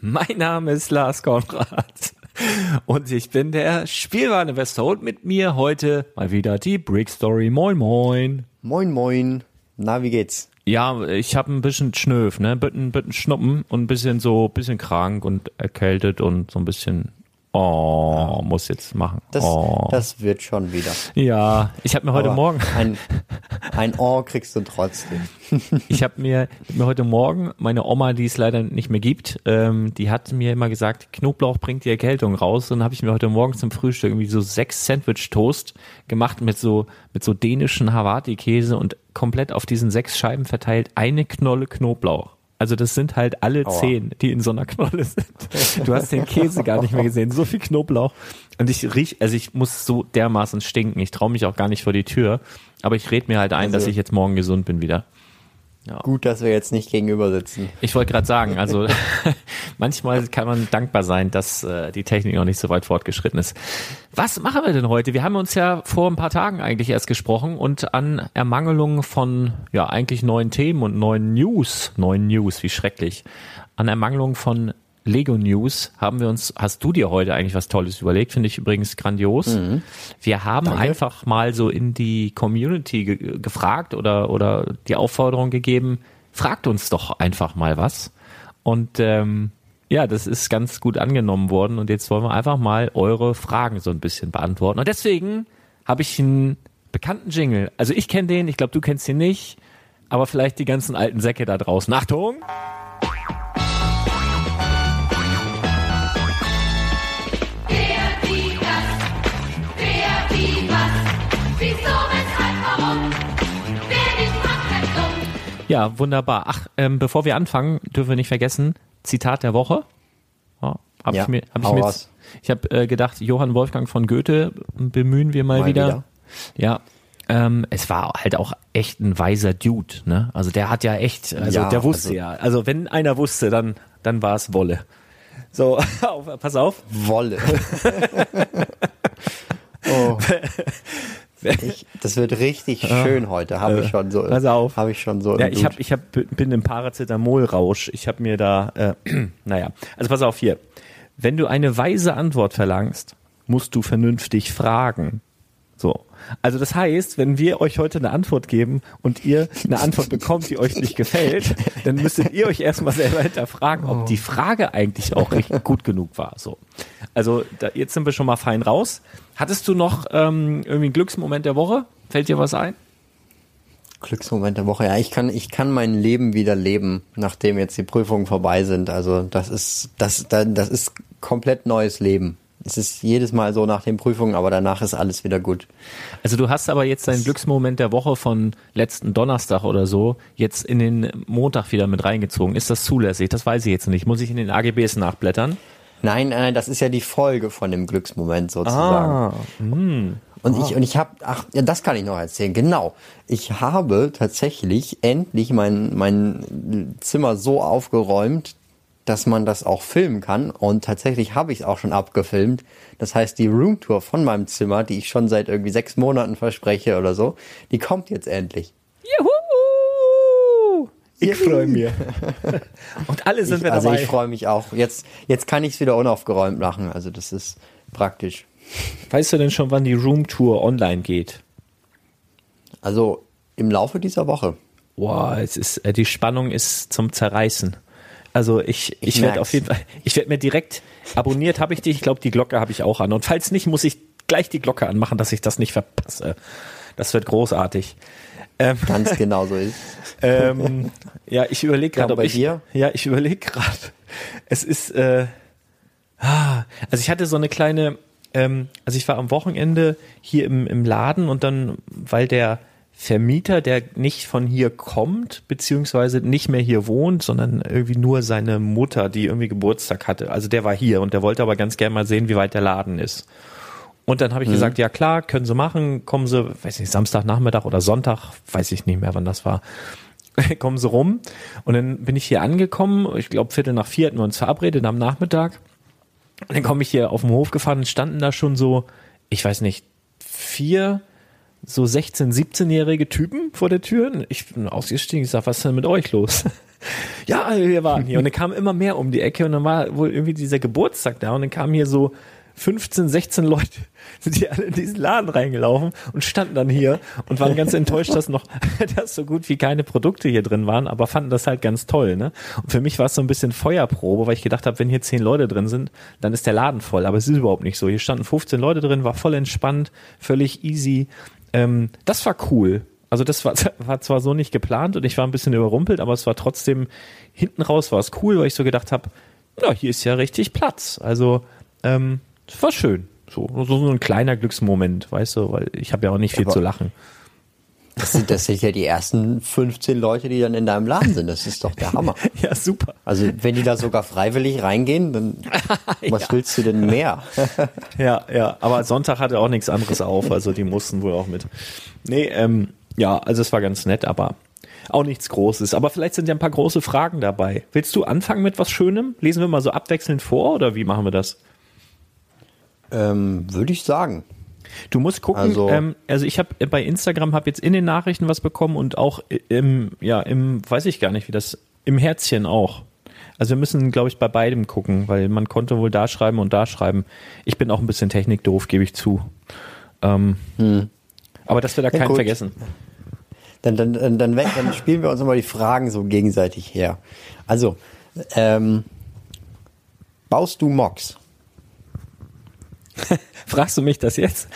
Mein Name ist Lars Konrad und ich bin der Spielwareninvestor und mit mir heute mal wieder die Brick Story. Moin, moin. Moin, moin. Na, wie geht's? Ja, ich habe ein bisschen Schnöf, ne, bisschen, bisschen Schnuppen und ein bisschen so, bisschen krank und erkältet und so ein bisschen Oh, muss jetzt machen. Das, oh. das wird schon wieder. Ja, ich habe mir heute Aber Morgen ein, ein Oh kriegst du trotzdem. ich habe mir, mir heute Morgen meine Oma, die es leider nicht mehr gibt, ähm, die hat mir immer gesagt, Knoblauch bringt die Erkältung raus. Und habe ich mir heute Morgen zum Frühstück irgendwie so sechs Sandwich Toast gemacht mit so mit so dänischen Havarti-Käse und komplett auf diesen sechs Scheiben verteilt eine Knolle Knoblauch. Also das sind halt alle Aua. zehn, die in so einer Knolle sind. Du hast den Käse gar nicht mehr gesehen. So viel Knoblauch. Und ich riech, also ich muss so dermaßen stinken. Ich traue mich auch gar nicht vor die Tür. Aber ich red mir halt ein, also, dass ich jetzt morgen gesund bin wieder. Ja. Gut, dass wir jetzt nicht gegenüber sitzen. Ich wollte gerade sagen, also manchmal kann man dankbar sein, dass äh, die Technik noch nicht so weit fortgeschritten ist. Was machen wir denn heute? Wir haben uns ja vor ein paar Tagen eigentlich erst gesprochen und an Ermangelung von ja eigentlich neuen Themen und neuen News, neuen News, wie schrecklich, an Ermangelung von Lego News haben wir uns, hast du dir heute eigentlich was Tolles überlegt? Finde ich übrigens grandios. Mhm. Wir haben Danke. einfach mal so in die Community ge gefragt oder, oder die Aufforderung gegeben, fragt uns doch einfach mal was. Und ähm, ja, das ist ganz gut angenommen worden und jetzt wollen wir einfach mal eure Fragen so ein bisschen beantworten. Und deswegen habe ich einen bekannten Jingle. Also ich kenne den, ich glaube, du kennst ihn nicht, aber vielleicht die ganzen alten Säcke da draußen. Achtung! Ja, wunderbar. Ach, ähm, bevor wir anfangen, dürfen wir nicht vergessen, Zitat der Woche. Ja, hab Ja, ich mir, hab ich mir ich habe äh, gedacht, Johann Wolfgang von Goethe bemühen wir mal, Mal wieder. wieder. Ja. Ähm, es war halt auch echt ein weiser Dude, ne? Also der hat ja echt, also Ja, der wusste also- ja. Also wenn einer wusste, dann, dann war es Wolle. So, auf, pass auf. Wolle. oh. Ich, das wird richtig schön heute, habe ich schon so. pass auf. Habe ich schon so. Ja, ich hab, ich hab, bin im Paracetamol-Rausch. Ich habe mir da, äh, naja. Also pass auf hier. Wenn du eine weise Antwort verlangst, musst du vernünftig fragen. So. Also das heißt, wenn wir euch heute eine Antwort geben und ihr eine Antwort bekommt, die euch nicht gefällt, dann müsstet ihr euch erstmal selber hinterfragen, ob die Frage eigentlich auch richtig gut genug war. So. Also da, jetzt sind wir schon mal fein raus. Hattest du noch ähm, irgendwie einen Glücksmoment der Woche? Fällt dir was ein? Glücksmoment der Woche. Ja, ich kann, ich kann mein Leben wieder leben, nachdem jetzt die Prüfungen vorbei sind. Also das ist, das, das, das ist komplett neues Leben. Es ist jedes Mal so nach den Prüfungen, aber danach ist alles wieder gut. Also du hast aber jetzt deinen Glücksmoment der Woche von letzten Donnerstag oder so jetzt in den Montag wieder mit reingezogen. Ist das zulässig? Das weiß ich jetzt nicht. Muss ich in den AGBs nachblättern? Nein, nein, das ist ja die Folge von dem Glücksmoment sozusagen. Ah, hm. Und ich, und ich habe, ach, ja, das kann ich noch erzählen, genau. Ich habe tatsächlich endlich mein, mein Zimmer so aufgeräumt, dass man das auch filmen kann. Und tatsächlich habe ich es auch schon abgefilmt. Das heißt, die Roomtour von meinem Zimmer, die ich schon seit irgendwie sechs Monaten verspreche oder so, die kommt jetzt endlich. Ich freue mich. Und alle sind Ich, wir also dabei. ich freue mich auch. Jetzt, jetzt kann ich es wieder unaufgeräumt machen. Also das ist praktisch. weißt du denn schon, wann die Roomtour online geht? Also im Laufe dieser Woche. Boah, es ist, äh, die Spannung ist zum Zerreißen. Also ich, ich, Ich werde auf jeden Fall, ich werde mir direkt, abonniert habe ich dich, ich glaube, die Glocke habe ich auch an. Und falls nicht, muss ich gleich die Glocke anmachen, dass ich das nicht verpasse. Das wird großartig. Ähm, Ganz genau so ist. ähm, ja, ich überlege gerade, und ob bei ich. dir? Ja, ich überlege gerade. Es ist, äh, ah, also ich hatte so eine kleine, ähm, also ich war am Wochenende hier im, im Laden und dann, weil der Vermieter, der nicht von hier kommt, beziehungsweise nicht mehr hier wohnt, sondern irgendwie nur seine Mutter, die irgendwie Geburtstag hatte. Also der war hier und der wollte aber ganz gerne mal sehen, wie weit der Laden ist. Und dann habe ich gesagt, ja klar, können Sie machen, kommen Sie, weiß nicht, Samstagnachmittag oder Sonntag, weiß ich nicht mehr, wann das war. kommen Sie rum. Und dann bin ich hier angekommen, ich glaube Viertel nach vier hatten wir uns verabredet am Nachmittag. Und dann komme ich hier auf den Hof gefahren und standen da schon so, ich weiß nicht, vier so 16-, 17-jährige Typen vor der Tür. Ich bin ausgestiegen, ich sag, was ist denn mit euch los? ja, wir waren hier. Und dann kam immer mehr um die Ecke und dann war wohl irgendwie dieser Geburtstag da und dann kamen hier so 15, 16 Leute, sind die alle in diesen Laden reingelaufen und standen dann hier und waren ganz enttäuscht, dass noch, dass so gut wie keine Produkte hier drin waren, aber fanden das halt ganz toll, ne? Und für mich war es so ein bisschen Feuerprobe, weil ich gedacht habe, wenn hier 10 Leute drin sind, dann ist der Laden voll, aber es ist überhaupt nicht so. Hier standen 15 Leute drin, war voll entspannt, völlig easy. Ähm, das war cool. Also das war, war zwar so nicht geplant und ich war ein bisschen überrumpelt, aber es war trotzdem, hinten raus war es cool, weil ich so gedacht habe, ja, hier ist ja richtig Platz. Also, ähm, das war schön. So, so, ein kleiner Glücksmoment, weißt du, weil ich habe ja auch nicht viel Aber- zu lachen. Das sind, das sind ja die ersten 15 Leute, die dann in deinem Laden sind. Das ist doch der Hammer. Ja, super. Also wenn die da sogar freiwillig reingehen, dann was willst du denn mehr? Ja, ja, aber Sonntag hatte auch nichts anderes auf, also die mussten wohl auch mit. Nee, ähm, ja, also es war ganz nett, aber auch nichts Großes. Aber vielleicht sind ja ein paar große Fragen dabei. Willst du anfangen mit was Schönem? Lesen wir mal so abwechselnd vor oder wie machen wir das? Ähm, Würde ich sagen. Du musst gucken, Also- ähm, also ich habe bei Instagram habe jetzt in den Nachrichten was bekommen und auch im, ja, im, weiß ich gar nicht, wie das, im Herzchen auch. Also wir müssen, glaube ich, bei beidem gucken, weil man konnte wohl da schreiben und da schreiben. Ich bin auch ein bisschen technikdoof, gebe ich zu. Ähm, Aber dass wir da Hm. Ja, keinen gut. vergessen. Dann, dann, dann, dann, dann spielen wir uns immer die Fragen so gegenseitig her. Also, ähm, Baust du Mocks? Fragst du mich das jetzt?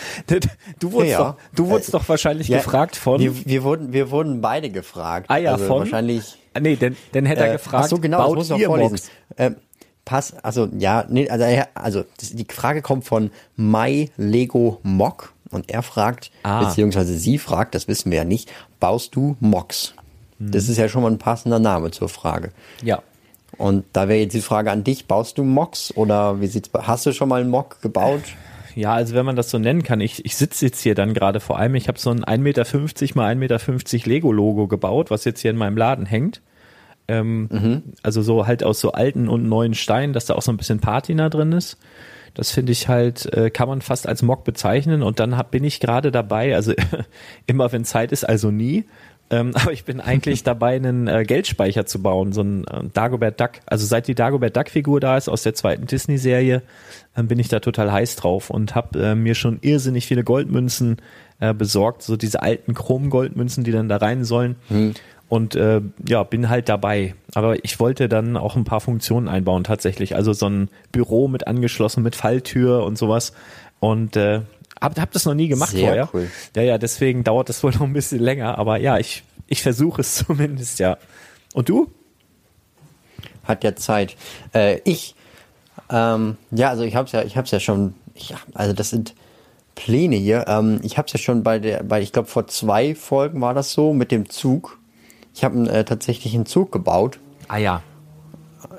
Du, wurdest, Ja. Doch, du wurdest Äh, doch wahrscheinlich Ja, gefragt von. Wir, wir, wurden, wir wurden beide gefragt. ah ja, also von. Wahrscheinlich. Ah, nee, dann, dann hätte er Äh, gefragt, ach so, genau, baut das muss ich vorlesen. Ähm, pass, also ja, nee, also, also die Frage kommt von My Lego Mock und er fragt, Ah. beziehungsweise sie fragt, das wissen wir ja nicht, baust du Mocks? Hm. Das ist ja schon mal ein passender Name zur Frage. Ja. Und da wäre jetzt die Frage an dich, baust du Mocks oder wie sieht's hast du schon mal einen Mock gebaut? Ja, also wenn man das so nennen kann, ich, ich sitze jetzt hier dann gerade vor allem, ich habe so ein 1,50 Meter mal 1,50 Meter Lego-Logo gebaut, was jetzt hier in meinem Laden hängt. Ähm, Also so halt aus so alten und neuen Steinen, dass da auch so ein bisschen Patina drin ist. Das finde ich halt, äh, kann man fast als Mock bezeichnen. Und dann hab, bin ich gerade dabei, also immer wenn Zeit ist, also nie. Ähm, aber ich bin eigentlich dabei, einen äh, Geldspeicher zu bauen, so ein äh, Dagobert Duck. Also seit die Dagobert Duck Figur da ist aus der zweiten Disney-Serie, ähm, bin ich da total heiß drauf und habe äh, mir schon irrsinnig viele Goldmünzen äh, besorgt, so diese alten Chrom-Goldmünzen, die dann da rein sollen. Und äh, ja, bin halt dabei. Aber ich wollte dann auch ein paar Funktionen einbauen tatsächlich. Also so ein Büro mit angeschlossen, mit Falltür und sowas. Und äh, hab, hab das noch nie gemacht Sehr vorher. cool. Ja, ja, deswegen dauert das wohl noch ein bisschen länger. Aber ja, ich, ich versuche es zumindest, ja. Und du? Hat ja Zeit. Äh, ich, ähm, ja, also ich hab's ja, ich hab's ja schon, ich, also das sind Pläne hier. Ähm, ich hab's ja schon bei der, bei, ich glaube vor zwei Folgen war das so mit dem Zug. Ich habe äh, tatsächlich einen Zug gebaut Ah ja.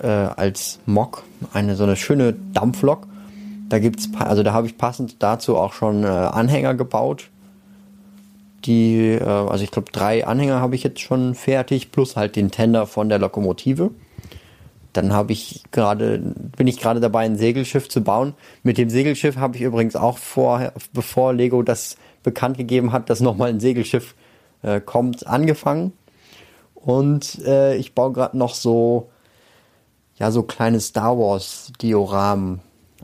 äh, als Mock, eine so eine schöne Dampflok. Da gibt's, also da habe ich passend dazu auch schon äh, Anhänger gebaut. Die, äh, also ich glaube drei Anhänger habe ich jetzt schon fertig, plus halt den Tender von der Lokomotive. Dann habe ich gerade, bin ich gerade dabei, ein Segelschiff zu bauen. Mit dem Segelschiff habe ich übrigens auch vorher, bevor Lego das bekannt gegeben hat, dass nochmal ein Segelschiff äh, kommt, angefangen. Und äh, ich baue gerade noch so, ja, so kleine Star Wars Dioramen.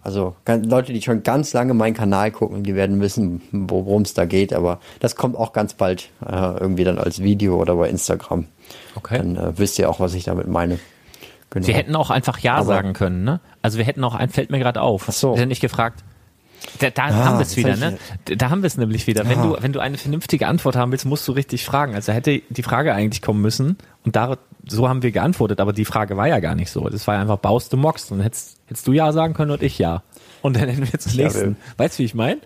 Also Leute, die schon ganz lange meinen Kanal gucken, die werden wissen, worum es da geht. Aber das kommt auch ganz bald äh, irgendwie dann als Video oder bei Instagram. Okay. Dann äh, wisst ihr auch, was ich damit meine. Genau. Wir hätten auch einfach Ja Aber- sagen können, ne? Also wir hätten auch, ein fällt mir gerade auf. Ach so. Wir hätten nicht gefragt. Da, da Ah, haben wir es wieder, ne? Da- haben wir es nämlich wieder. Wenn Ah. du, wenn du eine vernünftige Antwort haben willst, musst du richtig fragen. Also hätte die Frage eigentlich kommen müssen und da, so haben wir geantwortet, aber die Frage war ja gar nicht so. Das war ja einfach, baust du Mocks? Und hättest, hättest du Ja sagen können und ich Ja. Und dann hätten wir zum Ja, nächsten. Weißt du, wie ich meine?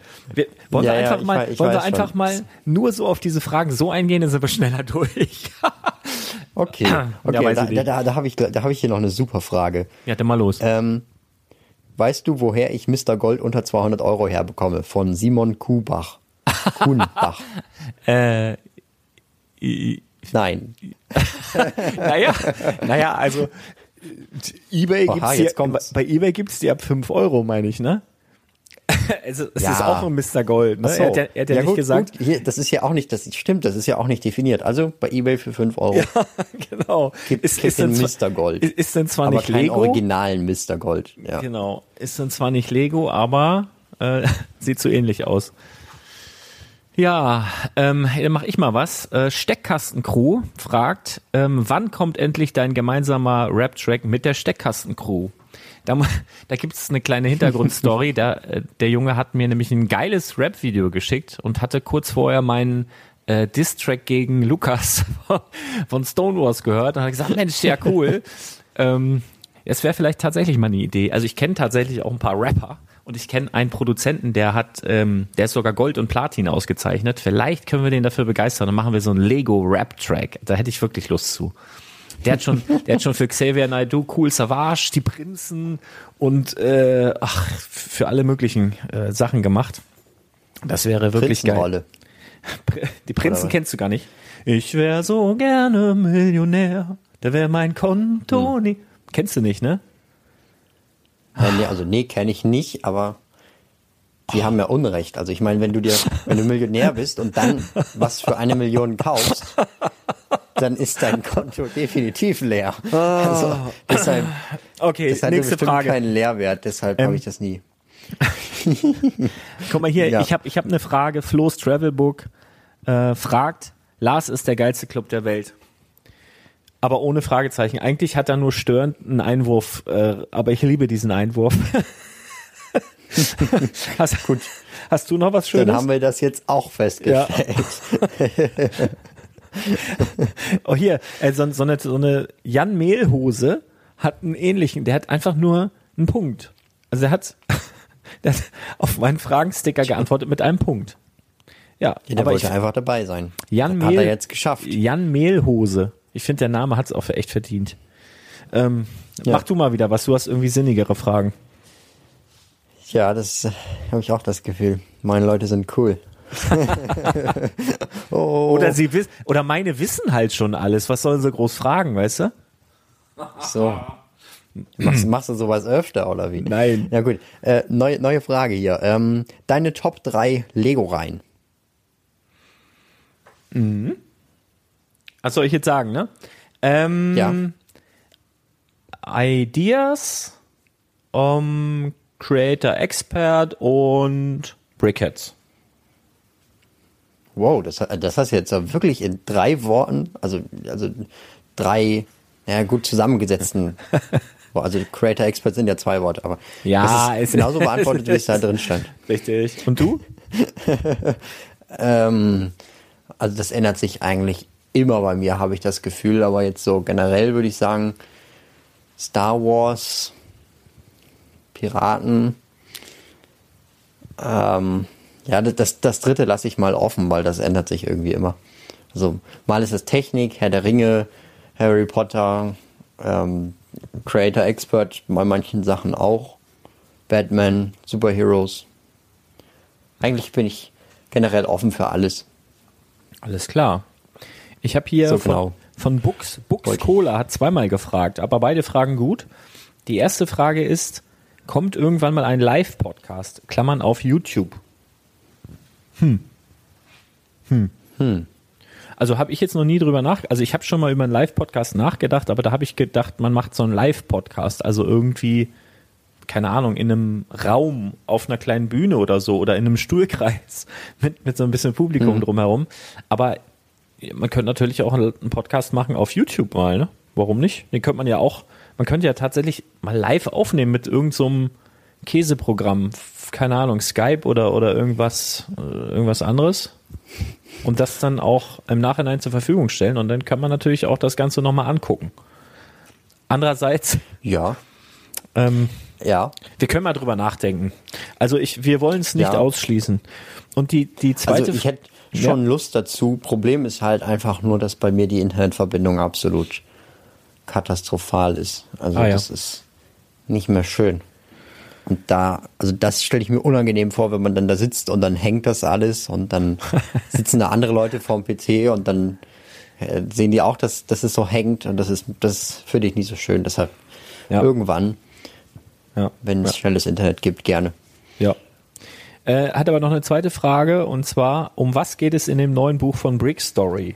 Wollen Ja, wir ja, einfach ich mal, wei- ich wollen wir weiß einfach schon. mal nur so auf diese Fragen so eingehen, dann sind wir schneller durch. Okay, Ja, okay weiß da, da, da, da habe ich, da hab ich hier noch eine super Frage. ja, dann mal los. Ähm, weißt du, woher ich Mr. Gold unter 200 Euro herbekomme? Von Simon Kuhbach. Kuhnbach. Äh, Nein. naja, naja, also eBay Aha, gibt's jetzt die, kommt's. bei eBay gibt's die ab 5 Euro, meine ich, ne? Also, es Ja. ist auch ein Mr. Gold, ne? So. Er hat ja, er hat ja, nicht gut, gesagt, Gut. Hier, das ist ja auch nicht, das stimmt, das ist ja auch nicht definiert. Also bei eBay für 5 Euro. genau. Gibt- ist, ist, dann den zwar, Mr. Gold. ist, ist dann zwar aber nicht keinen Lego, originalen Mr. Gold. Ja. genau, ist dann zwar nicht Lego, aber äh, sieht so ähnlich aus. Ja, ähm, dann mach ich mal was. Äh, Steckkastencrew fragt, ähm, wann kommt endlich dein gemeinsamer Rap-Track mit der Steckkastencrew? Da, da gibt es eine kleine Hintergrundstory. da, äh, der Junge hat mir nämlich ein geiles Rap-Video geschickt und hatte kurz vorher meinen äh, Diss-Track gegen Lukas von Stonewalls gehört und hat gesagt, Mensch, ja cool. ähm, es wäre vielleicht tatsächlich mal eine Idee. Also ich kenne tatsächlich auch ein paar Rapper und ich kenne einen Produzenten, der hat, ähm, der ist sogar Gold und Platin ausgezeichnet. Vielleicht können wir den dafür begeistern. Dann machen wir so einen Lego Rap Track. Da hätte ich wirklich Lust zu. Der hat schon, der hat schon für Xavier Naidoo, Cool Savage, die Prinzen und äh, ach, für alle möglichen äh, Sachen gemacht. Das wäre wirklich geil. Die Prinzen kennst du gar nicht. Ich wäre so gerne Millionär. Da wäre mein Konto Hm. nie. Kennst du nicht, ne? Äh, nee, also nee, kenne ich nicht, aber die haben ja Unrecht. Also ich meine, wenn du dir, wenn du Millionär bist und dann was für eine Million kaufst, dann ist dein Konto definitiv leer. Also deshalb, Okay, das hat nächste bestimmt Frage. keinen Lehrwert, deshalb Ähm, habe ich das nie. Guck mal hier, Ja. ich habe ich hab eine Frage. Flo's Travelbook äh, fragt, Lars ist der geilste Club der Welt. Aber ohne Fragezeichen. Eigentlich hat er nur störend einen Einwurf, äh, aber ich liebe diesen Einwurf. hast, Gut. hast du noch was Schönes? Dann haben wir das jetzt auch festgestellt. Oh, hier, äh, so, so, eine, so eine Jan Mehlhose hat einen ähnlichen, der hat einfach nur einen Punkt. Also er hat, der hat auf meinen Fragensticker geantwortet mit einem Punkt. Ja, Ja, der aber wollte ich, einfach dabei sein. Jan Hat Mehl, er jetzt geschafft. Jan Mehlhose. Ich finde, der Name hat es auch für echt verdient. Ähm, Ja. Mach du mal wieder was, du hast irgendwie sinnigere Fragen. Ja, das äh, habe ich auch das Gefühl. Meine Leute sind cool. oh, Oder sie wissen, oder meine wissen halt schon alles. Was sollen sie groß fragen, weißt du? so. Machst, machst du sowas öfter oder wie? Nein. Ja gut. Äh, neue, neue Frage hier. Ähm, deine Top 3 Lego-Reihen. Was soll ich jetzt sagen, ne? Ähm, Ja. Ideas, um, Creator Expert und Brickheads. Wow, das, das hast du jetzt wirklich in drei Worten, also, also drei, ja gut zusammengesetzten. also Creator Expert sind ja zwei Worte, aber Ja, es- ist genauso beantwortet, wie es da drin stand. Richtig. Und du? Ähm, also das ändert sich eigentlich immer bei mir, habe ich das Gefühl, aber jetzt so generell würde ich sagen, Star Wars, Piraten, ähm, ja, das, das dritte lasse ich mal offen, weil das ändert sich irgendwie immer. Also mal ist es Technik, Herr der Ringe, Harry Potter, ähm, Creator Expert, bei manchen Sachen auch, Batman, Superheroes. Eigentlich bin ich generell offen für alles. Alles klar. Ich habe hier So von, genau. von Bux, Bux. Cola hat zweimal gefragt, aber beide Fragen gut. Die erste Frage ist, kommt irgendwann mal ein Live-Podcast, Klammern auf YouTube? Hm. Hm. Also habe ich jetzt noch nie drüber nach, also ich habe schon mal über einen Live-Podcast nachgedacht, aber da habe ich gedacht, man macht so einen Live-Podcast, also irgendwie, keine Ahnung, in einem Raum auf einer kleinen Bühne oder so oder in einem Stuhlkreis mit, mit so ein bisschen Publikum drumherum. Aber man könnte natürlich auch einen Podcast machen auf YouTube mal, ne? Warum nicht? Den könnte man ja auch, man könnte ja tatsächlich mal live aufnehmen mit irgendeinem so Käseprogramm, keine Ahnung, Skype oder, oder irgendwas, äh, irgendwas anderes. Und das dann auch im Nachhinein zur Verfügung stellen und dann kann man natürlich auch das Ganze nochmal angucken. Andererseits, Ja, ähm, ja. wir können mal drüber nachdenken. Also ich, wir wollen es nicht Ja. ausschließen. Und die, die zweite, Also ich hätte schon Lust dazu. Problem ist halt einfach nur, dass bei mir die Internetverbindung absolut katastrophal ist. Also Ah, ja. das ist nicht mehr schön. Und da, also das stelle ich mir unangenehm vor, wenn man dann da sitzt und dann hängt das alles und dann sitzen da andere Leute vorm PC und dann äh, sehen die auch, dass, dass es so hängt und das ist, das finde ich nicht so schön. Deshalb Ja. irgendwann, ja. wenn es ja. schnelles Internet gibt, gerne. Ja. Äh, hat aber noch eine zweite Frage und zwar, um was geht es in dem neuen Buch von Brick Story?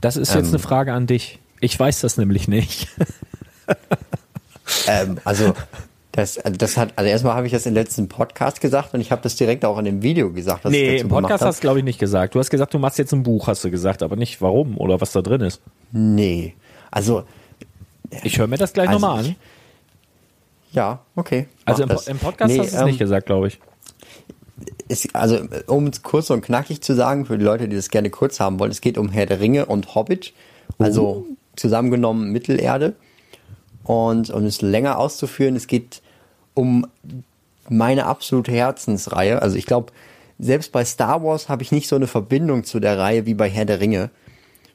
Das ist jetzt Ähm. eine Frage an dich. Ich weiß das nämlich nicht. Ähm, also das, das hat, also erstmal habe ich das im letzten Podcast gesagt und ich habe das direkt auch in dem Video gesagt. Nee, im Podcast hast du, glaube ich, nicht gesagt. Du hast gesagt, du machst jetzt ein Buch, hast du gesagt, aber nicht warum oder was da drin ist. Nee, also Ich höre mir das gleich Also nochmal an. Ja, okay. Also im, im Podcast Nee, hast du es ähm, nicht gesagt, glaube ich. es, also um es kurz und knackig zu sagen, für die Leute, die das gerne kurz haben wollen, es geht um Herr der Ringe und Hobbit, also zusammengenommen Mittelerde. Und um es länger auszuführen, es geht um meine absolute Herzensreihe. Also ich glaube, selbst bei Star Wars habe ich nicht so eine Verbindung zu der Reihe wie bei Herr der Ringe,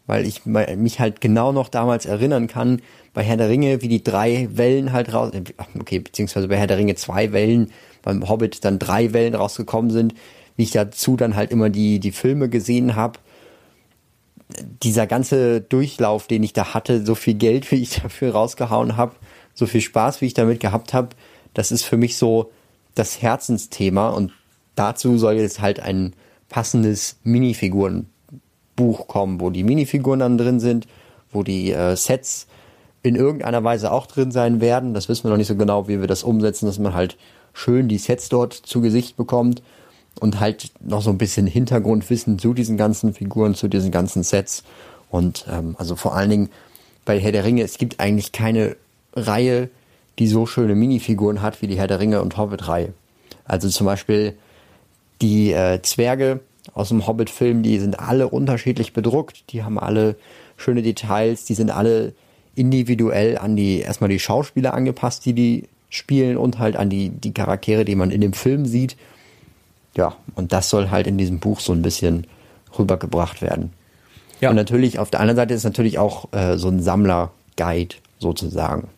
weil ich mich halt genau noch damals erinnern kann, bei Herr der Ringe, wie die drei Wellen halt raus, äh, okay, beziehungsweise bei Herr der Ringe zwei Wellen, beim Hobbit dann drei Wellen rausgekommen sind, wie ich dazu dann halt immer die, die Filme gesehen habe. Dieser ganze Durchlauf, den ich da hatte, so viel Geld, wie ich dafür rausgehauen habe, so viel Spaß, wie ich damit gehabt habe, das ist für mich so das Herzensthema und dazu soll jetzt halt ein passendes Minifigurenbuch kommen, wo die Minifiguren dann drin sind, wo die äh, Sets in irgendeiner Weise auch drin sein werden. Das wissen wir noch nicht so genau, wie wir das umsetzen, dass man halt schön die Sets dort zu Gesicht bekommt und halt noch so ein bisschen Hintergrundwissen zu diesen ganzen Figuren, zu diesen ganzen Sets. Und ähm, also vor allen Dingen bei Herr der Ringe, es gibt eigentlich keine Reihe, die so schöne Minifiguren hat wie die Herr der Ringe und Hobbit-Reihe. Also zum Beispiel die äh, Zwerge aus dem Hobbit-Film, die sind alle unterschiedlich bedruckt, die haben alle schöne Details, die sind alle individuell an die, erstmal die Schauspieler angepasst, die die spielen und halt an die, die Charaktere, die man in dem Film sieht. Ja, und das soll halt in diesem Buch so ein bisschen rübergebracht werden. Ja. Und natürlich, auf der anderen Seite ist natürlich auch äh, so ein Sammler-Guide sozusagen.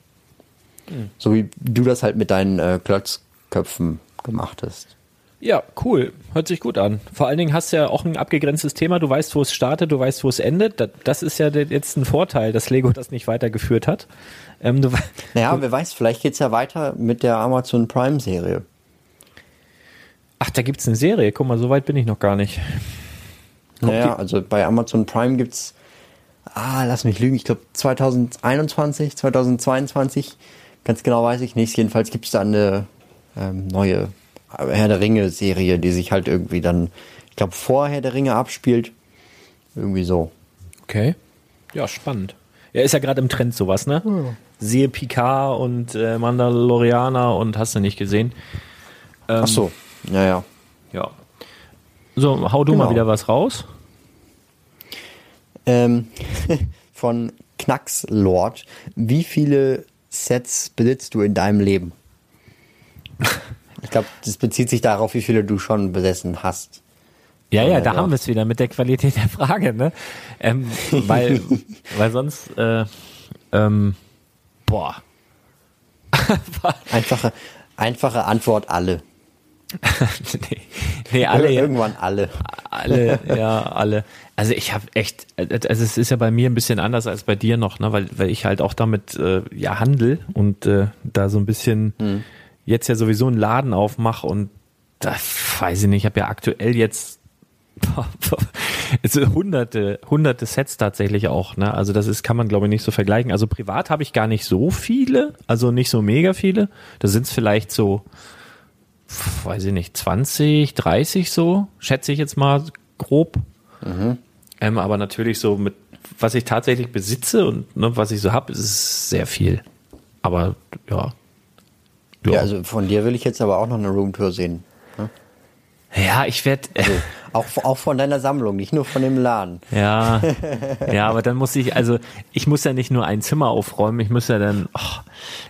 So wie du das halt mit deinen äh, Klotzköpfen gemacht hast. Ja, cool. Hört sich gut an. Vor allen Dingen hast du ja auch ein abgegrenztes Thema. Du weißt, wo es startet, du weißt, wo es endet. Das, ist ja jetzt ein Vorteil, dass Lego das nicht weitergeführt hat. Ähm, du, Naja, wer weiß, vielleicht geht's ja weiter mit der Amazon Prime-Serie. ach, da gibt's eine Serie. Guck mal, so weit bin ich noch gar nicht. Naja, also bei Amazon Prime gibt's, ah, lass mich lügen, ich glaube 2021, 2022, ganz genau weiß ich nicht. Jedenfalls gibt's da eine ähm, neue Herr der Ringe-Serie, die sich halt irgendwie dann, ich glaube, vor Herr der Ringe abspielt. Irgendwie so. Okay. Ja, spannend. Ja, ist ja gerade im Trend sowas, ne? Siehe Picard und äh, Mandalorianer und hast du nicht gesehen. Ähm, Ach so, ja, ja. Ja. So, hau du Genau. mal wieder was raus. Ähm, von Knackslord. Wie viele Sets besitzt du in deinem Leben? Ich glaube, das bezieht sich darauf, wie viele du schon besessen hast. Ja, ja, da ja. haben wir es wieder mit der Qualität der Frage, ne? Ähm, weil, weil sonst, äh, ähm, boah. Einfache, einfache Antwort alle. nee, nee, alle, Irgendwann alle. alle, ja, alle. Also ich habe echt, also es ist ja bei mir ein bisschen anders als bei dir noch, ne? Weil, weil ich halt auch damit äh, ja handel und äh, da so ein bisschen jetzt ja sowieso einen Laden aufmache und da weiß ich nicht, ich habe ja aktuell jetzt hunderte, hunderte Sets tatsächlich auch, ne? Also das ist, kann man glaube ich nicht so vergleichen. Also privat habe ich gar nicht so viele, also nicht so mega viele. Da sind es vielleicht so, weiß ich nicht, 20, 30 so, schätze ich jetzt mal grob. Ähm, aber natürlich so mit, was ich tatsächlich besitze und ne, was ich so habe, ist es sehr viel. Aber ja. Ja. also von dir will ich jetzt aber auch noch eine Roomtour sehen. ja ich werde. Auch, auch von deiner Sammlung, nicht nur von dem Laden. Ja, ja, aber dann muss ich, also ich muss ja nicht nur ein Zimmer aufräumen, ich muss ja dann, oh,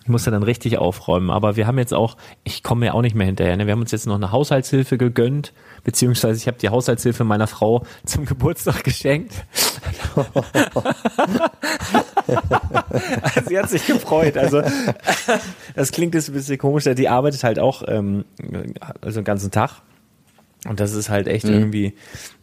ich muss ja dann richtig aufräumen. Aber wir haben jetzt auch, ich komme ja auch nicht mehr hinterher. Ne? Wir haben uns jetzt noch eine Haushaltshilfe gegönnt, beziehungsweise ich habe die Haushaltshilfe meiner Frau zum Geburtstag geschenkt. Sie hat sich gefreut. Also das klingt jetzt ein bisschen komisch, die arbeitet halt auch ähm, also den ganzen Tag. Und das ist halt echt irgendwie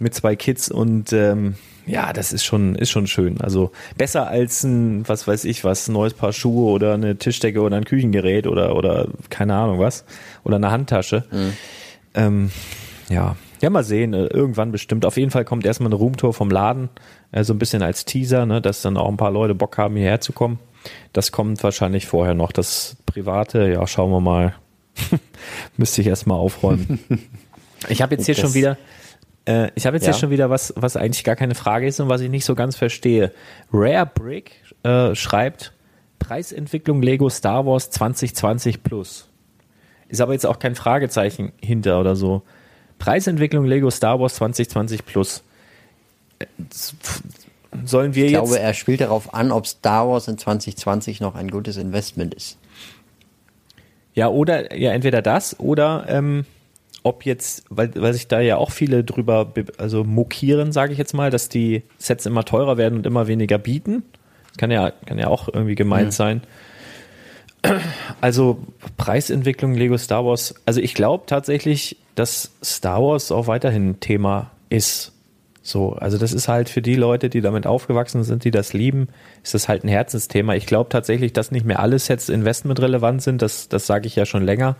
mit zwei Kids und ähm, ja, das ist schon, ist schon schön. Also besser als ein, was weiß ich, was, ein neues Paar Schuhe oder eine Tischdecke oder ein Küchengerät oder, oder keine Ahnung was. Oder eine Handtasche. Ähm, ja. Ja, mal sehen. äh, Irgendwann bestimmt. Auf jeden Fall kommt erstmal eine Roomtour vom Laden. äh, So ein bisschen als Teaser, ne, dass dann auch ein paar Leute Bock haben, hierher zu kommen. Das kommt wahrscheinlich vorher noch. Das Private, ja, schauen wir mal. Müsste ich erstmal aufräumen. Ich habe jetzt hier Das- schon wieder, äh, ich habe jetzt Ja. hier schon wieder was, was eigentlich gar keine Frage ist und was ich nicht so ganz verstehe. Rare Brick äh, schreibt Preisentwicklung Lego Star Wars 2020 plus. Ist aber jetzt auch kein Fragezeichen hinter oder so. Preisentwicklung Lego Star Wars 2020 plus. Äh, Sollen wir Ich jetzt? glaube, er spielt darauf an, ob Star Wars in 2020 noch ein gutes Investment ist. Ja, oder ja, entweder das oder ähm, ob jetzt, weil, weil sich da ja auch viele drüber be- also mokieren, sage ich jetzt mal, dass die Sets immer teurer werden und immer weniger bieten. Kann ja, kann ja auch irgendwie gemeint sein. Also Preisentwicklung Lego Star Wars. Also ich glaube tatsächlich, dass Star Wars auch weiterhin ein Thema ist. So, also das ist halt für die Leute, die damit aufgewachsen sind, die das lieben, ist das halt ein Herzensthema. Ich glaube tatsächlich, dass nicht mehr alle Sets investmentrelevant sind. Das, das sage ich ja schon länger.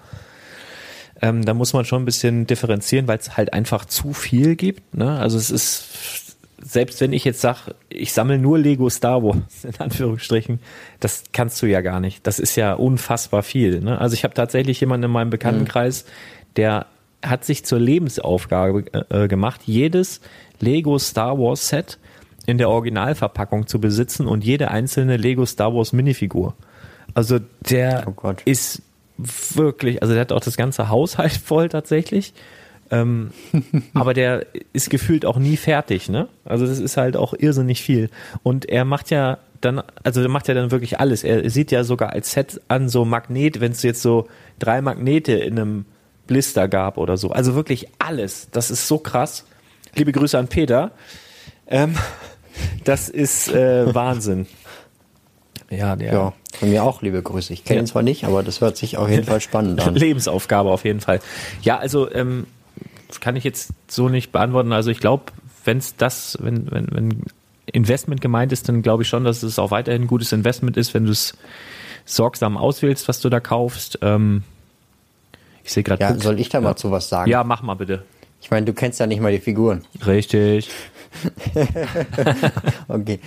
Ähm, da muss man schon ein bisschen differenzieren, weil es halt einfach zu viel gibt. Ne? Also es ist, selbst wenn ich jetzt sage, ich sammle nur Lego Star Wars, in Anführungsstrichen, das kannst du ja gar nicht. Das ist ja unfassbar viel. Ne? Also ich habe tatsächlich jemanden in meinem Bekanntenkreis, der hat sich zur Lebensaufgabe äh, gemacht, jedes Lego Star Wars Set in der Originalverpackung zu besitzen und jede einzelne Lego Star Wars Minifigur. Also der Oh ist wirklich, also der hat auch das ganze Haushalt voll tatsächlich. Ähm, aber der ist gefühlt auch nie fertig, ne? Also das ist halt auch irrsinnig viel. Und er macht ja dann, also der macht ja dann wirklich alles. Er sieht ja sogar als Set an so Magnet, wenn es jetzt so drei Magnete in einem Blister gab oder so. Also wirklich alles. Das ist so krass. Liebe Grüße an Peter. Ähm, das ist äh, Wahnsinn. Ja, der Ja, von mir auch liebe Grüße. Ich kenne ihn zwar nicht, aber das hört sich auf jeden Fall spannend an. Lebensaufgabe auf jeden Fall. Ja, also ähm, kann ich jetzt so nicht beantworten. Also ich glaube, wenn es das, wenn, wenn, wenn Investment gemeint ist, dann glaube ich schon, dass es auch weiterhin ein gutes Investment ist, wenn du es sorgsam auswählst, was du da kaufst. Ähm, ich sehe gerade. Ja, soll ich da mal zu was sagen? Ja, mach mal bitte. Ich meine, du kennst ja nicht mal die Figuren. Richtig. Okay.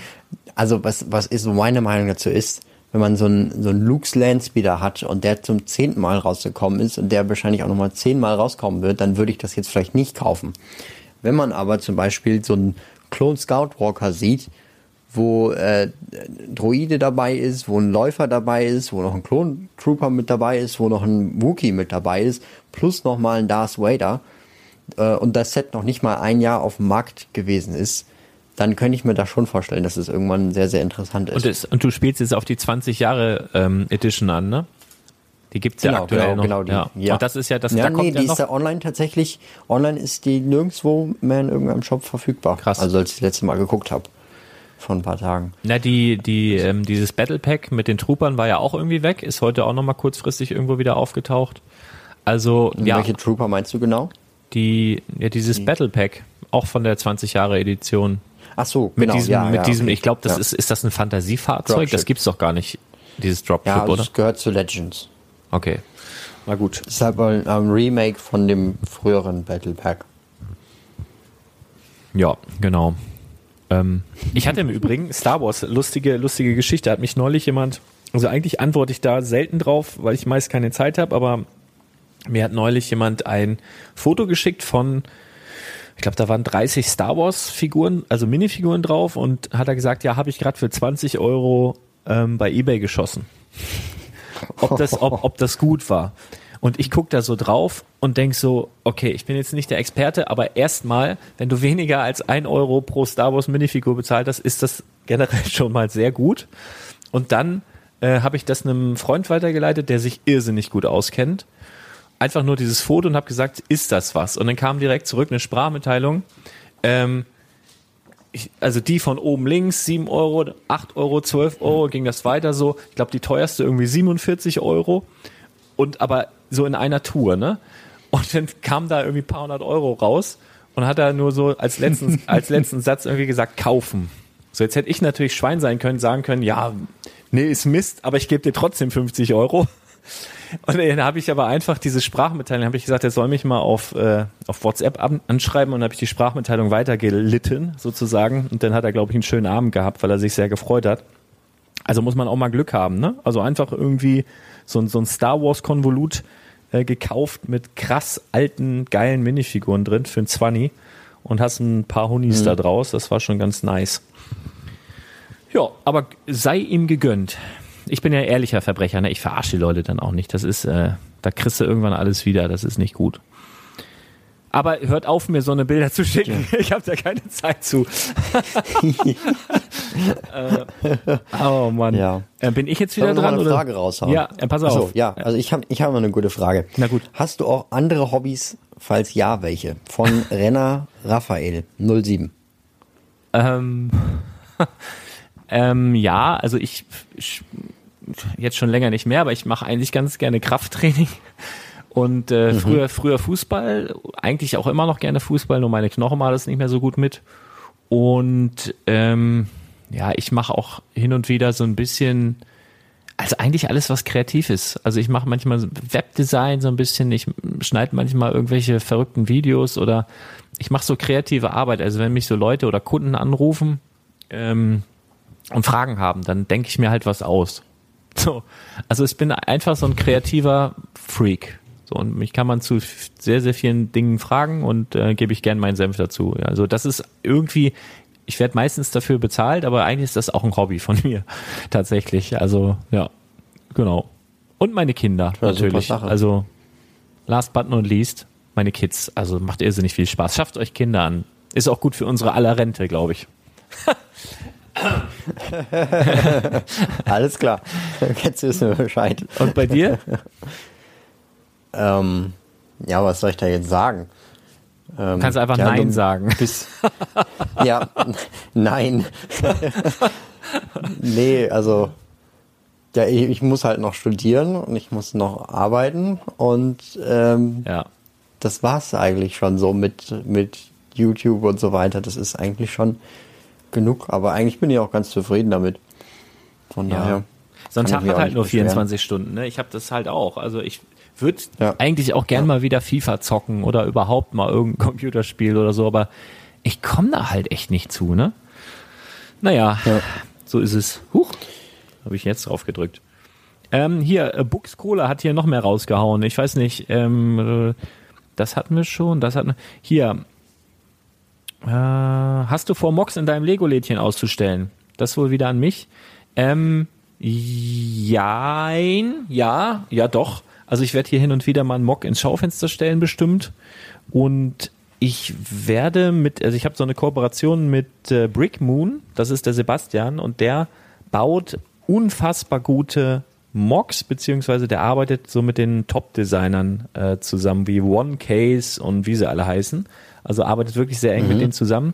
Also was, was ist meine Meinung dazu ist, wenn man so einen, so einen Luke's Landspeeder hat und der zum zehnten Mal rausgekommen ist und der wahrscheinlich auch nochmal zehnmal rauskommen wird, dann würde ich das jetzt vielleicht nicht kaufen. Wenn man aber zum Beispiel so einen Clone Scout Walker sieht, wo äh, Droide dabei ist, wo ein Läufer dabei ist, wo noch ein Clone Trooper mit dabei ist, wo noch ein Wookiee mit dabei ist, plus nochmal ein Darth Vader äh, und das Set noch nicht mal ein Jahr auf dem Markt gewesen ist, dann könnte ich mir da schon vorstellen, dass es irgendwann sehr, sehr interessant ist. Und, es, und du spielst jetzt auf die 20 Jahre ähm, Edition an, ne? Die gibt's ja genau, aktuell genau, noch. genau die. ja. Ja. Und das ist ja das, ja, da nee, kommt die ja ist ja online tatsächlich, online ist die nirgendwo mehr in irgendeinem Shop verfügbar. Krass. Also als ich das letzte Mal geguckt habe. Vor ein paar Tagen. Na, die, die, ähm, dieses Battle Pack mit den Troopern war ja auch irgendwie weg, ist heute auch nochmal kurzfristig irgendwo wieder aufgetaucht. Also, ja, Welche Trooper meinst du genau? Die, ja, dieses Battle Pack, auch von der 20 Jahre Edition. Ach so, Mit genau. diesem, ja, mit ja, diesem, okay. ich glaube, das ja. ist, ist das ein Fantasiefahrzeug? Dropship. Das gibt's doch gar nicht, dieses Dropship, Ja, also oder? es gehört zu Legends. Okay. Na gut. Das ist halt ein ähm, Remake von dem früheren Battle Pack. Ja, genau. Ähm, ich hatte im Übrigen Star Wars, lustige, lustige Geschichte, hat mich neulich jemand, also eigentlich antworte ich da selten drauf, weil ich meist keine Zeit habe, aber mir hat neulich jemand ein Foto geschickt von, ich glaube, da waren 30 Star Wars Figuren, also Minifiguren drauf und hat er gesagt, ja, habe ich gerade für 20 Euro ähm, bei eBay geschossen. Ob das, ob, ob das gut war. Und ich guck da so drauf und denk so, okay, ich bin jetzt nicht der Experte, aber erstmal, wenn du weniger als ein Euro pro Star Wars Minifigur bezahlt hast, ist das generell schon mal sehr gut. Und dann äh, habe ich das einem Freund weitergeleitet, der sich irrsinnig gut auskennt. Einfach nur dieses Foto und habe gesagt, ist das was? Und dann kam direkt zurück eine Sprachmitteilung. Ähm, ich, also die von oben links, 7 Euro, 8 Euro, 12 Euro, ging das weiter so. Ich glaube, die teuerste irgendwie 47 Euro. Und aber so in einer Tour, ne? Und dann kam da irgendwie ein paar hundert Euro raus und hat er nur so als letzten, als letzten Satz irgendwie gesagt, kaufen. So, jetzt hätte ich natürlich Schwein sein können, sagen können, ja, nee, ist Mist, aber ich gebe dir trotzdem 50 Euro. Und dann habe ich aber einfach diese Sprachmitteilung, habe ich gesagt, er soll mich mal auf, äh, auf WhatsApp an, anschreiben und dann habe ich die Sprachmitteilung weitergelitten, sozusagen. Und dann hat er, glaube ich, einen schönen Abend gehabt, weil er sich sehr gefreut hat. Also muss man auch mal Glück haben, ne? Also einfach irgendwie so, ein- so ein Star Wars Konvolut äh, gekauft mit krass alten, geilen Minifiguren drin für ein 20 und hast ein paar Hunis da draus. Das war schon ganz nice. Ja, aber sei ihm gegönnt. Ich bin ja ehrlicher Verbrecher, ne? Ich verarsche die Leute dann auch nicht. Das ist, äh, da kriegst du irgendwann alles wieder. Das ist nicht gut. Aber hört auf, mir so eine Bilder zu schicken. Ich habe da keine Zeit zu. äh, oh Mann. Ja. Äh, bin ich jetzt wieder dran? eine oder? Frage raushauen? Ja, äh, pass auf. Achso, ja, also ich habe ich hab mal eine gute Frage. Na gut. Hast du auch andere Hobbys, falls ja, welche? Von Renner Raphael 07. Ähm, ähm, ja, also ich, ich jetzt schon länger nicht mehr, aber ich mache eigentlich ganz gerne Krafttraining und äh, früher früher Fußball, eigentlich auch immer noch gerne Fußball, nur meine Knochen machen das nicht mehr so gut mit und ähm, ja, ich mache auch hin und wieder so ein bisschen also eigentlich alles, was kreativ ist. Also ich mache manchmal Webdesign so ein bisschen, ich schneide manchmal irgendwelche verrückten Videos oder ich mache so kreative Arbeit. Also wenn mich so Leute oder Kunden anrufen ähm, und Fragen haben, dann denke ich mir halt was aus. So, also ich bin einfach so ein kreativer Freak. So, und mich kann man zu sehr, sehr vielen Dingen fragen und äh, gebe ich gern meinen Senf dazu. Ja, Also das ist irgendwie ich werde meistens dafür bezahlt, aber eigentlich ist das auch ein Hobby von mir tatsächlich. Also ja, genau. Und meine Kinder Ja, natürlich. Also last but not least, meine Kids. Also macht irrsinnig viel Spaß. Schafft euch Kinder an. Ist auch gut für unsere aller Rente, glaube ich. Alles klar. Jetzt wissen wir Bescheid. Und bei dir? Ähm, ja, was soll ich da jetzt sagen? Ähm, Kannst einfach ja, Nein du- sagen. Bis, ja, nein. nee, also ja, ich, ich muss halt noch studieren und ich muss noch arbeiten und ähm, Ja. das war's eigentlich schon so mit, mit YouTube und so weiter. Das ist eigentlich schon genug, aber eigentlich bin ich auch ganz zufrieden damit. Von Ja. daher. So ein Tag hat halt nur beschweren. 24 Stunden. Ne? Ich habe das halt auch. Also ich würde Ja. eigentlich auch gern mal wieder FIFA zocken oder überhaupt mal irgendein Computerspiel oder so, aber ich komme da halt echt nicht zu, ne? Naja, Ja. so ist es. Huch, habe ich jetzt drauf gedrückt. Ähm, hier, äh, Bux Cola hat hier noch mehr rausgehauen. Ich weiß nicht, ähm, äh, das hatten wir schon, das hatten wir. Hier, äh, hast du vor, Mox in deinem Lego-Lädchen auszustellen? Das wohl wieder an mich. Ähm, jein, ja, ja doch. Also ich werde hier hin und wieder mal einen Mock ins Schaufenster stellen bestimmt. Und ich werde mit, also ich habe so eine Kooperation mit äh, Brick Moon, das ist der Sebastian, und der baut unfassbar gute Mocks, beziehungsweise der arbeitet so mit den Top-Designern äh, zusammen, wie One Case und wie sie alle heißen. Also arbeitet wirklich sehr eng mit denen zusammen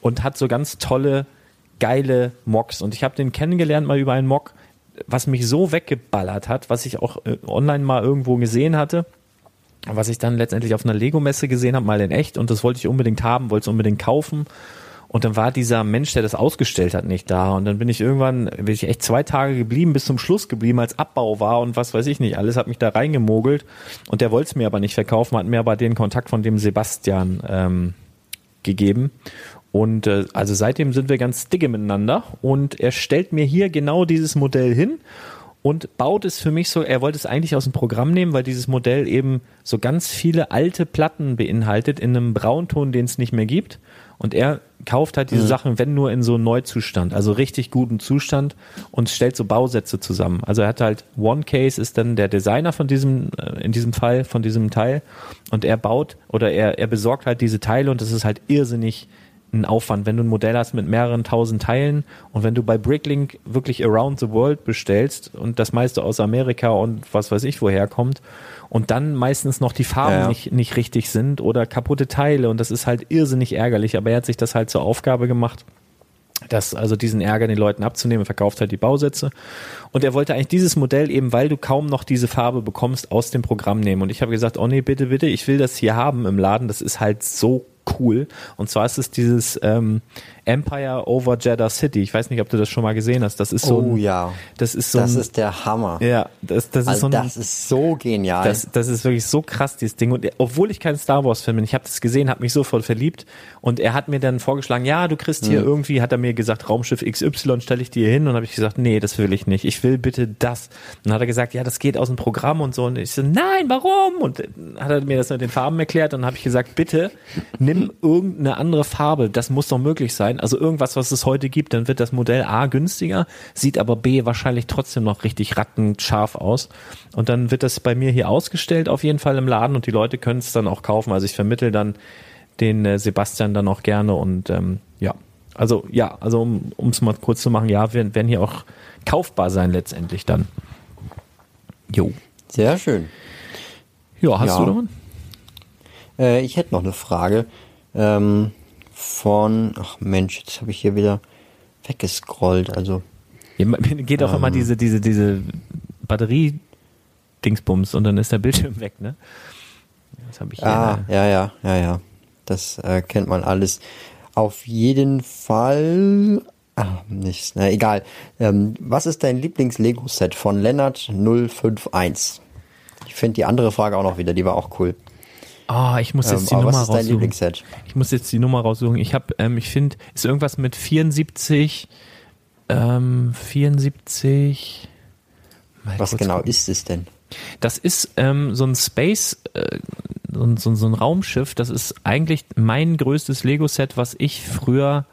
und hat so ganz tolle, geile Mocks. Und ich habe den kennengelernt mal über einen Mock, was mich so weggeballert hat, was ich auch äh, online mal irgendwo gesehen hatte, was ich dann letztendlich auf einer Lego-Messe gesehen habe, mal in echt und das wollte ich unbedingt haben, wollte es unbedingt kaufen. Und dann war dieser Mensch, der das ausgestellt hat, nicht da. Und dann bin ich irgendwann, bin ich echt zwei Tage geblieben, bis zum Schluss geblieben, als Abbau war und was weiß ich nicht. Alles hat mich da reingemogelt. Und der wollte es mir aber nicht verkaufen, hat mir aber den Kontakt von dem Sebastian ähm, gegeben. Und äh, also seitdem sind wir ganz dicke miteinander. Und er stellt mir hier genau dieses Modell hin und baut es für mich so, er wollte es eigentlich aus dem Programm nehmen, weil dieses Modell eben so ganz viele alte Platten beinhaltet in einem Braunton, den es nicht mehr gibt. Und er kauft halt diese Sachen, wenn nur in so einem Neuzustand, also richtig guten Zustand und stellt so Bausätze zusammen. Also er hat halt One Case ist dann der Designer von diesem, äh, in diesem Fall, von diesem Teil und er baut oder er, er besorgt halt diese Teile und das ist halt irrsinnig ein Aufwand, wenn du ein Modell hast mit mehreren tausend Teilen und wenn du bei Bricklink wirklich around the world bestellst und das meiste aus Amerika und was weiß ich woher kommt und dann meistens noch die Farben Ja, nicht, nicht richtig sind oder kaputte Teile und das ist halt irrsinnig ärgerlich, aber er hat sich das halt zur Aufgabe gemacht, das, also diesen Ärger den Leuten abzunehmen, er verkauft halt die Bausätze. Und er wollte eigentlich dieses Modell eben, weil du kaum noch diese Farbe bekommst, aus dem Programm nehmen. Und ich habe gesagt, oh nee, bitte, bitte, ich will das hier haben im Laden, das ist halt so cool. Und zwar ist es dieses ähm, Empire over Jeddah City. Ich weiß nicht, ob du das schon mal gesehen hast. Das ist so Oh ein, ja. das ist so Das ein, ist der Hammer. ja, das, das ist also so ein, das ist so genial. das, das ist wirklich so krass, dieses Ding. Und obwohl ich kein Star Wars-Fan bin, ich habe das gesehen, habe mich sofort verliebt. Und er hat mir dann vorgeschlagen, ja, du kriegst hier irgendwie, hat er mir gesagt, Raumschiff XY stelle ich dir hin. Und habe ich gesagt, nee, das will ich nicht. Ich will bitte das. Und dann hat er gesagt, ja, das geht aus dem Programm und so. Und ich so, nein, warum? Und hat er mir das mit den Farben erklärt. Und dann habe ich gesagt, bitte nimm irgendeine andere Farbe. Das muss doch möglich sein. Also irgendwas, was es heute gibt, dann wird das Modell A günstiger, sieht aber B wahrscheinlich trotzdem noch richtig rattenscharf aus. Und dann wird das bei mir hier ausgestellt, auf jeden Fall im Laden und die Leute können es dann auch kaufen. Also ich vermittel dann den äh, Sebastian dann auch gerne und ähm, ja. Also ja, also um es mal kurz zu machen, ja, werden, werden hier auch kaufbar sein letztendlich dann. Jo. Sehr schön. Ja, hast Ja. du da was? Äh, ich hätte noch eine Frage ähm, von, ach Mensch, jetzt habe ich hier wieder weggescrollt. Also Ja, geht auch immer Ähm. diese, diese, diese Batterie-Dingsbums und dann ist der Bildschirm weg, ne? Das habe ich hier. Ah, ja, ja, ja, ja. Das äh, kennt man alles. Auf jeden Fall. Ah, nichts. Na, egal. Ähm, was ist dein Lieblings-Lego-Set von Lennart 051? Ich finde die andere Frage auch noch wieder, die war auch cool. Ah, ich muss Ähm, jetzt die aber Nummer was ist dein raussuchen. Lieblingsset? Ich muss jetzt die Nummer raussuchen. Ich habe, ähm, ich finde, ist irgendwas mit 74, ähm, 74. Mal Was genau gucken. ist es denn? Das ist ähm, so ein Space, äh, so, ein- so, so ein Raumschiff. Das ist eigentlich mein größtes Lego-Set, was ich früher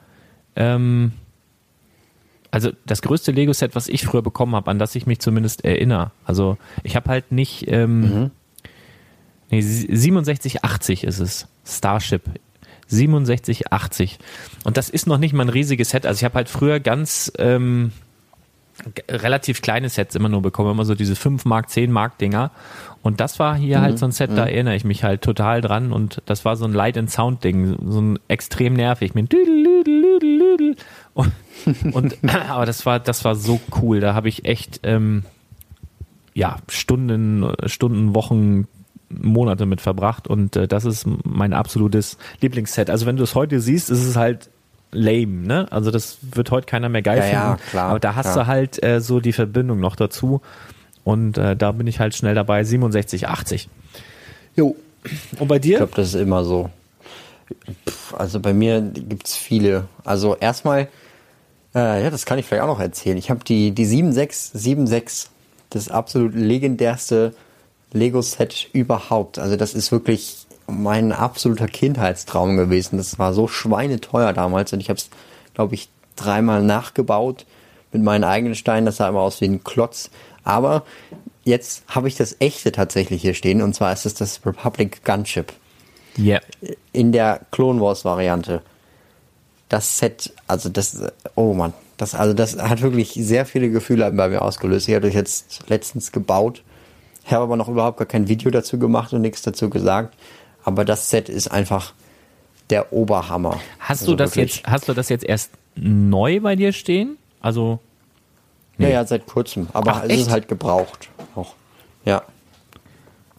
ähm, also das größte Lego-Set, was ich früher bekommen habe, an das ich mich zumindest erinnere. Also ich habe halt nicht, ähm, nee, 6780 ist es, Starship. 6780. Und das ist noch nicht mal ein riesiges Set. Also ich habe halt früher ganz ähm, relativ kleine Sets immer nur bekommen, immer so diese 5 Mark, 10 Mark Dinger. Und das war hier halt so ein Set, da erinnere ich mich halt total dran. Und das war so ein Light and Sound Ding, so ein extrem nervig mit und, und aber das war das war so cool. Da habe ich echt ähm, ja Stunden, Stunden, Wochen, Monate mit verbracht. Und äh, das ist mein absolutes Lieblingsset. Also wenn du es heute siehst, ist es halt lame, ne? Also das wird heute keiner mehr geil Ja, ja, finden. klar, aber da hast klar. du halt äh, so die Verbindung noch dazu. Und äh, da bin ich halt schnell dabei, 67, 80. Jo. Und bei Ich dir? glaube, das ist immer so. Pff, Also bei mir gibt's viele. Also erstmal, äh, ja, das kann ich vielleicht auch noch erzählen. Ich habe die, die 7676, das absolut legendärste Lego-Set überhaupt. Also das ist wirklich mein absoluter Kindheitstraum gewesen. Das war so schweineteuer damals und ich habe es, glaube ich, dreimal nachgebaut mit meinen eigenen Steinen. Das sah immer aus wie ein Klotz. Aber jetzt habe ich das echte tatsächlich hier stehen und zwar ist es das Republic Gunship Ja. in der Clone Wars Variante. Das Set, also das, oh Mann, das, also das hat wirklich sehr viele Gefühle bei mir ausgelöst. Ich habe das jetzt letztens gebaut. Ich habe aber noch überhaupt gar kein Video dazu gemacht und nichts dazu gesagt. Aber das Set ist einfach der Oberhammer. Hast Also du das wirklich. jetzt, hast du das jetzt erst neu bei dir stehen? Also, Ja, ja, seit kurzem. Aber Ach, es echt? ist halt gebraucht. Auch. Ja.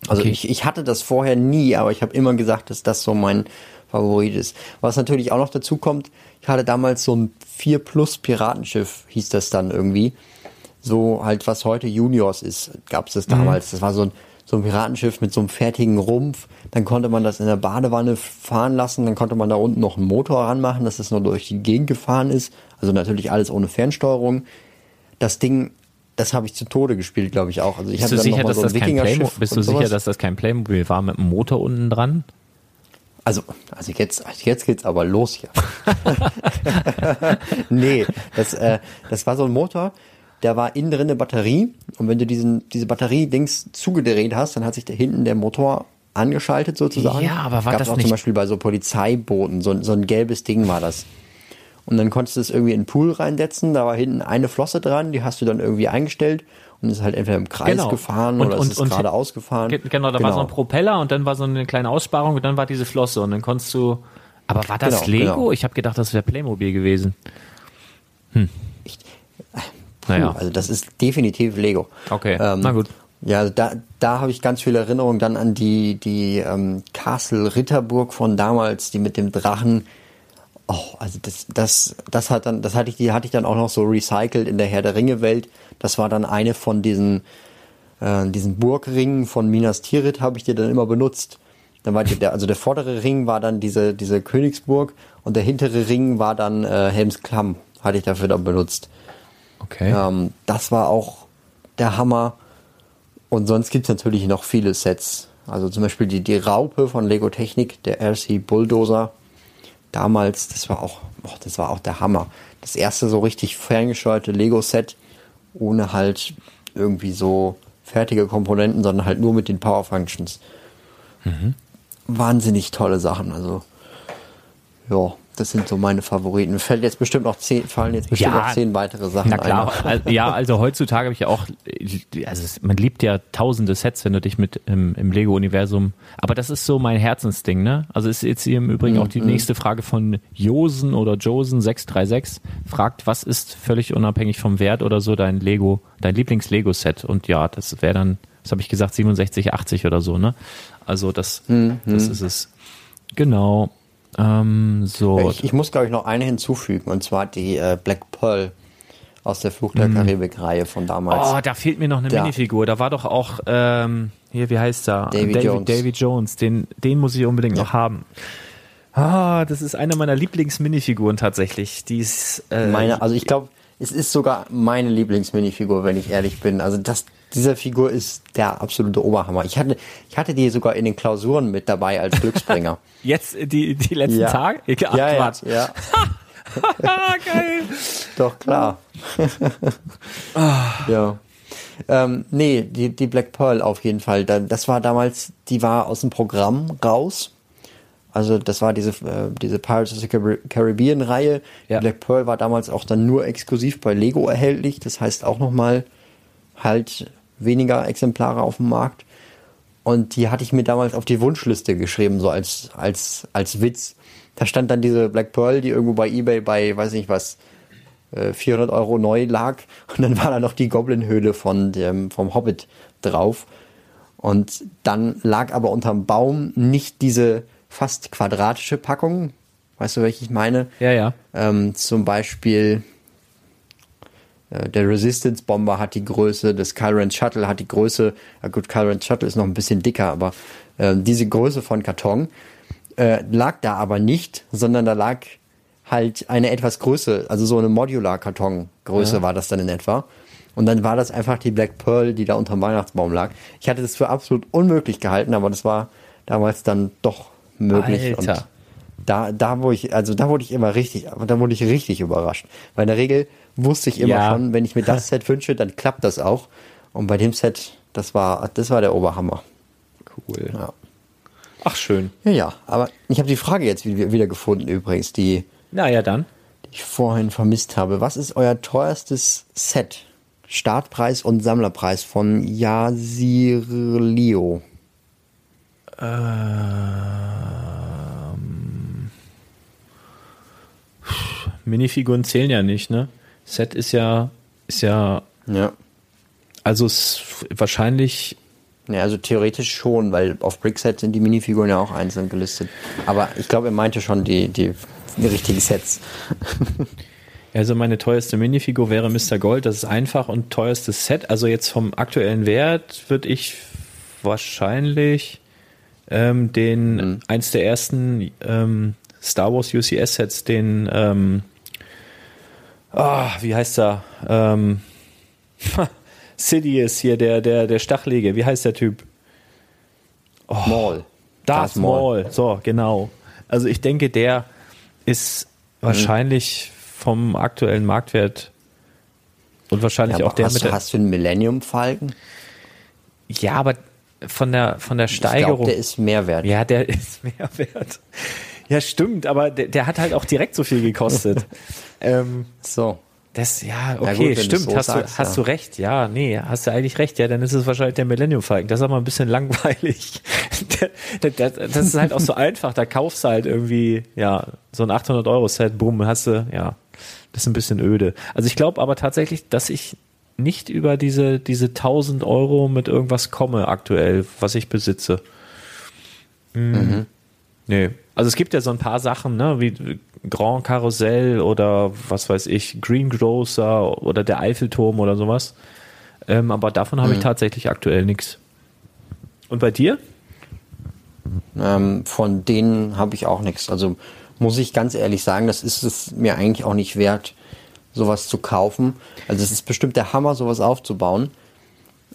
Also Okay. ich, ich hatte das vorher nie, aber ich habe immer gesagt, dass das so mein Favorit ist. Was natürlich auch noch dazu kommt, ich hatte damals so ein 4 Plus Piratenschiff, hieß das dann irgendwie. So halt, was heute Juniors ist, gab es das damals. Das war so ein, so ein Piratenschiff mit so einem fertigen Rumpf. Dann konnte man das in der Badewanne fahren lassen. Dann konnte man da unten noch einen Motor ranmachen, dass es nur durch die Gegend gefahren ist. Also natürlich alles ohne Fernsteuerung. Das Ding, das habe ich zu Tode gespielt, glaube ich auch. Also ich bist du sicher, dass so das kein Playmobil, bist du sicher, dass das kein Playmobil war mit einem Motor unten dran? Also, also jetzt, jetzt geht's aber los hier. nee, das, äh, das war so ein Motor, der war innen drin eine Batterie und wenn du diesen, diese Batterie-Dings zugedreht hast, dann hat sich da hinten der Motor angeschaltet sozusagen. Ja, aber war Gab's das auch nicht- zum Beispiel bei so Polizeibooten, so, ein- so ein gelbes Ding war das. Und dann konntest du es irgendwie in den Pool reinsetzen, da war hinten eine Flosse dran, die hast du dann irgendwie eingestellt und ist halt entweder im Kreis Genau. gefahren Und- oder und- es ist und- geradeaus gefahren. Ge- Genau, da war so ein Propeller und dann war so eine kleine Aussparung und dann war diese Flosse und dann konntest du. Aber war das Genau, Lego? genau. Ich habe gedacht, das wäre Playmobil gewesen. Puh, Naja. Also das ist definitiv Lego. Okay, Ähm, na gut. Ja, da, da habe ich ganz viele Erinnerungen dann an die, die ähm, Castle Ritterburg von damals, die mit dem Drachen. Oh, also das, das, das hat dann, das hatte ich, die hatte ich dann auch noch so recycelt in der Herr der Ringe Welt. Das war dann eine von diesen, äh, diesen Burgringen von Minas Tirith habe ich die dann immer benutzt. Dann war die, der, also der vordere Ring war dann diese, diese Königsburg und der hintere Ring war dann äh, Helmsklamm, hatte ich dafür dann benutzt. Okay. Ähm, das war auch der Hammer. Und sonst gibt's natürlich noch viele Sets. Also zum Beispiel die, die Raupe von Lego Technik, der RC Bulldozer. Damals, das war auch, boah, das war auch der Hammer. Das erste so richtig ferngesteuerte Lego-Set, ohne halt irgendwie so fertige Komponenten, sondern halt nur mit den Power Functions. Wahnsinnig tolle Sachen. Also, ja, das sind so meine Favoriten. Fällt jetzt bestimmt noch zehn, fallen jetzt bestimmt Ja. noch zehn weitere Sachen Na klar, ein. Al- ja, also heutzutage habe ich ja auch, also man liebt ja tausende Sets, wenn du dich mit im, im Lego-Universum, aber das ist so mein Herzensding, ne? Also ist jetzt hier im Übrigen auch die nächste Frage von Josen oder Josen 636, fragt, was ist völlig unabhängig vom Wert oder so dein Lego, dein Lieblings-Lego-Set? Und ja, das wäre dann, das habe ich gesagt, 67, 80 oder so, ne? Also das, das ist es. Genau. Ähm, so. Ich, ich muss, glaube ich, noch eine hinzufügen, und zwar die äh, Black Pearl aus der Fluch der Karibik-Reihe von damals. Oh, da fehlt mir noch eine Da. Minifigur. Da war doch auch, ähm, hier, wie heißt er? Davy David, Jones. Davy Jones. Den, den muss ich unbedingt noch haben. Ah, das ist eine meiner Lieblings-Minifiguren tatsächlich. Die ist, äh, meine, also ich glaube, es ist sogar meine Lieblingsminifigur, wenn ich ehrlich bin. Also das, diese Figur ist der absolute Oberhammer. Ich hatte, ich hatte die sogar in den Klausuren mit dabei als Glücksbringer. jetzt äh, die, die letzten Ja. Tage? Ach, ja, ja, Quatsch. ja. Ah, geil. Doch, klar. ja. Ähm, nee, die, die Black Pearl auf jeden Fall. Da- Das war damals, die war aus dem Programm raus. Also das war diese, äh, diese Pirates of the Carib- Caribbean Reihe. Ja. Black Pearl war damals auch dann nur exklusiv bei Lego erhältlich. Das heißt auch nochmal halt weniger Exemplare auf dem Markt. Und die hatte ich mir damals auf die Wunschliste geschrieben, so als, als, als Witz. Da stand dann diese Black Pearl, die irgendwo bei Ebay bei, weiß nicht was, äh, 400 Euro neu lag. Und dann war da noch die Goblin-Höhle von dem, vom Hobbit drauf. Und dann lag aber unterm Baum nicht diese fast quadratische Packung. Weißt du, welche ich meine? Ja, ja. Ähm, zum Beispiel äh, der Resistance Bomber hat die Größe, das Kyran Shuttle hat die Größe, ja gut, Kyran Shuttle ist noch ein bisschen dicker, aber äh, diese Größe von Karton äh, lag da aber nicht, sondern da lag halt eine etwas Größe, also so eine Modular-Karton-Größe war das dann in etwa. Und dann war das einfach die Black Pearl, die da unterm Weihnachtsbaum lag. Ich hatte das für absolut unmöglich gehalten, aber das war damals dann doch möglich. Alter. Und da, da wo ich, also da wurde ich immer richtig, da wurde ich richtig überrascht. Weil in der Regel wusste ich immer Ja. schon, wenn ich mir das Set wünsche, dann klappt das auch. Und bei dem Set, das war, das war der Oberhammer. Cool. Ja. Ach, schön. Ja, ja. Aber ich habe die Frage jetzt wieder gefunden übrigens, die, Na ja, dann. die ich vorhin vermisst habe. Was ist euer teuerstes Set? Startpreis und Sammlerpreis von Yasirlio. Minifiguren zählen ja nicht, ne? Set ist ja, ist ja, Ja. also es wahrscheinlich, Ja, also theoretisch schon, weil auf Brickset sind die Minifiguren ja auch einzeln gelistet. Aber ich glaube, er meinte schon die, die, die richtigen Sets. also meine teuerste Minifigur wäre Mr. Gold, das ist einfach und teuerstes Set. Also jetzt vom aktuellen Wert würde ich wahrscheinlich ähm, den, eins der ersten ähm, Star Wars UCS Sets, den, ähm, ah, wie heißt er? Ähm, Sidious hier, der, der, der Stachelige, wie heißt der Typ? Maul. Darth Maul, so, genau. Also ich denke, der ist wahrscheinlich vom aktuellen Marktwert und wahrscheinlich Ja, auch der hast, mit du- der. hast du einen Millennium Falken? Ja, aber von der von der Ich glaube, Steigerung. der ist mehr wert. ja, der ist mehr wert. Ja, stimmt, aber der, der hat halt auch direkt so viel gekostet. ähm, So. das, ja, Ja, okay, gut, stimmt, so hast, sagst, du, hast ja. du recht, ja, nee, hast du eigentlich recht, ja, dann ist es wahrscheinlich der Millennium Falcon. Das ist aber ein bisschen langweilig. das, ist halt auch so einfach, da kaufst du halt irgendwie, ja, so ein 800 Euro Set, bumm, hast du, ja, das ist ein bisschen öde. Also ich glaube aber tatsächlich, dass ich nicht über diese, diese 1000 Euro mit irgendwas komme aktuell, was ich besitze. Mhm. Nee. Also es gibt ja so ein paar Sachen, ne, wie Grand Karussell oder was weiß ich, Greengrocer oder der Eiffelturm oder sowas. Ähm, aber davon habe ich tatsächlich aktuell nichts. Und bei dir? Ähm, von denen habe ich auch nichts. Also muss ich ganz ehrlich sagen, das ist es mir eigentlich auch nicht wert, sowas zu kaufen. Also es ist bestimmt der Hammer, sowas aufzubauen.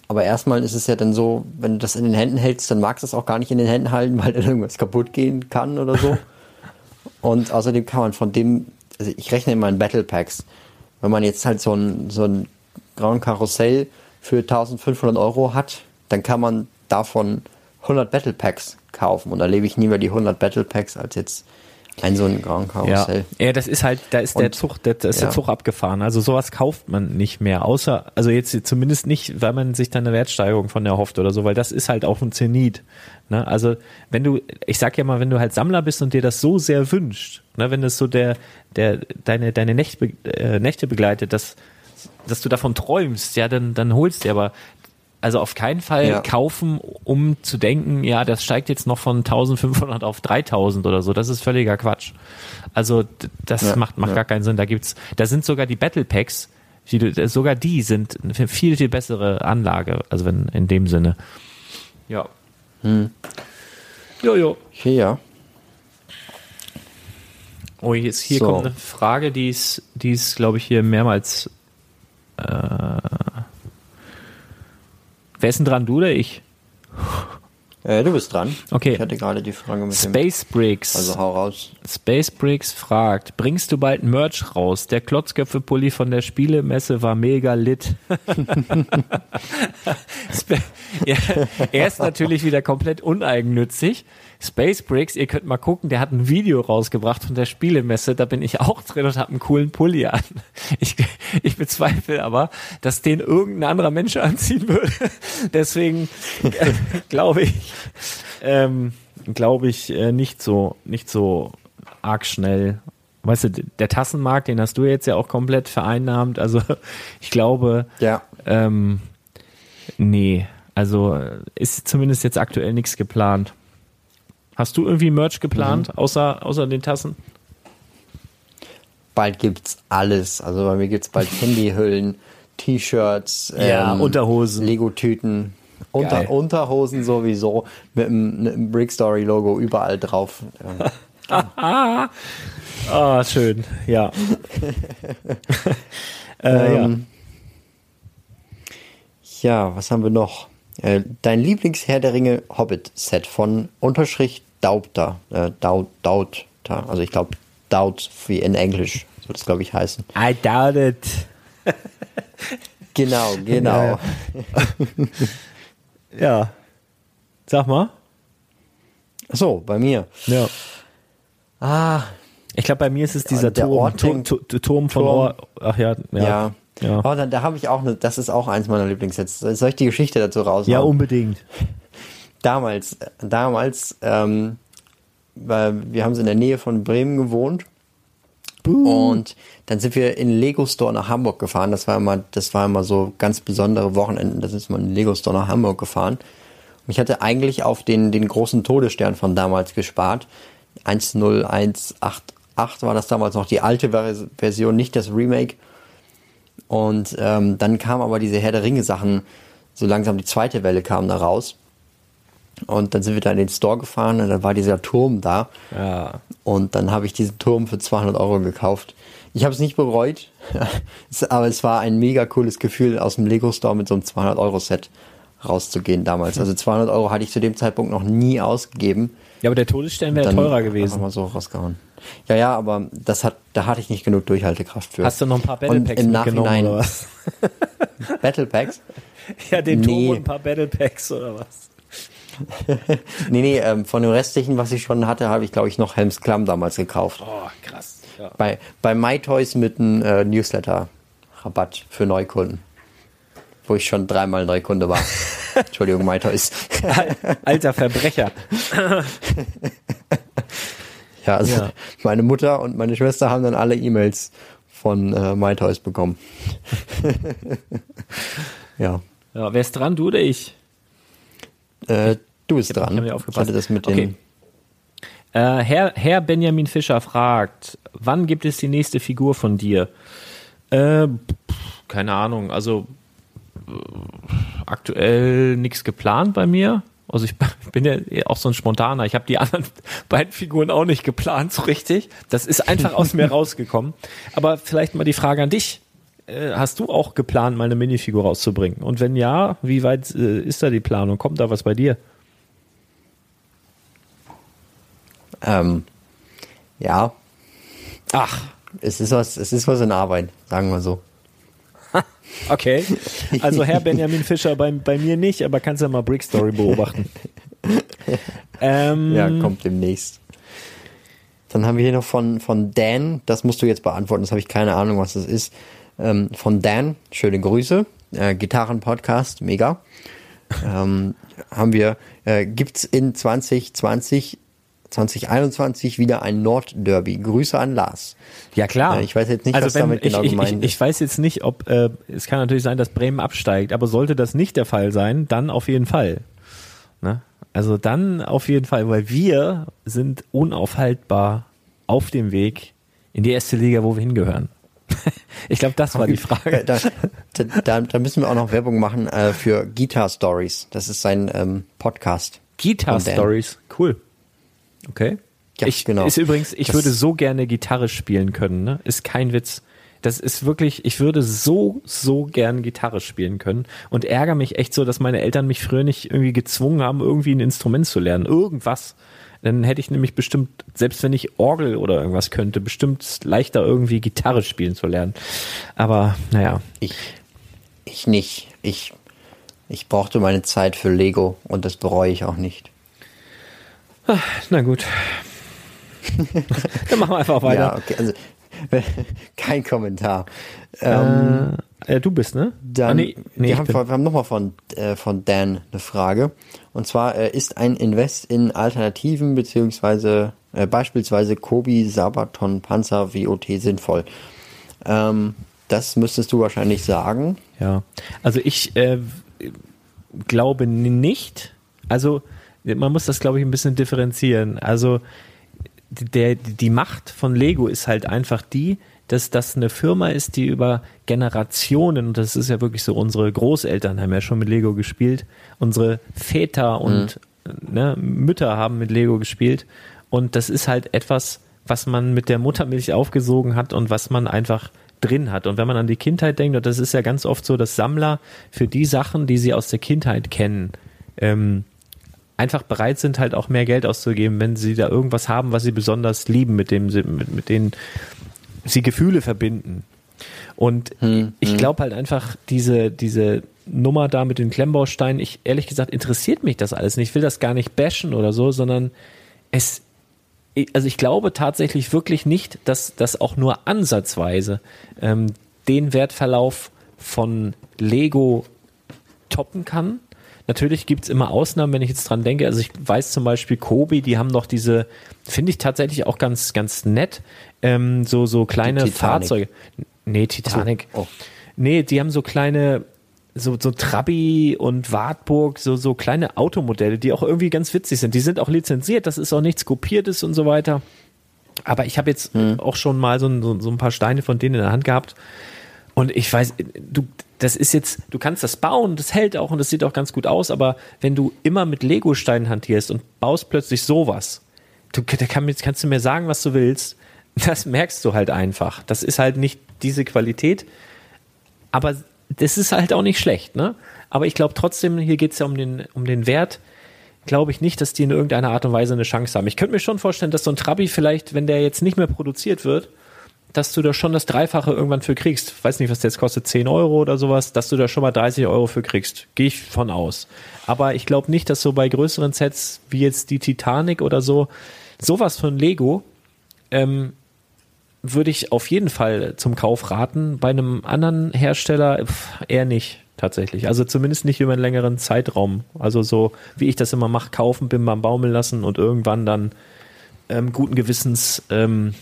Aber erstmal ist es ja dann so, wenn du das in den Händen hältst, dann magst du es auch gar nicht in den Händen halten, weil dann irgendwas kaputt gehen kann oder so. Und außerdem kann man von dem, also ich rechne immer in Battle Packs. Wenn man jetzt halt so ein, so ein Grand Karussell für 1500 Euro hat, dann kann man davon 100 Battle Packs kaufen. Und da lebe ich lieber die 100 Battle Packs als jetzt ein so ein Grand Karussell. Ja, das ist halt, da ist der Und- Zug, da da ist der ja. Zug abgefahren. Also sowas kauft man nicht mehr, außer, also jetzt zumindest nicht, weil man sich dann eine Wertsteigerung von erhofft oder so, weil das ist halt auch ein Zenit. Ne? Also wenn du, ich sag ja mal, wenn du halt Sammler bist und dir das so sehr wünscht, ne, wenn das so der, der, deine, deine Nächte, äh, Nächte begleitet, dass, dass du davon träumst, ja, dann, dann holst du, aber also auf keinen Fall Ja. kaufen, um zu denken, ja, das steigt jetzt noch von 1500 auf 3000 oder so. Das ist völliger Quatsch. Also das Ja, macht, macht ja. gar keinen Sinn. Da gibt's, da sind sogar die Battle Packs, die, sogar die sind eine viel, viel bessere Anlage. Also wenn, in dem Sinne. Ja. Hm. Jojo. Okay, ja. Oh, jetzt hier So. kommt eine Frage, die ist, die ist, glaube ich, hier mehrmals. Äh, wer ist denn dran, du oder ich? Äh, du bist dran. Okay. Ich hatte gerade die Frage mit dem. Space Bricks. Also hau raus. Space Bricks fragt, bringst du bald Merch raus? Der Klotzköpfe-Pulli von der Spielemesse war mega lit. Ja, er ist natürlich wieder komplett uneigennützig. Space Bricks, ihr könnt mal gucken, der hat ein Video rausgebracht von der Spielemesse, da bin ich auch drin und habe einen coolen Pulli an. Ich, ich bezweifle aber, dass den irgendein anderer Mensch anziehen würde. Deswegen äh, glaube ich, ähm, glaube ich äh, nicht so, nicht so arg schnell. Weißt du, der Tassenmarkt, den hast du jetzt ja auch komplett vereinnahmt. Also ich glaube, Ja. ähm, nee, also äh, ist zumindest jetzt aktuell nichts geplant. Hast du irgendwie Merch geplant, außer, außer den Tassen? Bald gibt's alles. Also bei mir gibt's bald Handyhüllen, T-Shirts, Ja, ähm, Unterhosen. Lego-Tüten. Unter, Unterhosen sowieso mit einem, mit einem Brick Story Logo überall drauf. Ah, schön, ja. äh, ja. Ähm, ja, was haben wir noch? Äh, dein Lieblingsherr der Ringe Hobbit-Set von Unterschrift Daubter. Äh, Daut, Dauter. Also ich glaube Daut wie in Englisch. So das glaube ich heißen. I doubt it. Genau, genau. Ja. Sag mal. So, bei mir. Ja. Ah, Ich glaube, bei mir ist es dieser Turm, Orting- Turm, Tu- Turm von Turm. Or Ach ja, ja. ja. Ja, Oh, da, da habe ich auch eine, das ist auch eins meiner Lieblingssets. Soll ich die Geschichte dazu raushauen? ja unbedingt. Damals, damals, ähm, weil wir haben in der Nähe von Bremen gewohnt. Und dann sind wir in Lego Store nach Hamburg gefahren. Das war immer, das war immer so ganz besondere Wochenenden. Da ist man in Lego Store nach Hamburg gefahren. Und ich hatte eigentlich auf den, den großen Todesstern von damals gespart. 10188 war das damals noch die alte Vers- Version, nicht das Remake. Und ähm, dann kam aber diese Herr der Ringe Sachen, so langsam die zweite Welle kam da raus. Und dann sind wir da in den Store gefahren und dann war dieser Turm da. Ja. Und dann habe ich diesen Turm für 200 Euro gekauft. Ich habe es nicht bereut, aber es war ein mega cooles Gefühl, aus dem Lego Store mit so einem 200 Euro Set rauszugehen damals. Also 200 Euro hatte ich zu dem Zeitpunkt noch nie ausgegeben. Ja, aber der Todesstern wäre teurer gewesen. mal so rausgehauen. Ja, ja, aber das hat, da hatte ich nicht genug Durchhaltekraft für. Hast du noch ein paar Battle Und Packs im mitgenommen Nachhinein oder was? Battle Packs? Ja, den Turm Nee. und ein paar Battle Packs oder was? Nee, nee, ähm, von dem restlichen, was ich schon hatte, habe ich, glaube ich, noch Helms Klamm damals gekauft. Oh, krass. Ja. Bei, bei MyToys mit einem äh, Newsletter-Rabatt für Neukunden. Wo ich schon dreimal Neukunde war. Entschuldigung, MyToys. Alter Verbrecher. ja, also Ja. meine Mutter und meine Schwester haben dann alle E-Mails von äh, MyToys bekommen. ja. Ja, wer ist dran, du oder ich? Äh, du bist Ich hab- dran. ich hab Ich hatte das mit den. Okay. Äh, Herr, Herr Benjamin Fischer fragt, wann gibt es die nächste Figur von dir? Äh, keine Ahnung, also äh, aktuell nichts geplant bei mir. Also ich bin ja auch so ein Spontaner. Ich habe die anderen beiden Figuren auch nicht geplant so richtig. Das ist einfach aus mir rausgekommen. Aber vielleicht mal die Frage an dich. Äh, Hast du auch geplant, mal eine Minifigur rauszubringen? Und wenn ja, wie weit äh, ist da die Planung? Kommt da was bei dir? Ähm, ja, Ach, es ist was, es ist was in Arbeit, sagen wir so. Okay. Also Herr Benjamin Fischer bei, bei mir nicht, aber kannst ja mal Brick Story beobachten. ähm, Ja, kommt demnächst. Dann haben wir hier noch von, von Dan, das musst du jetzt beantworten, das habe ich keine Ahnung, was das ist. Ähm, von Dan, schöne Grüße, äh, Gitarren-Podcast, mega. ähm, haben wir, äh, gibt's in 2020, 2021 wieder ein Nordderby. Grüße an Lars. Ja klar. Ja, ich weiß jetzt nicht, also was wenn, damit genau ich, ich, gemeint ich, ich weiß jetzt nicht, ob äh, es kann natürlich sein, dass Bremen absteigt, aber sollte das nicht der Fall sein, dann auf jeden Fall. Ne? Also dann auf jeden Fall, weil wir sind unaufhaltbar auf dem Weg in die erste Liga, wo wir hingehören. ich glaube, das war die Äh, Frage. Da, da, da, müssen wir auch noch Werbung machen äh, für Guitar Stories. Das ist sein ähm, Podcast. Guitar. Stories, cool. Okay. Ja, ich, genau. Ist übrigens, ich Das- würde so gerne Gitarre spielen können, ne? Ist kein Witz. Das ist wirklich, ich würde so, so gern Gitarre spielen können und ärgere mich echt so, dass meine Eltern mich früher nicht irgendwie gezwungen haben, irgendwie ein Instrument zu lernen. Irgendwas. Dann hätte ich nämlich bestimmt, selbst wenn ich Orgel oder irgendwas könnte, bestimmt leichter irgendwie Gitarre spielen zu lernen. Aber naja, Ich, ich nicht. Ich, ich brauchte meine Zeit für Lego und das bereue ich auch nicht. Na gut. Dann machen wir einfach weiter. Ja, okay. Also, kein Kommentar. Ähm, Äh, du bist, ne? Dann, Ah, nee, nee, wir, haben, wir haben nochmal von, äh, von Dan eine Frage. Und zwar äh, ist ein Invest in Alternativen beziehungsweise äh, beispielsweise Kobi, Sabaton, Panzer, WOT sinnvoll? Ähm, das müsstest du wahrscheinlich sagen. Ja, also ich äh, glaube nicht. Also man muss das, glaube ich, ein bisschen differenzieren. Also der, die Macht von Lego ist halt einfach die, dass das eine Firma ist, die über Generationen, und das ist ja wirklich so, unsere Großeltern haben ja schon mit Lego gespielt, unsere Väter und ne, Mütter haben mit Lego gespielt. Und das ist halt etwas, was man mit der Muttermilch aufgesogen hat und was man einfach drin hat. Und wenn man an die Kindheit denkt, und das ist ja ganz oft so, dass Sammler für die Sachen, die sie aus der Kindheit kennen, ähm, einfach bereit sind, halt auch mehr Geld auszugeben, wenn sie da irgendwas haben, was sie besonders lieben, mit dem sie, mit, mit denen sie Gefühle verbinden. Und ich glaube halt einfach, diese, diese Nummer da mit den Klemmbausteinen, ich ehrlich gesagt interessiert mich das alles nicht. Ich will das gar nicht bashen oder so, sondern es, also ich glaube tatsächlich wirklich nicht, dass das auch nur ansatzweise ähm, den Wertverlauf von Lego toppen kann. Natürlich gibt's immer Ausnahmen, wenn ich jetzt dran denke. Also ich weiß zum Beispiel Kobi, die haben noch diese, finde ich tatsächlich auch ganz, ganz nett, ähm, so, so kleine. Fahrzeuge. Nee, Titanic. Oh. Nee, die haben so kleine, so, so Trabi und Wartburg, so, so kleine Automodelle, die auch irgendwie ganz witzig sind. Die sind auch lizenziert, das ist auch nichts Kopiertes und so weiter. Aber ich habe jetzt auch schon mal so, so, so ein paar Steine von denen in der Hand gehabt. Und ich weiß, du, das ist jetzt, du kannst das bauen, das hält auch und das sieht auch ganz gut aus, aber wenn du immer mit Lego-Steinen hantierst und baust plötzlich sowas, du, da kann, kannst du mir sagen, was du willst, das merkst du halt einfach. Das ist halt nicht diese Qualität, aber das ist halt auch nicht schlecht, ne? Aber ich glaube trotzdem, hier geht's ja um den, um den Wert, glaube ich nicht, dass die in irgendeiner Art und Weise eine Chance haben. Ich könnte mir schon vorstellen, dass so ein Trabi vielleicht, wenn der jetzt nicht mehr produziert wird, dass du da schon das Dreifache irgendwann für kriegst. Weiß nicht, was der jetzt kostet, 10 Euro oder sowas, dass du da schon mal 30 Euro für kriegst. Gehe ich von aus. Aber ich glaube nicht, dass so bei größeren Sets wie jetzt die Titanic oder so, sowas von Lego, ähm, würde ich auf jeden Fall zum Kauf raten. Bei einem anderen Hersteller eher nicht, tatsächlich. Also zumindest nicht über einen längeren Zeitraum. Also so, wie ich das immer mache, kaufen, bim bam baumeln lassen und irgendwann dann ähm, guten Gewissens, ähm,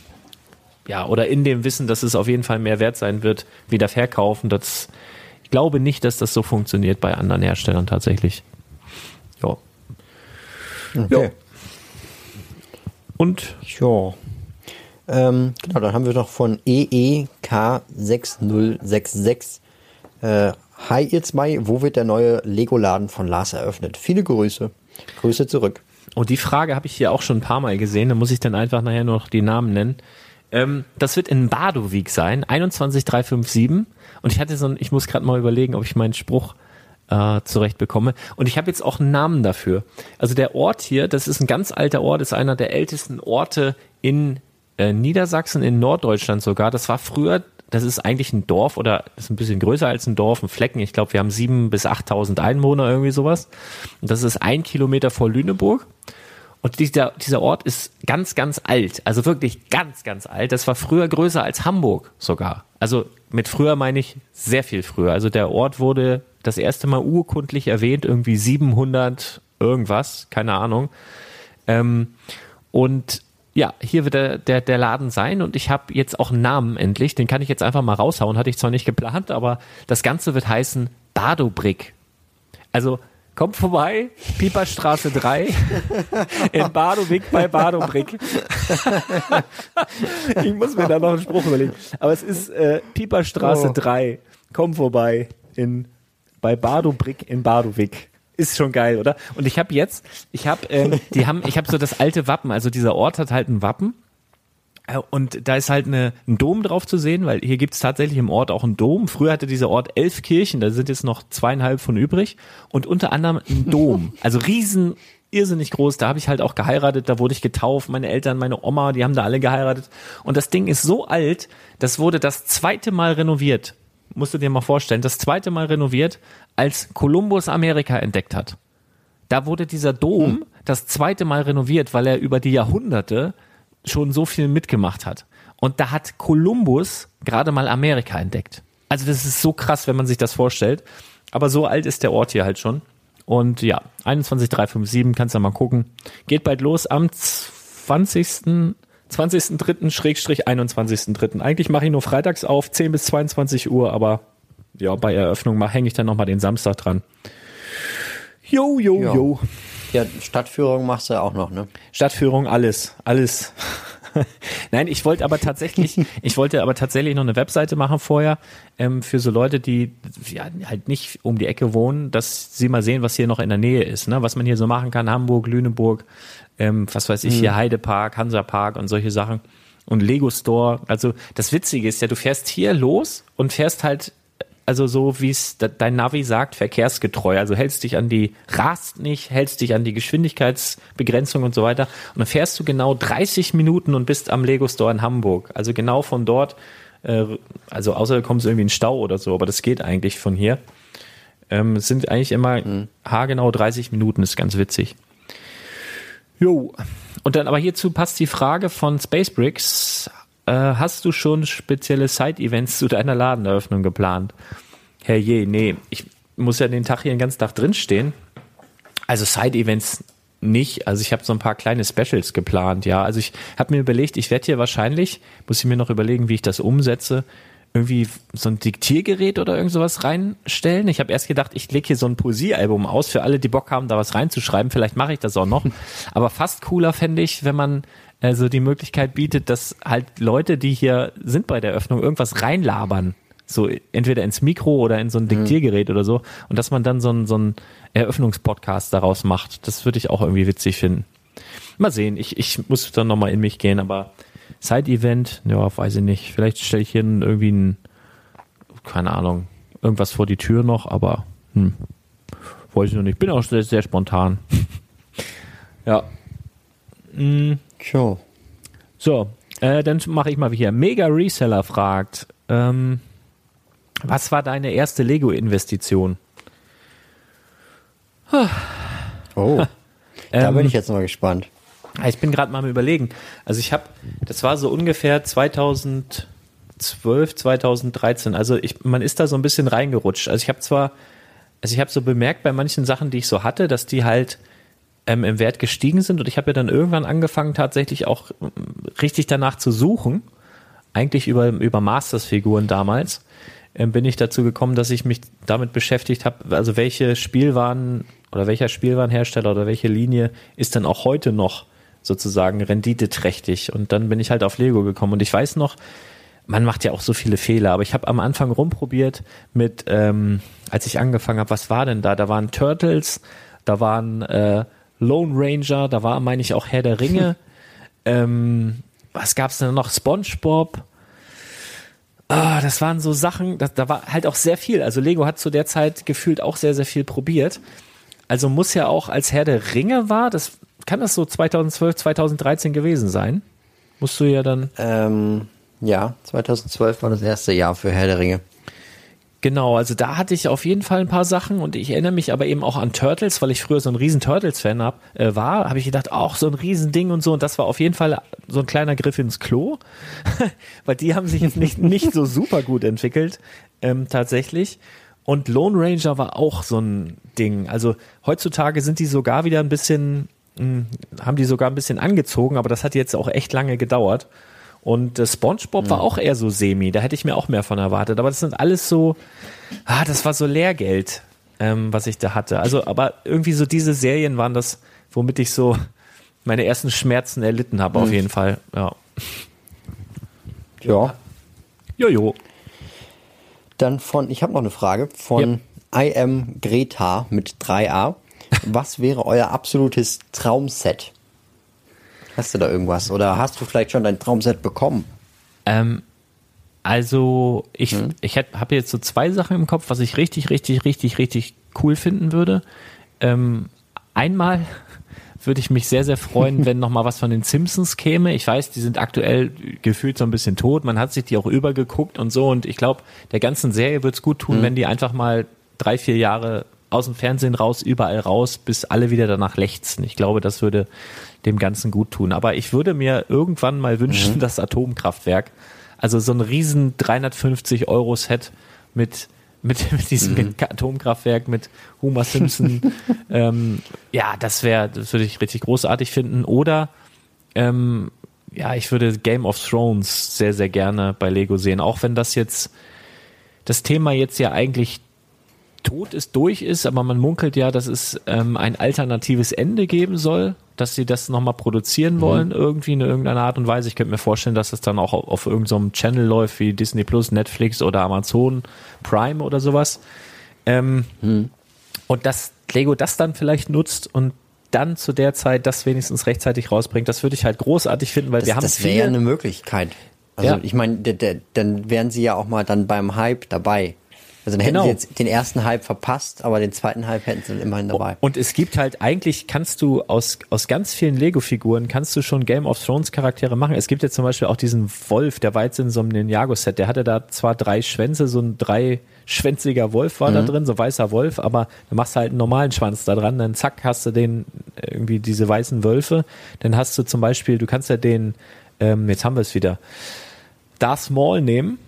ja, oder in dem Wissen, dass es auf jeden Fall mehr wert sein wird, wieder verkaufen. Das, ich glaube nicht, dass das so funktioniert bei anderen Herstellern tatsächlich. Ja. Okay. Und Ja. Ähm, genau, dann haben wir noch von E EEK6066. Äh, Hi ihr zwei, wo wird der neue Lego-Laden von Lars eröffnet? Viele Grüße. Grüße zurück. Und die Frage habe ich hier auch schon ein paar Mal gesehen. Da muss ich dann einfach nachher noch die Namen nennen. Ähm, das wird in Badowik sein, 21357. Und ich hatte so ein, ich muss gerade mal überlegen, ob ich meinen Spruch äh, zurecht bekomme. Und ich habe jetzt auch einen Namen dafür. Also der Ort hier, das ist ein ganz alter Ort, ist einer der ältesten Orte in äh, Niedersachsen, in Norddeutschland sogar. Das war früher, das ist eigentlich ein Dorf oder ist ein bisschen größer als ein Dorf, ein Flecken. Ich glaube, wir haben sieben bis 8.000 Einwohner, irgendwie sowas. Und das ist ein Kilometer vor Lüneburg. Und dieser, dieser Ort ist ganz, ganz alt. Also wirklich ganz, ganz alt. Das war früher größer als Hamburg sogar. Also mit früher meine ich sehr viel früher. Also der Ort wurde das erste Mal urkundlich erwähnt, irgendwie 700 irgendwas, keine Ahnung. Ähm, und ja, hier wird der, der, der Laden sein und ich habe jetzt auch einen Namen endlich. Den kann ich jetzt einfach mal raushauen. Hatte ich zwar nicht geplant, aber das Ganze wird heißen Badobrick. Also kommt vorbei, Pieperstraße 3 in Badowik bei Badobrick. ich muss mir da noch einen Spruch überlegen. Aber es ist äh, Pieperstraße Oh. 3. Komm vorbei in bei Badobrick in Badowik. Ist schon geil, oder? Und ich habe jetzt, ich habe, ähm, die haben, ich habe so das alte Wappen. Also dieser Ort hat halt ein Wappen Und da ist halt eine, ein Dom drauf zu sehen, weil hier gibt's tatsächlich im Ort auch einen Dom. Früher hatte dieser Ort elf Kirchen, da sind jetzt noch zweieinhalb von übrig. Und unter anderem ein Dom. Also riesen, irrsinnig groß. Da habe ich halt auch geheiratet, da wurde ich getauft. Meine Eltern, meine Oma, die haben da alle geheiratet. Und das Ding ist so alt, das wurde das zweite Mal renoviert. Musst du dir mal vorstellen, das zweite Mal renoviert, als Kolumbus Amerika entdeckt hat. Da wurde dieser Dom das zweite Mal renoviert, weil er über die Jahrhunderte schon so viel mitgemacht hat. Und da hat Kolumbus gerade mal Amerika entdeckt. Also das ist so krass, wenn man sich das vorstellt. Aber so alt ist der Ort hier halt schon. Und ja, 21357, kannst du mal gucken. Geht bald los am 20. 20.3. Schrägstrich 21.3. Eigentlich mache ich nur freitags auf, 10 bis 22 Uhr, aber ja, bei Eröffnung hänge ich dann nochmal den Samstag dran. Jo, jo, jo. Ja, Stadtführung machst du auch noch, ne? Stadtführung, alles, alles. Nein, ich wollte aber tatsächlich, ich wollte aber tatsächlich noch eine Webseite machen vorher ähm, für so Leute, die ja, halt nicht um die Ecke wohnen, dass sie mal sehen, was hier noch in der Nähe ist, ne? was man hier so machen kann, Hamburg, Lüneburg, ähm, was weiß ich hier, Heidepark, Hansapark und solche Sachen und Lego Store. Also das Witzige ist ja, du fährst hier los und fährst halt also so wie es de- dein Navi sagt, verkehrsgetreu. Also hältst dich an die, rast nicht, hältst dich an die Geschwindigkeitsbegrenzung und so weiter. Und dann fährst du genau 30 Minuten und bist am Lego Store in Hamburg. Also genau von dort, äh, also außer du kommst irgendwie in Stau oder so, aber das geht eigentlich von hier. Ähm, es sind eigentlich immer haargenau 30 Minuten, ist ganz witzig. Jo. Und dann aber hierzu passt die Frage von Spacebricks. Äh, hast du schon spezielle Side-Events zu deiner Ladeneröffnung geplant? Herrje, nee. Ich muss ja den Tag hier den ganzen Tag drinstehen. Also Side-Events nicht. Also ich habe so ein paar kleine Specials geplant, ja. Also ich habe mir überlegt, ich werde hier wahrscheinlich, muss ich mir noch überlegen, wie ich das umsetze, irgendwie so ein Diktiergerät oder irgend sowas reinstellen. Ich habe erst gedacht, ich lege hier so ein Poesiealbum aus für alle, die Bock haben, da was reinzuschreiben. Vielleicht mache ich das auch noch. Aber fast cooler fände ich, wenn man also die Möglichkeit bietet, dass halt Leute, die hier sind bei der Öffnung, irgendwas reinlabern. So entweder ins Mikro oder in so ein Diktiergerät oder so. Und dass man dann so ein, so ein Eröffnungspodcast daraus macht. Das würde ich auch irgendwie witzig finden. Mal sehen. Ich, ich muss dann nochmal in mich gehen, aber Side-Event, ja, weiß ich nicht. Vielleicht stelle ich hier irgendwie ein, keine Ahnung, irgendwas vor die Tür noch, aber hm, weiß ich noch nicht. Bin auch sehr, sehr spontan. ja. Tja. So, äh, dann mache ich mal hier. Mega Reseller fragt, ähm, was war deine erste Lego-Investition? Oh. da Ähm, bin ich jetzt mal gespannt. Ich bin gerade mal am überlegen. Also ich habe, das war so ungefähr 2012, 2013. Also ich, man ist da so ein bisschen reingerutscht. Also ich habe zwar, also ich habe so bemerkt bei manchen Sachen, die ich so hatte, dass die halt ähm, im Wert gestiegen sind und ich habe ja dann irgendwann angefangen tatsächlich auch ähm, richtig danach zu suchen. Eigentlich über über Masters-Figuren damals ähm, bin ich dazu gekommen, dass ich mich damit beschäftigt habe, also welche Spielwaren oder welcher Spielwarenhersteller oder welche Linie ist dann auch heute noch sozusagen renditeträchtig. Und dann bin ich halt auf Lego gekommen. Und ich weiß noch, man macht ja auch so viele Fehler, aber ich habe am Anfang rumprobiert mit, ähm, als ich angefangen habe, was war denn da? Da waren Turtles, da waren äh, Lone Ranger, da war, meine ich, auch Herr der Ringe. ähm, was gab's denn noch? SpongeBob. Ah, das waren so Sachen, da, da war halt auch sehr viel. Also Lego hat zu der Zeit gefühlt auch sehr, sehr viel probiert. Also muss ja auch als Herr der Ringe war, das kann das so 2012, 2013 gewesen sein. Musst du ja dann Ähm, ja, 2012 war das erste Jahr für Herr der Ringe. Genau, also da hatte ich auf jeden Fall ein paar Sachen und ich erinnere mich aber eben auch an Turtles, weil ich früher so ein riesen Turtles-Fan hab, äh, war, habe ich gedacht, auch so ein Riesending und so und das war auf jeden Fall so ein kleiner Griff ins Klo, weil die haben sich jetzt nicht, nicht so super gut entwickelt, ähm, tatsächlich. Und Lone Ranger war auch so ein Ding. Also heutzutage sind die sogar wieder ein bisschen, mh, haben die sogar ein bisschen angezogen, aber das hat jetzt auch echt lange gedauert. Und äh, SpongeBob war auch eher so semi, da hätte ich mir auch mehr von erwartet. Aber das sind alles so, ah, das war so Lehrgeld, ähm, was ich da hatte. Also, aber irgendwie so diese Serien waren das, womit ich so meine ersten Schmerzen erlitten habe, auf jeden Fall. Ja. Ja. Jojo. Dann von, ich habe noch eine Frage von I am Greta mit 3a. Was wäre euer absolutes Traumset? Hast du da irgendwas? Oder hast du vielleicht schon dein Traumset bekommen? Ähm, also ich, Hm? ich habe jetzt so zwei Sachen im Kopf, was ich richtig, richtig, richtig, richtig cool finden würde. Ähm, einmal würde ich mich sehr, sehr freuen, wenn noch mal was von den Simpsons käme. Ich weiß, die sind aktuell gefühlt so ein bisschen tot. Man hat sich die auch übergeguckt und so. Und ich glaube, der ganzen Serie wird es gut tun, wenn die einfach mal drei, vier Jahre aus dem Fernsehen raus, überall raus, bis alle wieder danach lechzen. Ich glaube, das würde dem Ganzen gut tun. Aber ich würde mir irgendwann mal wünschen, das Atomkraftwerk, also so ein riesen 350 Euro Set mit mit, mit diesem Atomkraftwerk mit Homer Simpson. ähm, ja, das wäre, das würde ich richtig großartig finden. Oder ähm, ja, ich würde Game of Thrones sehr, sehr gerne bei Lego sehen. Auch wenn das jetzt das Thema jetzt ja eigentlich tot ist, durch ist, aber man munkelt ja, dass es ähm, ein alternatives Ende geben soll, dass sie das nochmal produzieren wollen, irgendwie in irgendeiner Art und Weise. Ich könnte mir vorstellen, dass es dann auch auf, auf irgendeinem Channel läuft, wie Disney Plus, Netflix oder Amazon Prime oder sowas. Ähm, Und dass Lego das dann vielleicht nutzt und dann zu der Zeit das wenigstens rechtzeitig rausbringt, das würde ich halt großartig finden, weil Das, wir haben das wäre ja eine Möglichkeit. Also Ja. ich meine, dann wären sie ja auch mal dann beim Hype dabei. Also dann hätten Genau. sie jetzt den ersten Hype verpasst, aber den zweiten Hype hätten sie dann immerhin dabei. Und es gibt halt eigentlich, kannst du aus, aus ganz vielen Lego-Figuren, kannst du schon Game of Thrones Charaktere machen. Es gibt jetzt zum Beispiel auch diesen Wolf, der war jetzt in so einem Ninjago-Set. Der hatte da zwar drei Schwänze, so ein dreischwänziger Wolf war da drin, so weißer Wolf, aber dann machst du halt einen normalen Schwanz da dran, dann zack, hast du den, äh, irgendwie diese weißen Wölfe. Dann hast du zum Beispiel, du kannst ja den, ähm, jetzt haben wir es wieder, Darth Maul nehmen,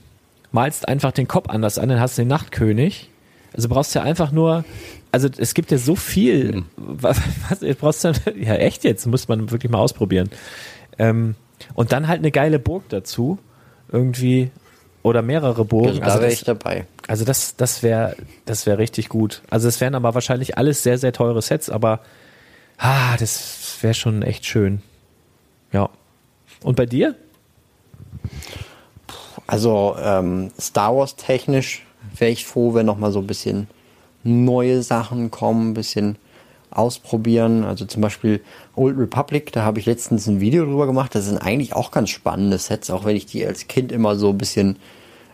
malst einfach den Kopf anders an, dann hast du den Nachtkönig. Also brauchst du ja einfach nur, also es gibt ja so viel, was, was jetzt brauchst du, ja echt jetzt, muss man wirklich mal ausprobieren. Ähm, und dann halt eine geile Burg dazu, irgendwie, oder mehrere Burgen. Also da Also wäre das, ich dabei. also das, das wäre, das wäre richtig gut. Also es wären aber wahrscheinlich alles sehr, sehr teure Sets, aber ah, das wäre schon echt schön. Ja. Und bei dir? Also ähm, Star Wars technisch wäre ich froh, wenn noch mal so ein bisschen neue Sachen kommen, ein bisschen ausprobieren. Also zum Beispiel Old Republic, da habe ich letztens ein Video drüber gemacht. Das sind eigentlich auch ganz spannende Sets, auch wenn ich die als Kind immer so ein bisschen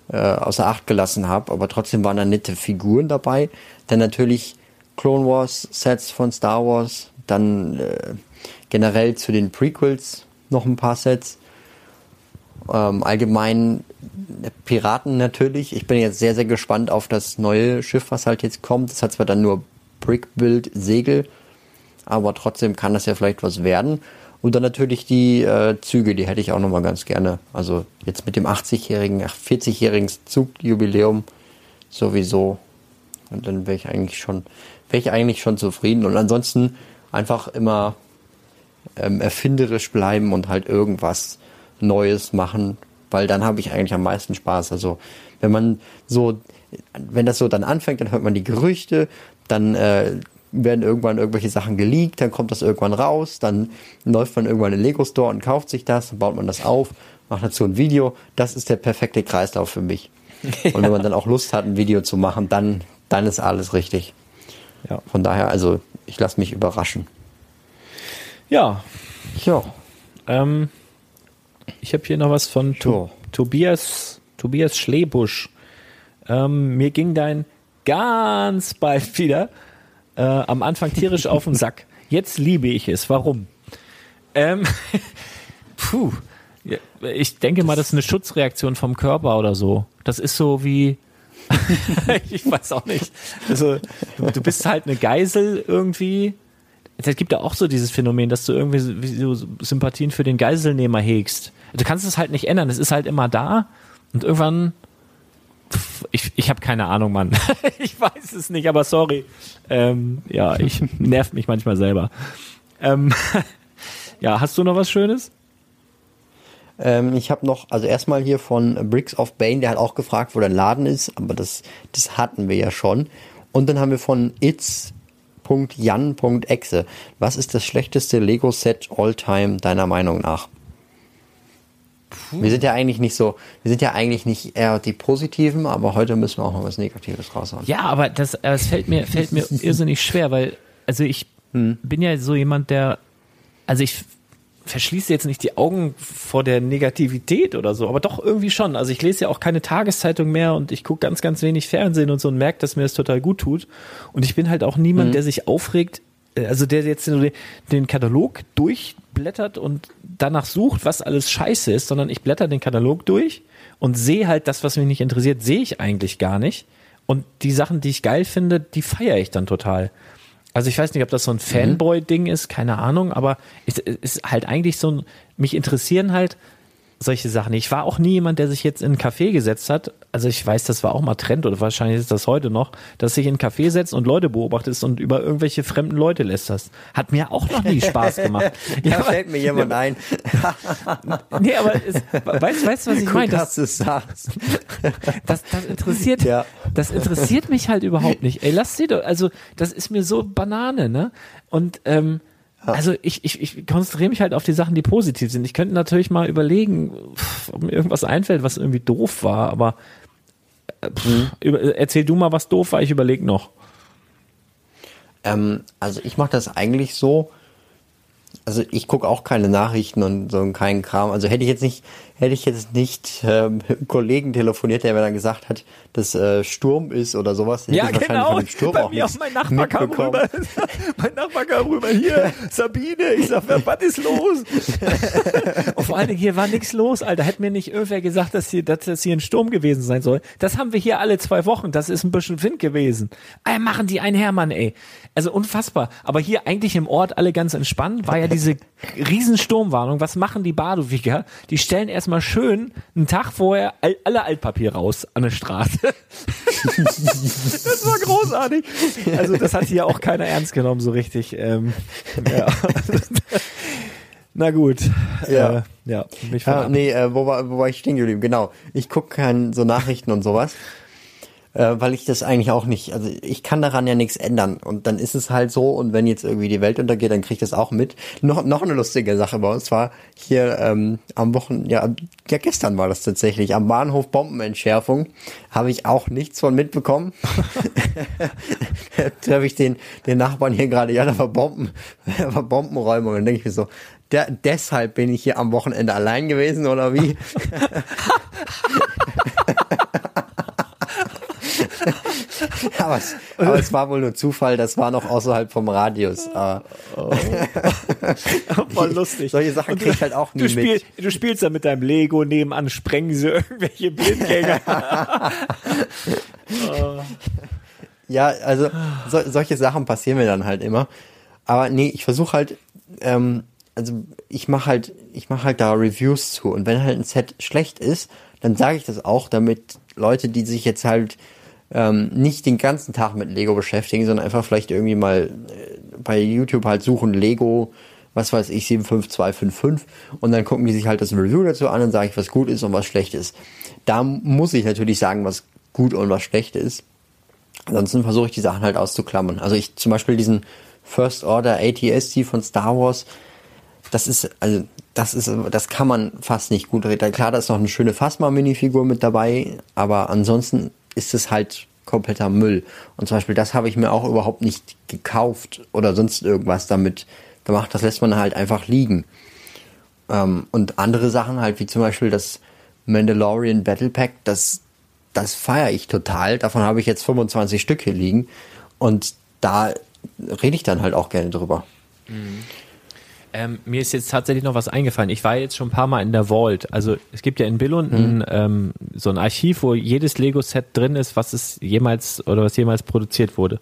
äh, außer Acht gelassen habe. Aber trotzdem waren da nette Figuren dabei. Dann natürlich Clone Wars Sets von Star Wars. Dann äh, generell zu den Prequels noch ein paar Sets. Ähm, allgemein äh, Piraten natürlich. Ich bin jetzt sehr, sehr gespannt auf das neue Schiff, was halt jetzt kommt. Das hat zwar dann nur Brickbuild Segel, aber trotzdem kann das ja vielleicht was werden. Und dann natürlich die äh, Züge, die hätte ich auch noch mal ganz gerne. Also jetzt mit dem 80-jährigen, ach, 40-jährigen Zugjubiläum sowieso. Und dann wäre ich eigentlich schon, wäre ich eigentlich schon zufrieden. Und ansonsten einfach immer ähm, erfinderisch bleiben und halt irgendwas Neues machen, weil dann habe ich eigentlich am meisten Spaß. Also wenn man so, wenn das so dann anfängt, dann hört man die Gerüchte, dann äh, werden irgendwann irgendwelche Sachen geleakt, dann kommt das irgendwann raus, dann läuft man irgendwann in den Lego Store und kauft sich das, dann baut man das auf, macht dazu ein Video. Das ist der perfekte Kreislauf für mich. Und wenn man dann auch Lust hat, ein Video zu machen, dann, dann ist alles richtig. Ja. Von daher, also ich lasse mich überraschen. Ja, Ja. Ähm, ich habe hier noch was von to So. Tobias, Tobias Schlebusch. Ähm, mir ging dein ganz bald wieder äh, am Anfang tierisch auf den Sack. Jetzt liebe ich es. Warum? Ähm, puh. Ich denke mal, das ist eine Schutzreaktion vom Körper oder so. Das ist so wie, ich weiß auch nicht. Also, du bist halt eine Geisel irgendwie. Es gibt ja auch so dieses Phänomen, dass du irgendwie so- Sympathien für den Geiselnehmer hegst. Du kannst es halt nicht ändern. Es ist halt immer da und irgendwann. Pff, Ich, ich habe keine Ahnung, Mann. ich weiß es nicht, aber sorry. Ähm, ja, ich nerv mich manchmal selber. Ähm, ja, hast du noch was Schönes? Ähm, ich habe noch, also erstmal hier von Bricks of Bane, der hat auch gefragt, wo der Laden ist, aber das, das hatten wir ja schon. Und dann haben wir von its.jan.exe. Was ist das schlechteste Lego-Set all-time deiner Meinung nach? Wir sind ja eigentlich nicht so, wir sind ja eigentlich nicht eher die Positiven, aber heute müssen wir auch noch was Negatives raushauen. Ja, aber das, äh, es fällt mir, fällt mir irrsinnig schwer, weil, also ich bin ja so jemand, der, also ich verschließe jetzt nicht die Augen vor der Negativität oder so, aber doch irgendwie schon. Also ich lese ja auch keine Tageszeitung mehr und ich gucke ganz, ganz wenig Fernsehen und so und merke, dass mir das total gut tut. Und ich bin halt auch niemand, der sich aufregt, äh, also der jetzt den Katalog durchblättert und danach sucht, was alles scheiße ist, sondern ich blätter den Katalog durch und sehe halt das, was mich nicht interessiert, sehe ich eigentlich gar nicht. Und die Sachen, die ich geil finde, die feiere ich dann total. Also ich weiß nicht, ob das so ein Fanboy-Ding ist, keine Ahnung, aber es ist halt eigentlich so ein, mich interessieren halt solche Sachen. Ich war auch nie jemand, der sich jetzt in einen Café gesetzt hat. Also ich weiß, das war auch mal Trend oder wahrscheinlich ist das heute noch, dass sich in einen Café setzt und Leute beobachtest und über irgendwelche fremden Leute lästerst. Hat mir auch noch nie Spaß gemacht. Da aber- fällt mir jemand ein. Nee, aber es, weißt, weißt du, was ich Gut, meine? dass Das, du es sagst. das, das interessiert, Ja. das interessiert mich halt überhaupt nicht. Ey, lass sie doch, also das ist mir so Banane, ne? Und ähm, also ich, ich, ich konzentriere mich halt auf die Sachen, die positiv sind. Ich könnte natürlich mal überlegen, ob mir irgendwas einfällt, was irgendwie doof war, aber pff, über, erzähl du mal, was doof war, ich überlege noch. Ähm, also ich mache das eigentlich so. Also ich gucke auch keine Nachrichten und so und keinen Kram. Also hätte ich jetzt nicht, hätte ich jetzt nicht ähm, mit einem Kollegen telefoniert, der mir dann gesagt hat, dass äh, Sturm ist oder sowas, hätte ich wahrscheinlich von dem Sturm auch nichts mitbekommen. mein Nachbar kam rüber, hier, Sabine, ich sag, was ist los? Und vor allen Dingen, hier war nichts los, Alter. Hätte mir nicht irgendwer gesagt, dass hier, dass das hier ein Sturm gewesen sein soll. Das haben wir hier alle zwei Wochen. Das ist ein bisschen Wind gewesen. Ey, machen die einen Hermann, ey. Also unfassbar. Aber hier eigentlich im Ort alle ganz entspannt, war ja diese riesen Sturmwarnung. Was machen die Badowiger? Die stellen erstmal schön einen Tag vorher all, alle Altpapier raus an der Straße. das war großartig. Also das hat hier auch keiner ernst genommen, so richtig. Ähm, ja. Na gut. Ja. Äh, ja. Mich ab. nee, äh, wo, war, wo war ich stehen geblieben? Genau. Ich gucke kein so Nachrichten und sowas, äh, weil ich das eigentlich auch nicht, also ich kann daran ja nichts ändern und dann ist es halt so und wenn jetzt irgendwie die Welt untergeht, dann krieg ich das auch mit. Noch, noch eine lustige Sache bei uns war hier ähm, am Wochen, ja, ja gestern war das tatsächlich, am Bahnhof Bombenentschärfung, habe ich auch nichts von mitbekommen. treffe ich den, den Nachbarn hier gerade, ja, da war Bomben, da war Bombenräumung. Und dann denke ich mir so, der, deshalb bin ich hier am Wochenende allein gewesen, oder wie? aber, es, aber es war wohl nur Zufall, das war noch außerhalb vom Radius. Aber Voll lustig. Solche Sachen Und krieg ich halt auch nie du spiel, mit. Du spielst da mit deinem Lego, nebenan sprengen sie irgendwelche Blindgänger. Ja, also so, solche Sachen passieren mir dann halt immer. Aber nee, ich versuche halt, ähm, also ich mache halt, ich mache halt da Reviews zu. Und wenn halt ein Set schlecht ist, dann sage ich das auch, damit Leute, die sich jetzt halt ähm, nicht den ganzen Tag mit Lego beschäftigen, sondern einfach vielleicht irgendwie mal äh, bei YouTube halt suchen Lego, was weiß ich, 75255 und dann gucken die sich halt das Review dazu an und sage ich, was gut ist und was schlecht ist. Da muss ich natürlich sagen, was gut und was schlecht ist. Ansonsten versuche ich die Sachen halt auszuklammern. Also ich zum Beispiel diesen First Order ATST von Star Wars, das ist, also, das ist, das kann man fast nicht gut reden. Klar, da ist noch eine schöne Phasma-Minifigur mit dabei, aber ansonsten ist es halt kompletter Müll. Und zum Beispiel, das habe ich mir auch überhaupt nicht gekauft oder sonst irgendwas damit gemacht. Das lässt man halt einfach liegen. Ähm, und andere Sachen halt, wie zum Beispiel das Mandalorian Battle Pack, das, das feiere ich total. Davon habe ich jetzt 25 Stück hier liegen. Und da rede ich dann halt auch gerne drüber. Ähm, mir ist jetzt tatsächlich noch was eingefallen. Ich war jetzt schon ein paar Mal in der Vault. Also es gibt ja in Billund ein, ähm, so ein Archiv, wo jedes Lego-Set drin ist, was es jemals oder was jemals produziert wurde.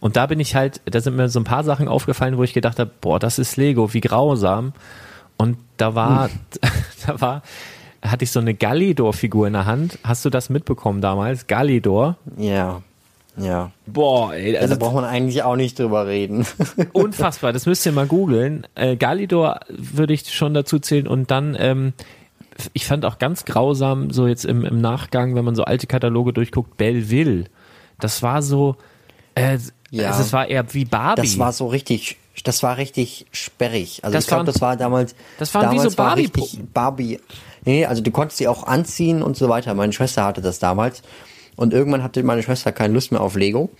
Und da bin ich halt, da sind mir so ein paar Sachen aufgefallen, wo ich gedacht habe, boah, das ist Lego, wie grausam. Und da war, da war, hatte ich so eine Galidor-Figur in der Hand. Hast du das mitbekommen damals? Galidor. Ja, ja. Boah, ey, Also also da braucht man eigentlich auch nicht drüber reden. Unfassbar, das müsst ihr mal googeln. Äh, Galidor würde ich schon dazu zählen und dann, ähm, ich fand auch ganz grausam, so jetzt im, im Nachgang, wenn man so alte Kataloge durchguckt, Belleville. Das war so, äh, Ja. also es war eher wie Barbie. Das war so richtig, das war richtig sperrig. Also Das ich glaube, das war damals. das waren wie damals so war Barbie- richtig Barbie. Nee, also du konntest sie auch anziehen und so weiter. Meine Schwester hatte das damals. Und irgendwann hatte meine Schwester keine Lust mehr auf Lego.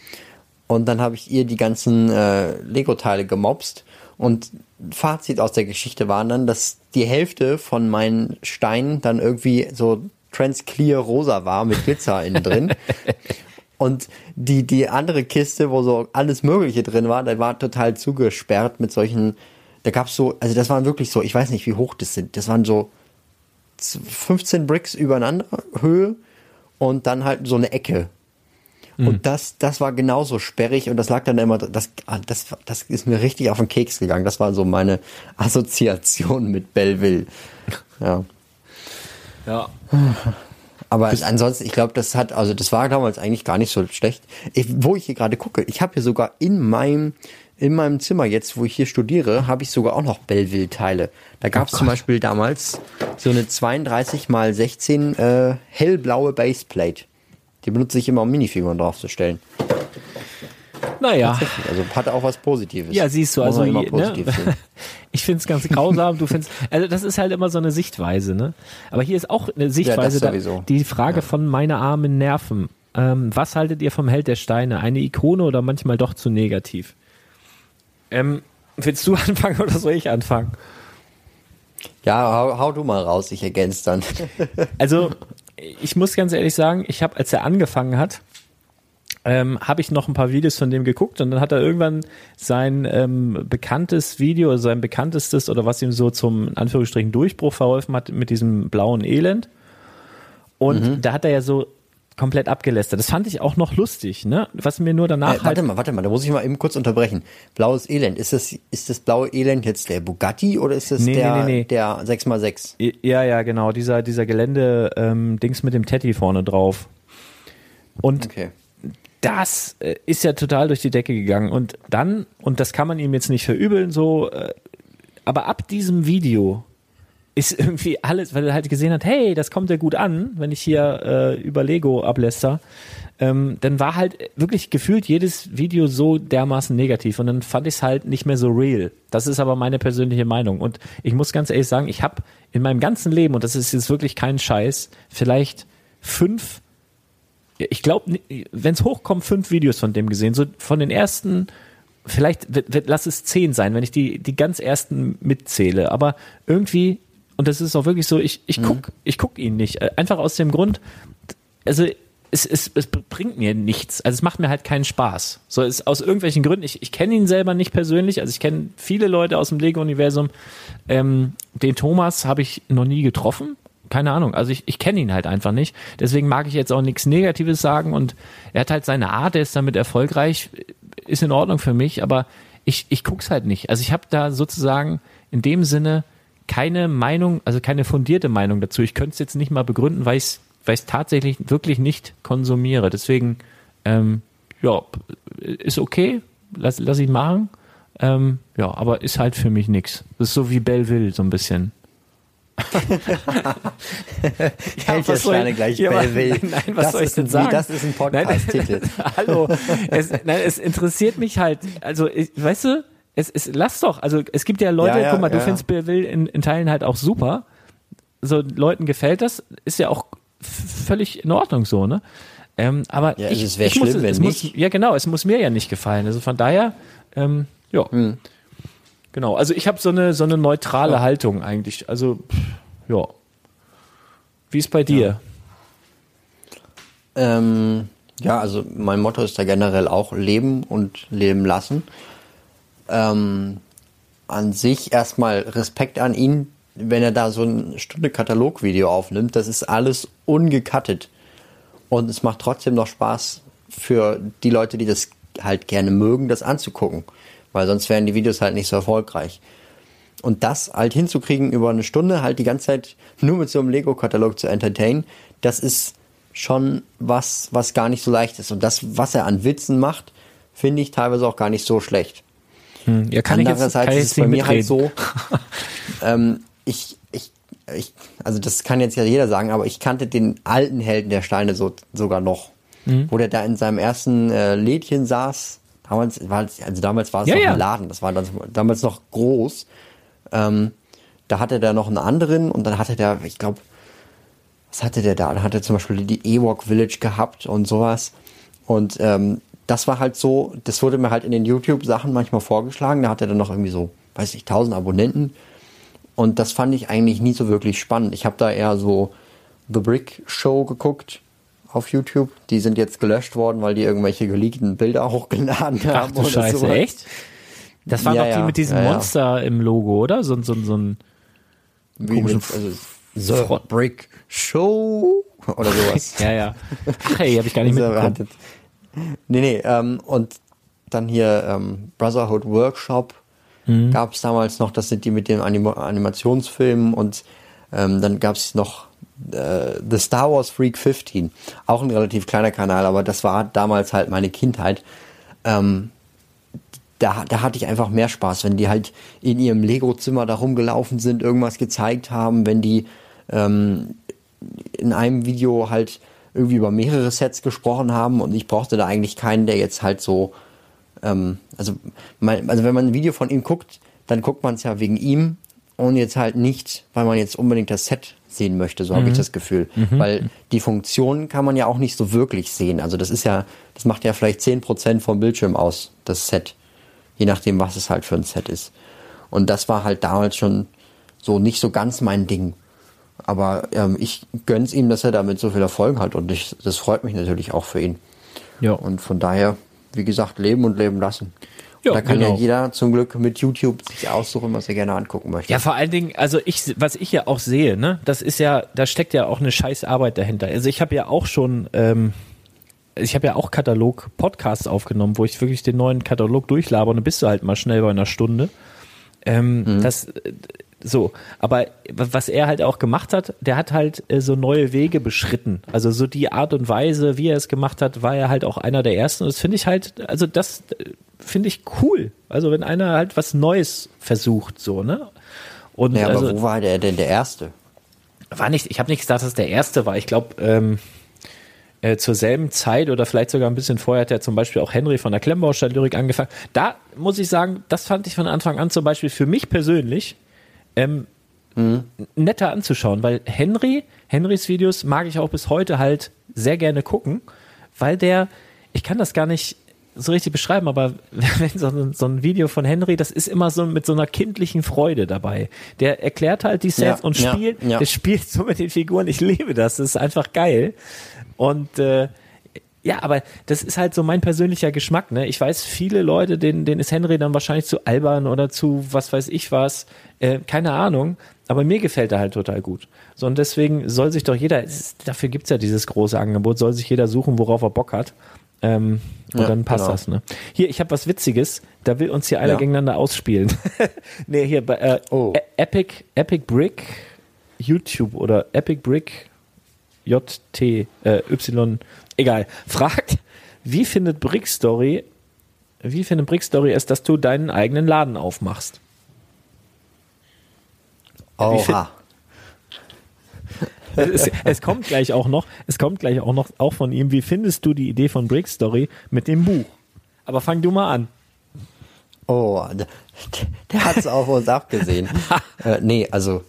Und dann habe ich ihr die ganzen äh, Lego-Teile gemobst. Und Fazit aus der Geschichte war dann, dass die Hälfte von meinen Steinen dann irgendwie so transclear rosa war mit Glitzer innen drin. Und die, die andere Kiste, wo so alles Mögliche drin war, da war total zugesperrt mit solchen, da gab's so, also das waren wirklich so, ich weiß nicht, wie hoch das sind, das waren so 15 Bricks übereinander Höhe und dann halt so eine Ecke. Und das, das war genauso sperrig und das lag dann immer, das, ah, das, das ist mir richtig auf den Keks gegangen. Das war so meine Assoziation mit Belleville. Ja. Ja. Aber ansonsten, ich glaube, das hat, also das war damals eigentlich gar nicht so schlecht. Ich, wo ich hier gerade gucke, ich habe hier sogar in meinem, in meinem Zimmer jetzt, wo ich hier studiere, habe ich sogar auch noch Belleville-Teile. Da gab es zum Beispiel damals so eine 32 mal 16 äh, hellblaue Baseplate. Die benutze ich immer, um Minifiguren draufzustellen. Naja. Also hat auch was Positives. Ja, siehst du, Muss also immer positiv ne? sehen. ich find's ganz grausam, du findest, also das ist halt immer so eine Sichtweise, ne? Aber hier ist auch eine Sichtweise, da, sowieso. die Frage von meine armen Nerven. Ähm, was haltet ihr vom Held der Steine? Eine Ikone oder manchmal doch zu negativ? Ähm, willst du anfangen oder soll ich anfangen? Ja, hau, hau du mal raus, ich ergänze dann. Also, ich muss ganz ehrlich sagen, ich habe, als er angefangen hat, ähm, habe ich noch ein paar Videos von dem geguckt und dann hat er irgendwann sein ähm, bekanntes Video, also sein bekanntestes oder was ihm so zum in Anführungsstrichen Durchbruch verholfen hat mit diesem blauen Elend. Und da hat er ja so komplett abgelästert. Das fand ich auch noch lustig, ne? Was mir nur danach Äh, halt warte mal, warte mal, da muss ich mal eben kurz unterbrechen. Blaues Elend, ist das, ist das blaue Elend jetzt der Bugatti oder ist das Nee, der, nee, nee. der 6x6? Ja, ja, genau, dieser, dieser Gelände-Dings mit dem Teddy vorne drauf. Und Okay. das äh, ist ja total durch die Decke gegangen. Und dann, und das kann man ihm jetzt nicht verübeln, so, äh, aber ab diesem Video ist irgendwie alles, weil er halt gesehen hat, hey, das kommt ja gut an, wenn ich hier äh, über Lego abläster, ähm, dann war halt wirklich gefühlt jedes Video so dermaßen negativ und dann fand ich es halt nicht mehr so real. Das ist aber meine persönliche Meinung und ich muss ganz ehrlich sagen, ich habe in meinem ganzen Leben, und das ist jetzt wirklich kein Scheiß, vielleicht fünf ich glaube, wenn es hochkommt, fünf Videos von dem gesehen. So von den ersten, vielleicht wird, wird, lass es zehn sein, wenn ich die, die ganz ersten mitzähle. Aber irgendwie, und das ist auch wirklich so, ich, ich guck, ich guck ihn nicht. Äh, Einfach aus dem Grund, also es, es, es bringt mir nichts. Also es macht mir halt keinen Spaß. So ist aus irgendwelchen Gründen. Ich, ich kenne ihn selber nicht persönlich. Also ich kenne viele Leute aus dem Lego-Universum. Ähm, den Thomas habe ich noch nie getroffen. Keine Ahnung. Also ich, ich kenne ihn halt einfach nicht. Deswegen mag ich jetzt auch nichts Negatives sagen. Und er hat halt seine Art, er ist damit erfolgreich, ist in Ordnung für mich. Aber ich, ich guck's halt nicht. Also ich habe da sozusagen in dem Sinne keine Meinung, also keine fundierte Meinung dazu. Ich könnte es jetzt nicht mal begründen, weil ich es tatsächlich wirklich nicht konsumiere. Deswegen, ähm, ja, ist okay, lass, lass ich machen. Ähm, ja, aber ist halt für mich nix. Das ist so wie Belleville, so ein bisschen. Soll ich- Steine gleich Ja, Belleville. Nein, was das soll ich denn sagen? Das ist ein Podcast-Titel. Hallo, es, nein, es interessiert mich halt, also ich, weißt du, es, es lass doch, also es gibt ja Leute, Ja, ja, guck mal, du ja, findest Belleville in, in Teilen halt auch super. So Leuten gefällt das, ist ja auch völlig in Ordnung so, ne? Ähm, aber Ja, ich, es wär ich muss, schlimm, wenn es muss, nicht. ja genau, es muss mir ja nicht gefallen. Also von daher, ähm, ja, Hm. genau. Also ich habe so eine so eine neutrale Haltung eigentlich. Also ja. Wie ist bei dir? Ähm, ja, also mein Motto ist da generell auch leben und leben lassen. Ähm, an sich erstmal Respekt an ihn, wenn er da so ein Stunde Katalogvideo aufnimmt. Das ist alles ungecuttet. Und es macht trotzdem noch Spaß für die Leute, die das halt gerne mögen, das anzugucken. Weil sonst wären die Videos halt nicht so erfolgreich. Und das halt hinzukriegen über eine Stunde, halt die ganze Zeit nur mit so einem Lego-Katalog zu entertainen, das ist schon was, was gar nicht so leicht ist. Und das, was er an Witzen macht, finde ich teilweise auch gar nicht so schlecht. Ja, kann ich jetzt, Andererseits kann ist es bei mir halt mitreden. so, ähm, ich, ich, ich, also das kann jetzt ja jeder sagen, aber ich kannte den alten Helden der Steine so, sogar noch. Mhm. Wo der da in seinem ersten äh, Lädchen saß. Damals war es, also damals war es Ja, noch ja. ein Laden, das war dann, damals noch groß. Ähm, da hatte der noch einen anderen und dann hatte der, ich glaube, was hatte der da? Da hatte er zum Beispiel die Ewok Village gehabt und sowas. Und ähm, das war halt so, das wurde mir halt in den YouTube-Sachen manchmal vorgeschlagen. Da hat er dann noch irgendwie so weiß ich, 1000 Abonnenten. Und das fand ich eigentlich nie so wirklich spannend. Ich habe da eher so The Brick Show geguckt auf YouTube. Die sind jetzt gelöscht worden, weil die irgendwelche geleakten Bilder hochgeladen Ach haben. du oder Scheiße, sowas. echt? Das waren Ja, doch die ja, mit diesem ja. Monster im Logo, oder? So, so, so ein Wie komischen mit, also, The Brick Show oder sowas. Ja, ja. Ach ey, habe ich gar nicht mitbekommen. Nee, nee, ähm, und dann hier ähm, Brotherhood Workshop Mhm. gab es damals noch, das sind die mit den Anim Animationsfilmen und ähm, dann gab es noch äh, The Star Wars Freak 15, auch ein relativ kleiner Kanal, aber das war damals halt meine Kindheit. Ähm, da, da hatte ich einfach mehr Spaß, wenn die halt in ihrem Lego-Zimmer da rumgelaufen sind, irgendwas gezeigt haben, wenn die ähm, in einem Video halt irgendwie über mehrere Sets gesprochen haben und ich brauchte da eigentlich keinen, der jetzt halt so, ähm, also, mein, also wenn man ein Video von ihm guckt, dann guckt man es ja wegen ihm und jetzt halt nicht, weil man jetzt unbedingt das Set sehen möchte, so habe ich das Gefühl. Weil die Funktion kann man ja auch nicht so wirklich sehen. Also das ist ja, das macht ja vielleicht 10% vom Bildschirm aus, das Set. Je nachdem, was es halt für ein Set ist. Und das war halt damals schon so nicht so ganz mein Ding. Aber ähm, ich gönn's ihm, dass er damit so viel Erfolg hat und ich, das freut mich natürlich auch für ihn. Ja. Und von daher, wie gesagt, leben und leben lassen. Ja, da kann genau. ja jeder zum Glück mit YouTube sich aussuchen, was er gerne angucken möchte. Ja, vor allen Dingen, also ich, was ich ja auch sehe, ne, das ist ja, da steckt ja auch eine scheiß Arbeit dahinter. Also ich habe ja auch schon, ähm, ich habe ja auch Katalog-Podcasts aufgenommen, wo ich wirklich den neuen Katalog durchlabe und dann bist du halt mal schnell bei einer Stunde. Ähm, Das äh, so, aber was er halt auch gemacht hat, der hat halt äh, so neue Wege beschritten. Also so die Art und Weise, wie er es gemacht hat, war er halt auch einer der ersten. Und das finde ich halt, also das äh, finde ich cool. Also wenn einer halt was Neues versucht, so, ne? Und ja, aber also, wo war der denn der Erste? war nicht, ich habe nicht gesagt, dass es der erste war. Ich glaube, ähm, äh, zur selben Zeit oder vielleicht sogar ein bisschen vorher hat ja zum Beispiel auch Henry von der Klemmbaustein-Lyrik angefangen. Da muss ich sagen, das fand ich von Anfang an zum Beispiel für mich persönlich ähm, netter anzuschauen, weil Henry, Henrys Videos mag ich auch bis heute halt sehr gerne gucken, weil der, ich kann das gar nicht so richtig beschreiben, aber wenn so ein, so ein Video von Henry, das ist immer so mit so einer kindlichen Freude dabei. Der erklärt halt die Sets Ja, und ja, spielt, ja. der spielt so mit den Figuren. Ich liebe das, das ist einfach geil. Und äh, ja, aber das ist halt so mein persönlicher Geschmack. Ne? Ich weiß, viele Leute, denen, denen ist Henry dann wahrscheinlich zu albern oder zu was weiß ich was. Äh, keine Ahnung. Aber mir gefällt er halt total gut. So, und deswegen soll sich doch jeder, ist, dafür gibt's ja dieses große Angebot, soll sich jeder suchen, worauf er Bock hat. Ähm, und Ja, dann passt genau. das. Ne? Hier, ich habe was Witziges. Da will uns hier einer Ja. gegeneinander ausspielen. nee, hier bei äh, Oh. E- Epic, Epic Brick YouTube oder Epic Brick JT, äh, Y, egal, fragt, wie findet Brick Story, wie findet Brick Story es, dass du deinen eigenen Laden aufmachst? Oha. es, es kommt gleich auch noch, es kommt gleich auch noch, auch von ihm, wie findest du die Idee von Brick Story mit dem Buch? Aber fang du mal an. Oh, der, der hat es auf uns abgesehen. äh, nee, also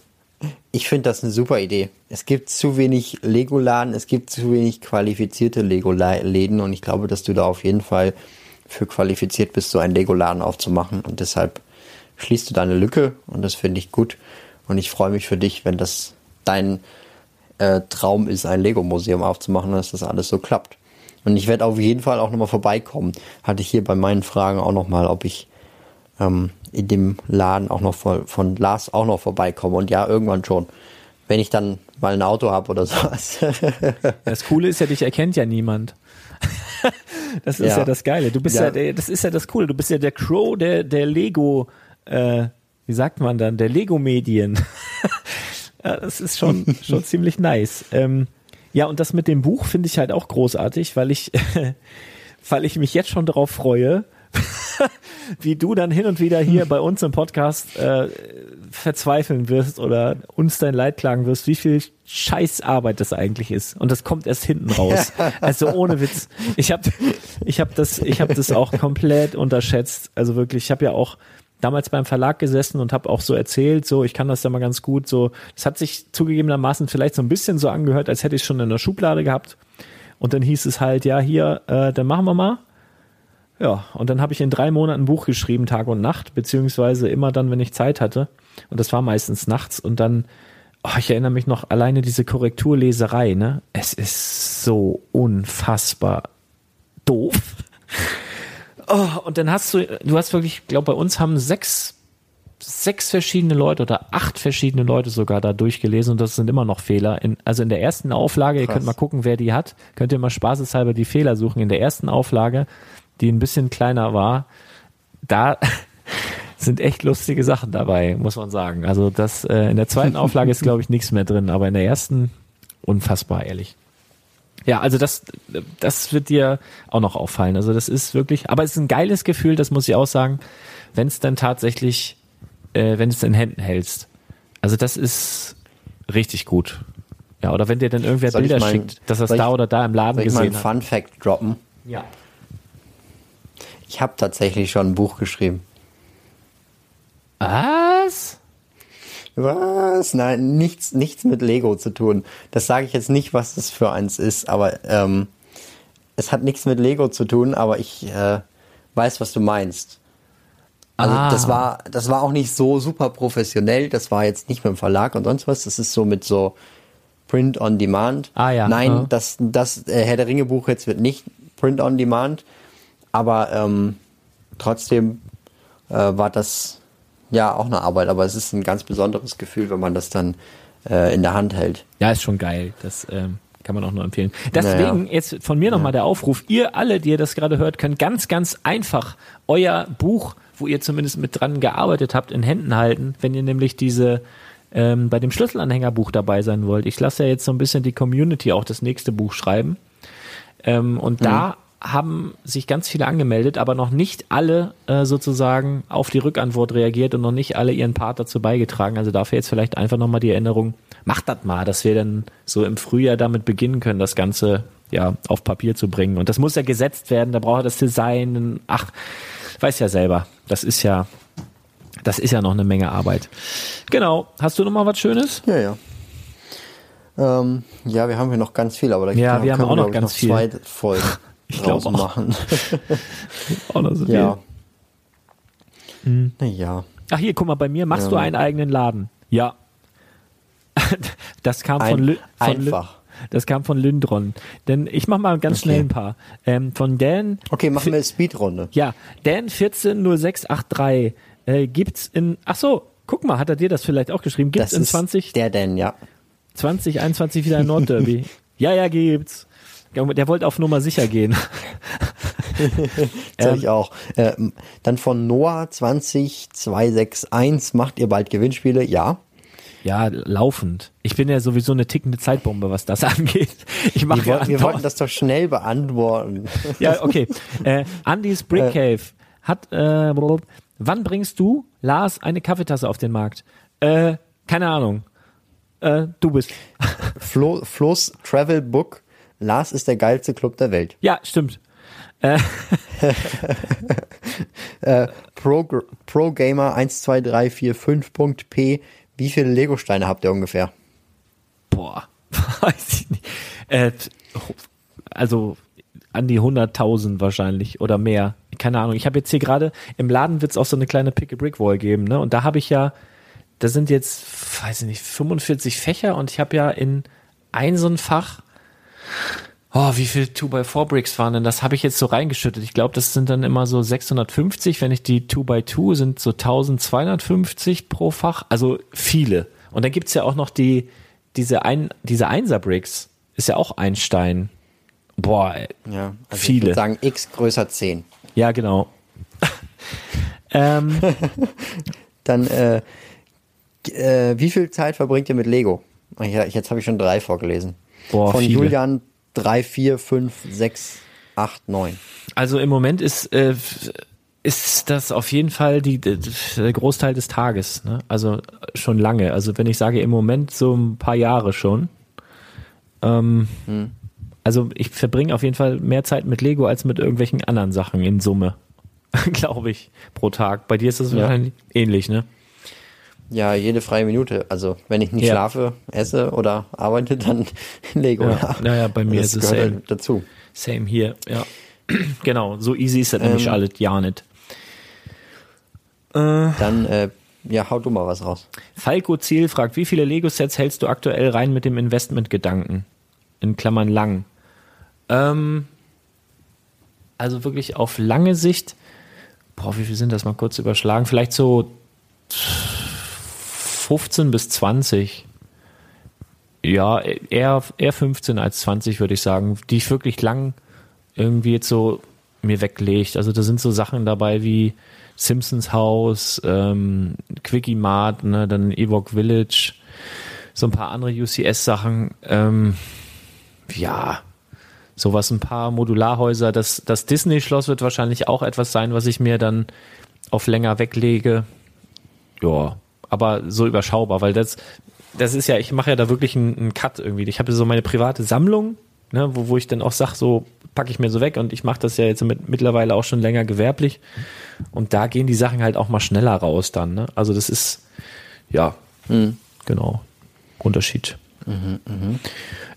ich finde das eine super Idee. Es gibt zu wenig Lego-Laden, es gibt zu wenig qualifizierte Lego-Läden und ich glaube, dass du da auf jeden Fall für qualifiziert bist, so einen Lego-Laden aufzumachen und deshalb schließt du da eine Lücke und das finde ich gut und ich freue mich für dich, wenn das dein äh, Traum ist, ein Lego-Museum aufzumachen, dass das alles so klappt. Und ich werde auf jeden Fall auch nochmal vorbeikommen. Hatte ich hier bei meinen Fragen auch nochmal, ob ich ähm, in dem Laden auch noch von, von Lars auch noch vorbeikomme. Und ja, irgendwann schon. Wenn ich dann mal ein Auto habe oder sowas. Das Coole ist ja, dich erkennt ja niemand. Das ist ja, Ja. das Geile. Du bist ja. Ja. der, das ist ja das Coole. Du bist ja der Crow der, der Lego, äh, wie sagt man dann, der Lego-Medien. ja, das ist schon, schon ziemlich nice. Ähm, ja, und das mit dem Buch finde ich halt auch großartig, weil ich, weil ich mich jetzt schon darauf freue, wie du dann hin und wieder hier bei uns im Podcast äh, verzweifeln wirst oder uns dein Leid klagen wirst, wie viel Scheißarbeit das eigentlich ist. Und das kommt erst hinten raus. Also ohne Witz. Ich habe ich hab das, ich hab das auch komplett unterschätzt. Also wirklich, ich habe ja auch damals beim Verlag gesessen und habe auch so erzählt, so ich kann das ja mal ganz gut. So, es hat sich zugegebenermaßen vielleicht so ein bisschen so angehört, als hätte ich es schon in der Schublade gehabt. Und dann hieß es halt, ja hier, äh, dann machen wir mal. Ja, und dann habe ich in drei Monaten ein Buch geschrieben, Tag und Nacht, beziehungsweise immer dann, wenn ich Zeit hatte. Und das war meistens nachts. Und dann, oh, ich erinnere mich noch, alleine diese Korrekturleserei, ne? Es ist so unfassbar doof. Oh, und dann hast du, du hast wirklich, ich glaube, bei uns haben sechs, sechs verschiedene Leute oder acht verschiedene Leute sogar da durchgelesen und das sind immer noch Fehler. In, also in der ersten Auflage, ihr Krass. könnt mal gucken, wer die hat, könnt ihr mal spaßeshalber die Fehler suchen. In der ersten Auflage, die ein bisschen kleiner war, da sind echt lustige Sachen dabei, muss man sagen. Also das äh, in der zweiten Auflage ist, glaube ich, nichts mehr drin, aber in der ersten unfassbar ehrlich. Ja, also das, das wird dir auch noch auffallen. Also das ist wirklich, aber es ist ein geiles Gefühl, das muss ich auch sagen, wenn es dann tatsächlich, äh, wenn du es in Händen hältst. Also das ist richtig gut. Ja, oder wenn dir dann irgendwer Soll Bilder mein- schickt, dass er es soll ich- da oder da im Laden Soll ich mal einen gesehen hat. Fun Fact droppen? Ja. Ich habe tatsächlich schon ein Buch geschrieben. Was? Was? Nein, nichts, nichts mit Lego zu tun. Das sage ich jetzt nicht, was das für eins ist, aber ähm, es hat nichts mit Lego zu tun, aber ich äh, weiß, was du meinst. Also Ah. das war, das war auch nicht so super professionell. Das war jetzt nicht mit dem Verlag und sonst was. Das ist so mit so Print on Demand. Ah, ja. Nein, Ja. das, das äh, Herr der Ringe Buch jetzt wird nicht Print on Demand, aber ähm, trotzdem äh, war das ja auch eine Arbeit. Aber es ist ein ganz besonderes Gefühl, wenn man das dann äh, in der Hand hält. Ja, ist schon geil. Das ähm, kann man auch nur empfehlen. Deswegen jetzt von mir nochmal der Aufruf. Ihr alle, die ihr das gerade hört, könnt ganz, ganz einfach euer Buch, wo ihr zumindest mit dran gearbeitet habt, in Händen halten, wenn ihr nämlich diese ähm, bei dem Schlüsselanhängerbuch dabei sein wollt. Ich lasse ja jetzt so ein bisschen die Community auch das nächste Buch schreiben. Ähm, und da haben sich ganz viele angemeldet, aber noch nicht alle äh, sozusagen auf die Rückantwort reagiert und noch nicht alle ihren Part dazu beigetragen. Also dafür jetzt vielleicht einfach nochmal die Erinnerung, macht das mal, dass wir dann so im Frühjahr damit beginnen können, das Ganze ja auf Papier zu bringen. Und das muss ja gesetzt werden, da braucht er das Design. Ach, weiß ja selber, das ist ja, das ist ja noch eine Menge Arbeit. Genau. Hast du noch mal was Schönes? Ja, ja. Ähm, ja, wir haben hier noch ganz viel, aber da Ja, wir haben auch noch ganz viel. zwei Folgen Ich glaub draus auch. machen. Auch noch so ja. Hm. Naja. Ach hier, guck mal, bei mir machst du Ja. einen eigenen Laden. Ja. Das kam von, Lü von Lü einfach. das kam von Lindron. Denn ich mach mal ganz Okay. schnell ein paar. Ähm, von Dan, Okay, machen wir eine Speedrunde. ja, Dan 140683 äh, gibt's in, ach so, guck mal, hat er dir das vielleicht auch geschrieben? Gibt's Das in ist 20, der denn, ja. 2021 wieder ein Nordderby? ja, ja, gibt's. Der wollte auf Nummer sicher gehen. Soll ich auch. Ähm, dann von Noah 20261 macht ihr bald Gewinnspiele? Ja. Ja, laufend. Ich bin ja sowieso eine tickende Zeitbombe, was das angeht. Ich mache Wir, ja wollten- wir wollten das doch schnell beantworten. Ja, okay. Äh, Andy's Brick Cave hat, äh, wann bringst du, Lars, eine Kaffeetasse auf den Markt? Äh, keine Ahnung. Äh, du bist. Flo, Flo's Travel Book. Lars ist der geilste Club der Welt. Ja, stimmt. Pro, Pro Gamer 12345.p. Wie viele Lego-Steine habt ihr ungefähr? Boah, weiß ich nicht. Äh, also an die 100.000 wahrscheinlich oder mehr. Keine Ahnung. Ich habe jetzt hier gerade, im Laden wird es auch so eine kleine Pick-a-Brick-Wall geben, ne? Und da habe ich ja, da sind jetzt, weiß ich nicht, 45 Fächer und ich habe ja in ein so ein Fach, oh, wie viel 2x4-Bricks waren denn? Das habe ich jetzt so reingeschüttet. Ich glaube, das sind dann immer so 650. Wenn ich die 2x2 sind so 1250 pro Fach. Also viele. Und dann gibt's ja auch noch die, diese, ein, diese Einser-Bricks. Ist ja auch ein Stein. Boah, ey. Ja, also Ich Viele. würde sagen x größer 10. ja, genau. ähm, Dann, äh, äh, wie viel Zeit verbringt ihr mit Lego? Jetzt habe ich schon drei vorgelesen. Boah, Von viele. Julian 3, 4, 5, 6, 8, 9. Also im Moment ist, äh, ist das auf jeden Fall die, der Großteil des Tages. Ne? Also schon lange. Also wenn ich sage im Moment so ein paar Jahre schon. Ähm, Also ich verbringe auf jeden Fall mehr Zeit mit Lego als mit irgendwelchen anderen Sachen in Summe. Glaube ich, pro Tag. Bei dir ist das Ja. wahrscheinlich ähnlich, ne? Ja, jede freie Minute. Also, wenn ich nicht Ja. schlafe, esse oder arbeite, dann Lego. Ja. Ja, Ja, ja, bei mir das ist es same. halt dazu. Same hier, ja. Genau, so easy ist das nämlich Ähm. alles ja nicht. Dann, äh, ja, hau du mal was raus. Falco Ziel fragt, wie viele Lego-Sets hältst du aktuell rein mit dem Investment-Gedanken? In Klammern lang. Ähm, also wirklich auf lange Sicht, boah, wie viel sind das mal kurz überschlagen? Vielleicht so 15 bis 20. Ja, eher, eher 15 als 20, würde ich sagen, die ich wirklich lang irgendwie jetzt so mir weglegt. Also da sind so Sachen dabei wie Simpsons Haus, ähm, Quickie Mart, ne, dann Ewok Village, so ein paar andere UCS-Sachen. Ähm, ja, sowas, ein paar Modularhäuser. Das, das Disney-Schloss wird wahrscheinlich auch etwas sein, was ich mir dann auf länger weglege. Ja, aber so überschaubar, weil das, das ist ja, ich mache ja da wirklich einen, einen Cut irgendwie. Ich habe so meine private Sammlung, ne, wo, wo ich dann auch sag, so packe ich mir so weg und ich mache das ja jetzt mit, mittlerweile auch schon länger gewerblich. Und da gehen die Sachen halt auch mal schneller raus dann. Ne? Also das ist, ja, genau, Unterschied.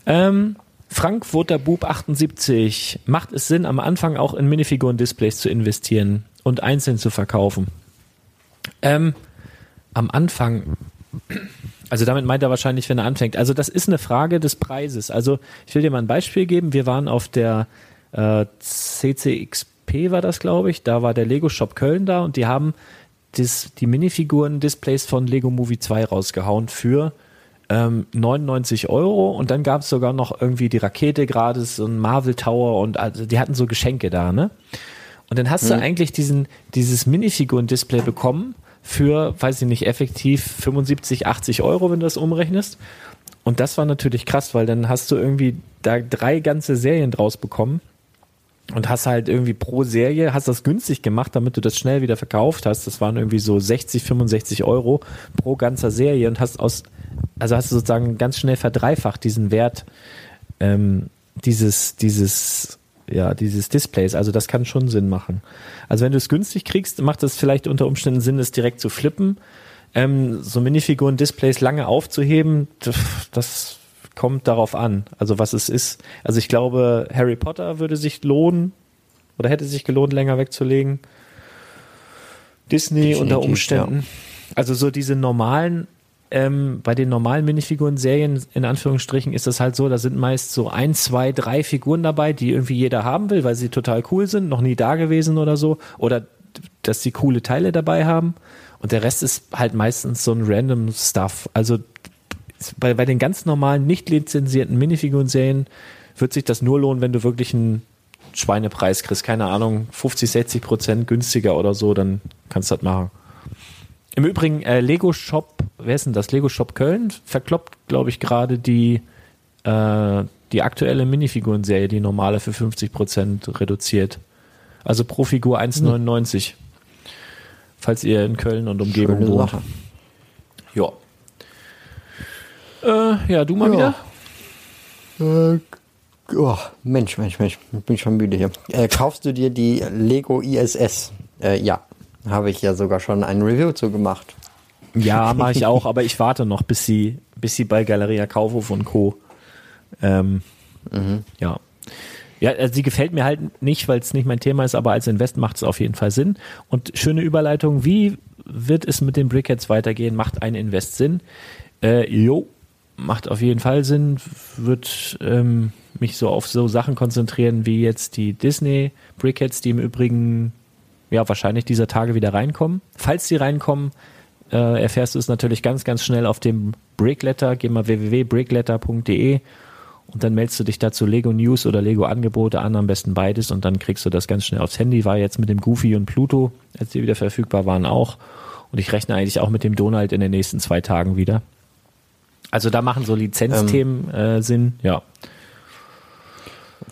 Ähm, Frankfurter Bub 78. Macht es Sinn, am Anfang auch in Minifiguren-Displays zu investieren und einzeln zu verkaufen? Ähm, am Anfang, also damit meint er wahrscheinlich, wenn er anfängt. Also das ist eine Frage des Preises. Also ich will dir mal ein Beispiel geben. Wir waren auf der äh, CCXP war das, glaube ich. Da war der Lego Shop Köln da und die haben das, die Minifiguren-Displays von Lego Movie 2 rausgehauen für ähm, 99 Euro und dann gab es sogar noch irgendwie die Rakete gratis, so ein Marvel Tower und also die hatten so Geschenke da, ne? Und dann hast du eigentlich diesen, dieses Minifiguren-Display bekommen für, weiß ich nicht, effektiv 75, 80 Euro, wenn du das umrechnest. Und das war natürlich krass, weil dann hast du irgendwie da drei ganze Serien draus bekommen und hast halt irgendwie pro Serie, hast das günstig gemacht, damit du das schnell wieder verkauft hast. Das waren irgendwie so 60, 65 Euro pro ganzer Serie und hast aus, also hast du sozusagen ganz schnell verdreifacht diesen Wert ähm, dieses, dieses, ja, dieses Displays. Also das kann schon Sinn machen. Also wenn du es günstig kriegst, macht es vielleicht unter Umständen Sinn, es direkt zu flippen. Ähm, so Minifiguren-Displays lange aufzuheben, das kommt darauf an. Also was es ist. Also ich glaube, Harry Potter würde sich lohnen oder hätte sich gelohnt, länger wegzulegen. Disney unter Definitiv, Umständen. Also so diese normalen, ähm, bei den normalen Minifiguren-Serien, in Anführungsstrichen, ist das halt so, da sind meist so ein, zwei, drei Figuren dabei, die irgendwie jeder haben will, weil sie total cool sind, noch nie da gewesen oder so. Oder dass sie coole Teile dabei haben. Und der Rest ist halt meistens so ein random Stuff. Also bei, bei den ganz normalen, nicht lizenzierten Minifiguren-Serien wird sich das nur lohnen, wenn du wirklich einen Schweinepreis kriegst. Keine Ahnung, 50, 60 Prozent günstiger oder so, dann kannst du das machen. Im Übrigen, äh, Lego Shop, wer ist denn das? Lego Shop Köln verkloppt, glaube ich, gerade die, äh, die aktuelle Minifiguren-Serie, die normale für 50 Prozent reduziert. Also pro Figur 1,99. Falls ihr in Köln und Umgebung Schöne wohnt. Sache. Ja. Äh, ja, du mal Ja. wieder? Äh, oh, Mensch, Mensch, Mensch, ich bin schon müde hier. Äh, kaufst du dir die Lego ISS? Äh, ja, habe ich ja sogar schon ein Review zu gemacht. Ja, mache ich auch, aber ich warte noch, bis sie, bis sie bei Galeria Kaufhof und Co. Ähm, Ja. Ja, also sie gefällt mir halt nicht, weil es nicht mein Thema ist, aber als Invest macht es auf jeden Fall Sinn. Und schöne Überleitung, wie wird es mit den Brickheads weitergehen? Macht ein Invest Sinn? Äh, jo, macht auf jeden Fall Sinn. Wird ähm, mich so auf so Sachen konzentrieren wie jetzt die Disney Brickheads, die im Übrigen ja wahrscheinlich dieser Tage wieder reinkommen. Falls sie reinkommen, äh, erfährst du es natürlich ganz, ganz schnell auf dem Brickletter. Geh mal www.brickletter.de und dann meldest du dich dazu Lego News oder Lego Angebote an, am besten beides und dann kriegst du das ganz schnell aufs Handy. War jetzt mit dem Goofy und Pluto, als die wieder verfügbar waren, auch. Und ich rechne eigentlich auch mit dem Donald in den nächsten zwei Tagen wieder. Also da machen so Lizenzthemen äh, Sinn, ja.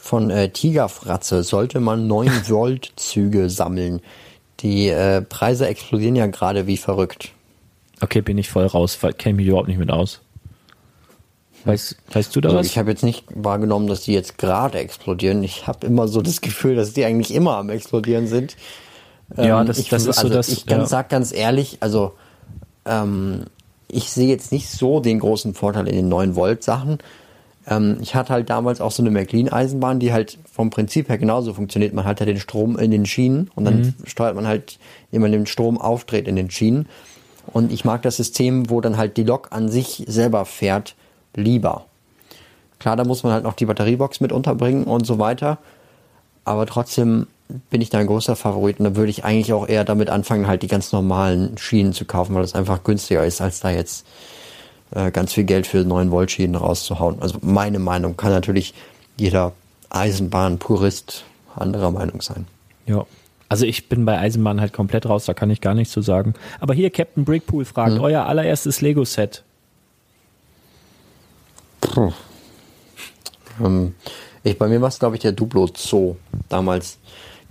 Von äh, Tigerfratze sollte man 9 Volt Züge sammeln. Die äh, Preise explodieren ja gerade wie verrückt. Okay, bin ich voll raus, kenne mich überhaupt nicht mit aus. Weißt, weißt du da Also was? ich habe jetzt nicht wahrgenommen, dass die jetzt gerade explodieren. Ich habe immer so das Gefühl, dass die eigentlich immer am explodieren sind. Ja, Ähm, das- ich, das ist so also das- Ich ganz, ja. sag ganz ehrlich, also ähm, ich sehe jetzt nicht so den großen Vorteil in den 9 Volt Sachen. Ähm, ich hatte halt damals auch so eine McLean-Eisenbahn, die halt vom Prinzip her genauso funktioniert. Man hat ja den Strom in den Schienen und dann steuert man halt, wie man den Strom aufdreht in den Schienen. Und ich mag das System, wo dann halt die Lok an sich selber fährt, lieber. Klar, da muss man halt noch die Batteriebox mit unterbringen und so weiter. Aber trotzdem bin ich da ein großer Favorit und da würde ich eigentlich auch eher damit anfangen, halt die ganz normalen Schienen zu kaufen, weil das einfach günstiger ist, als da jetzt äh, ganz viel Geld für 9 Volt Schienen rauszuhauen. Also meine Meinung kann natürlich jeder Eisenbahn-Purist anderer Meinung sein. Ja. Also ich bin bei Eisenbahn halt komplett raus, da kann ich gar nichts zu sagen. Aber hier Captain Brickpool fragt, euer allererstes Lego-Set. Ähm, ich, bei mir war es, glaube ich, der Duplo Zoo. Damals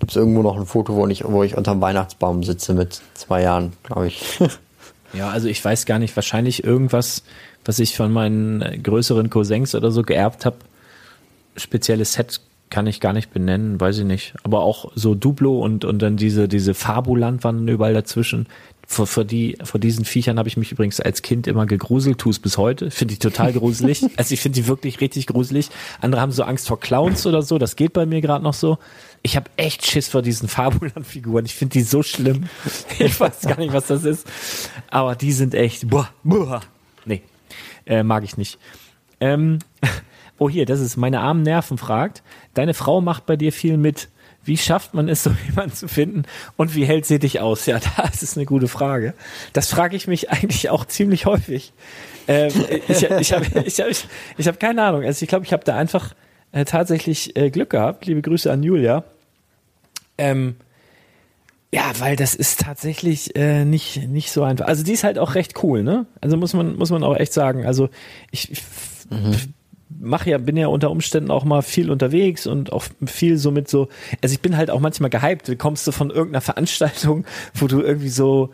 gibt es irgendwo noch ein Foto, wo ich, wo ich unterm Weihnachtsbaum sitze mit zwei Jahren, glaube ich. Ja, also ich weiß gar nicht, wahrscheinlich irgendwas, was ich von meinen größeren Cousins oder so geerbt habe. Spezielles Set kann ich gar nicht benennen, weiß ich nicht. Aber auch so Duplo und, und dann diese, diese Fabuland waren überall dazwischen. Vor, vor, die, vor diesen Viechern habe ich mich übrigens als Kind immer gegruselt, tue es bis heute. Finde ich total gruselig. also ich finde die wirklich richtig gruselig. Andere haben so Angst vor Clowns oder so. Das geht bei mir gerade noch so. Ich habe echt Schiss vor diesen Fabuland-Figuren. Ich finde die so schlimm. Ich weiß gar nicht, was das ist. Aber die sind echt. Boah, boah. Nee, äh, mag ich nicht. Ähm, oh, hier, das ist meine armen Nerven fragt. Deine Frau macht bei dir viel mit. Wie schafft man es, so jemanden zu finden? Und wie hält sie dich aus? Ja, das ist eine gute Frage. Das frage ich mich eigentlich auch ziemlich häufig. Ähm, ich ich habe ich hab, ich, ich hab keine Ahnung. Also ich glaube, ich habe da einfach äh, tatsächlich äh, Glück gehabt. Liebe Grüße an Julia. Ähm, ja, weil das ist tatsächlich äh, nicht nicht so einfach. Also die ist halt auch recht cool, ne? Also muss man muss man auch echt sagen. Also ich, ich mache ja bin ja unter Umständen auch mal viel unterwegs und auch viel so mit so. Also ich bin halt auch manchmal gehypt. Du kommst du von irgendeiner Veranstaltung, wo du irgendwie so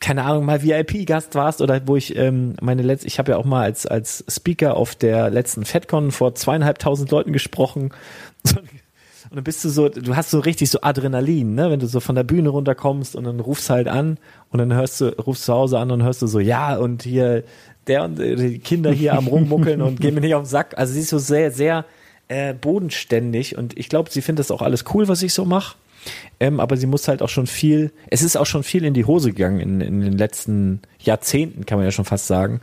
keine Ahnung, mal VIP-Gast warst oder wo ich ähm, meine letzte, ich habe ja auch mal als als Speaker auf der letzten FedCon vor zweieinhalbtausend Leuten gesprochen. Und dann bist du so, du hast so richtig so Adrenalin, ne, wenn du so von der Bühne runterkommst und dann rufst halt an und dann hörst du, rufst zu Hause an und hörst du so, ja, und hier der und äh, die Kinder hier am rummuckeln und gehen mir nicht auf den Sack. Also sie ist so sehr, sehr äh, bodenständig und ich glaube, sie findet das auch alles cool, was ich so mache. Ähm, aber sie muss halt auch schon viel, es ist auch schon viel in die Hose gegangen in, in den letzten Jahrzehnten, kann man ja schon fast sagen.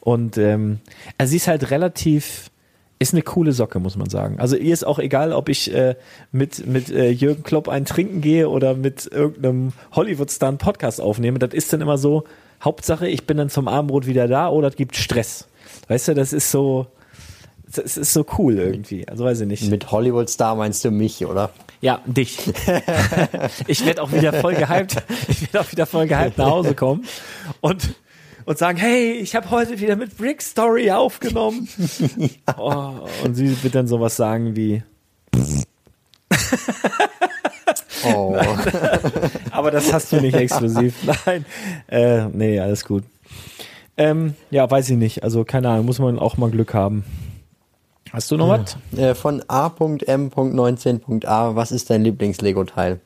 Und ähm, also sie ist halt relativ, ist eine coole Socke, muss man sagen. Also ihr ist auch egal, ob ich äh, mit, mit äh, Jürgen Klopp ein Trinken gehe oder mit irgendeinem Hollywood-Star einen Podcast aufnehme. Das ist dann immer so, Hauptsache, ich bin dann zum Abendbrot wieder da oder es gibt Stress. Weißt du, das ist so, das ist so cool irgendwie. Also weiß ich nicht. Mit Hollywood-Star meinst du mich, oder? Ja, dich. ich werde auch wieder voll gehypt. Ich werde auch wieder voll gehypt nach Hause kommen und und sagen, hey, ich habe heute wieder mit Brick Story aufgenommen. oh, und sie wird dann sowas sagen wie, Oh. aber das hast du nicht exklusiv. Nein, äh, nee, alles gut. Ähm, ja, weiß ich nicht. Also keine Ahnung, muss man auch mal Glück haben. Hast du noch was? Äh, von A.M.19.a, was ist dein Lieblings-Lego-Teil?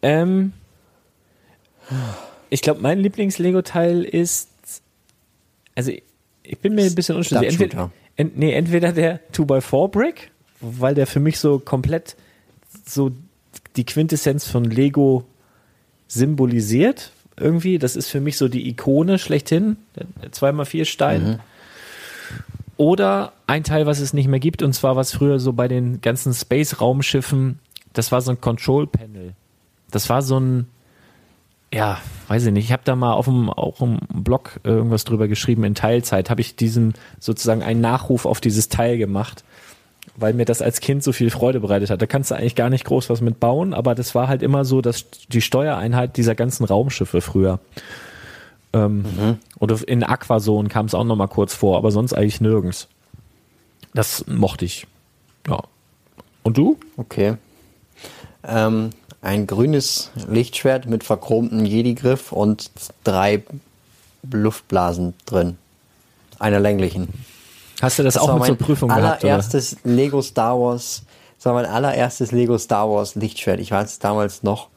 Ähm, ich glaube, mein Lieblings-Lego-Teil ist, also ich bin mir ein bisschen unschlüssig. Entweder, ent, nee, entweder der 2x4-Brick, weil der für mich so komplett so die Quintessenz von Lego symbolisiert. Irgendwie, das ist für mich so die Ikone schlechthin, der 2x4 Stein. Oder ein Teil, was es nicht mehr gibt, und zwar was früher so bei den ganzen Space-Raumschiffen, das war so ein Control-Panel. Das war so ein, ja, weiß ich nicht, ich habe da mal auf dem, auch im Blog irgendwas drüber geschrieben, in Teilzeit habe ich diesen sozusagen einen Nachruf auf dieses Teil gemacht, weil mir das als Kind so viel Freude bereitet hat. Da kannst du eigentlich gar nicht groß was mit bauen, aber das war halt immer so, dass die Steuereinheit dieser ganzen Raumschiffe früher. Ähm, Oder in Aquazone kam es auch noch mal kurz vor, aber sonst eigentlich nirgends. Das mochte ich. Ja. Und du? Okay. Ähm, ein grünes Lichtschwert mit verchromtem Jedi-Griff und drei Luftblasen drin. Einer länglichen. Hast du das, auch war mit mein zur Prüfung gehabt? Oder? allererstes Lego Star Wars. Das war mein allererstes Lego Star Wars Lichtschwert. Ich weiß damals noch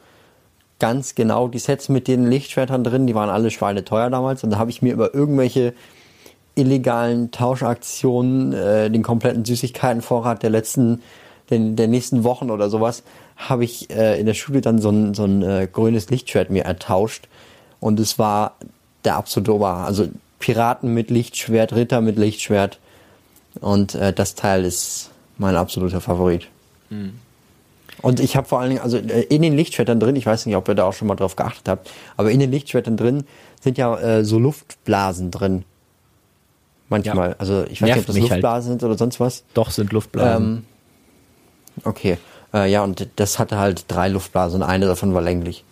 ganz genau die Sets mit den Lichtschwertern drin, die waren alle schweineteuer damals und da habe ich mir über irgendwelche illegalen Tauschaktionen äh, den kompletten Süßigkeitenvorrat der letzten, den, der nächsten Wochen oder sowas, habe ich äh, in der Schule dann so ein, so ein äh, grünes Lichtschwert mir ertauscht. Und es war der absolute Ober. Also Piraten mit Lichtschwert, Ritter mit Lichtschwert. Und äh, das Teil ist mein absoluter Favorit. Und ich habe vor allen Dingen, also äh, in den Lichtschwertern drin, ich weiß nicht, ob ihr da auch schon mal drauf geachtet habt, aber in den Lichtschwertern drin sind ja äh, so Luftblasen drin. Manchmal. Ja. Also ich weiß Nervt nicht, ob das halt. Luftblasen sind oder sonst was. Doch, sind Luftblasen. Ähm, okay. Äh, ja, und das hatte halt drei Luftblasen und eine davon war länglich.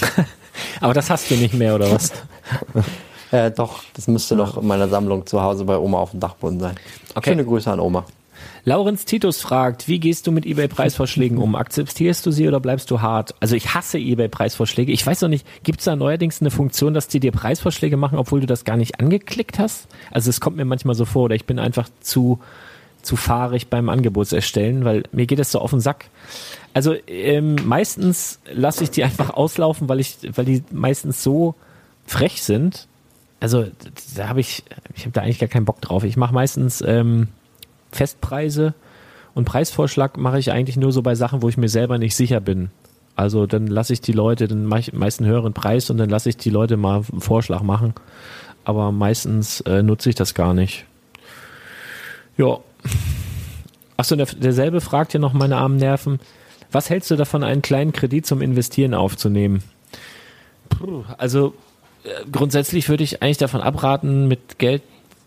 Aber das hast du nicht mehr, oder was? Äh, doch, das müsste noch in meiner Sammlung zu Hause bei Oma auf dem Dachboden sein. Okay. Schöne Grüße an Oma. Laurenz Titus fragt, wie gehst du mit eBay-Preisvorschlägen um? Akzeptierst du sie oder bleibst du hart? Also ich hasse eBay-Preisvorschläge. Ich weiß noch nicht, gibt es da neuerdings eine Funktion, dass die dir Preisvorschläge machen, obwohl du das gar nicht angeklickt hast? Also es kommt mir manchmal so vor, oder ich bin einfach zu, zu fahrig beim Angebotserstellen, weil mir geht das so auf den Sack. Also ähm, meistens lasse ich die einfach auslaufen, weil ich, weil die meistens so frech sind. Also da habe ich, ich habe da eigentlich gar keinen Bock drauf. Ich mache meistens ähm, Festpreise und Preisvorschlag mache ich eigentlich nur so bei Sachen, wo ich mir selber nicht sicher bin. Also dann lasse ich die Leute, dann mache ich meist einen höheren Preis und dann lasse ich die Leute mal einen Vorschlag machen. Aber meistens äh, nutze ich das gar nicht. Ja. Achso, der, derselbe fragt hier noch meine armen Nerven. Was hältst du davon, einen kleinen Kredit zum Investieren aufzunehmen? Puh, also äh, grundsätzlich würde ich eigentlich davon abraten, mit Geld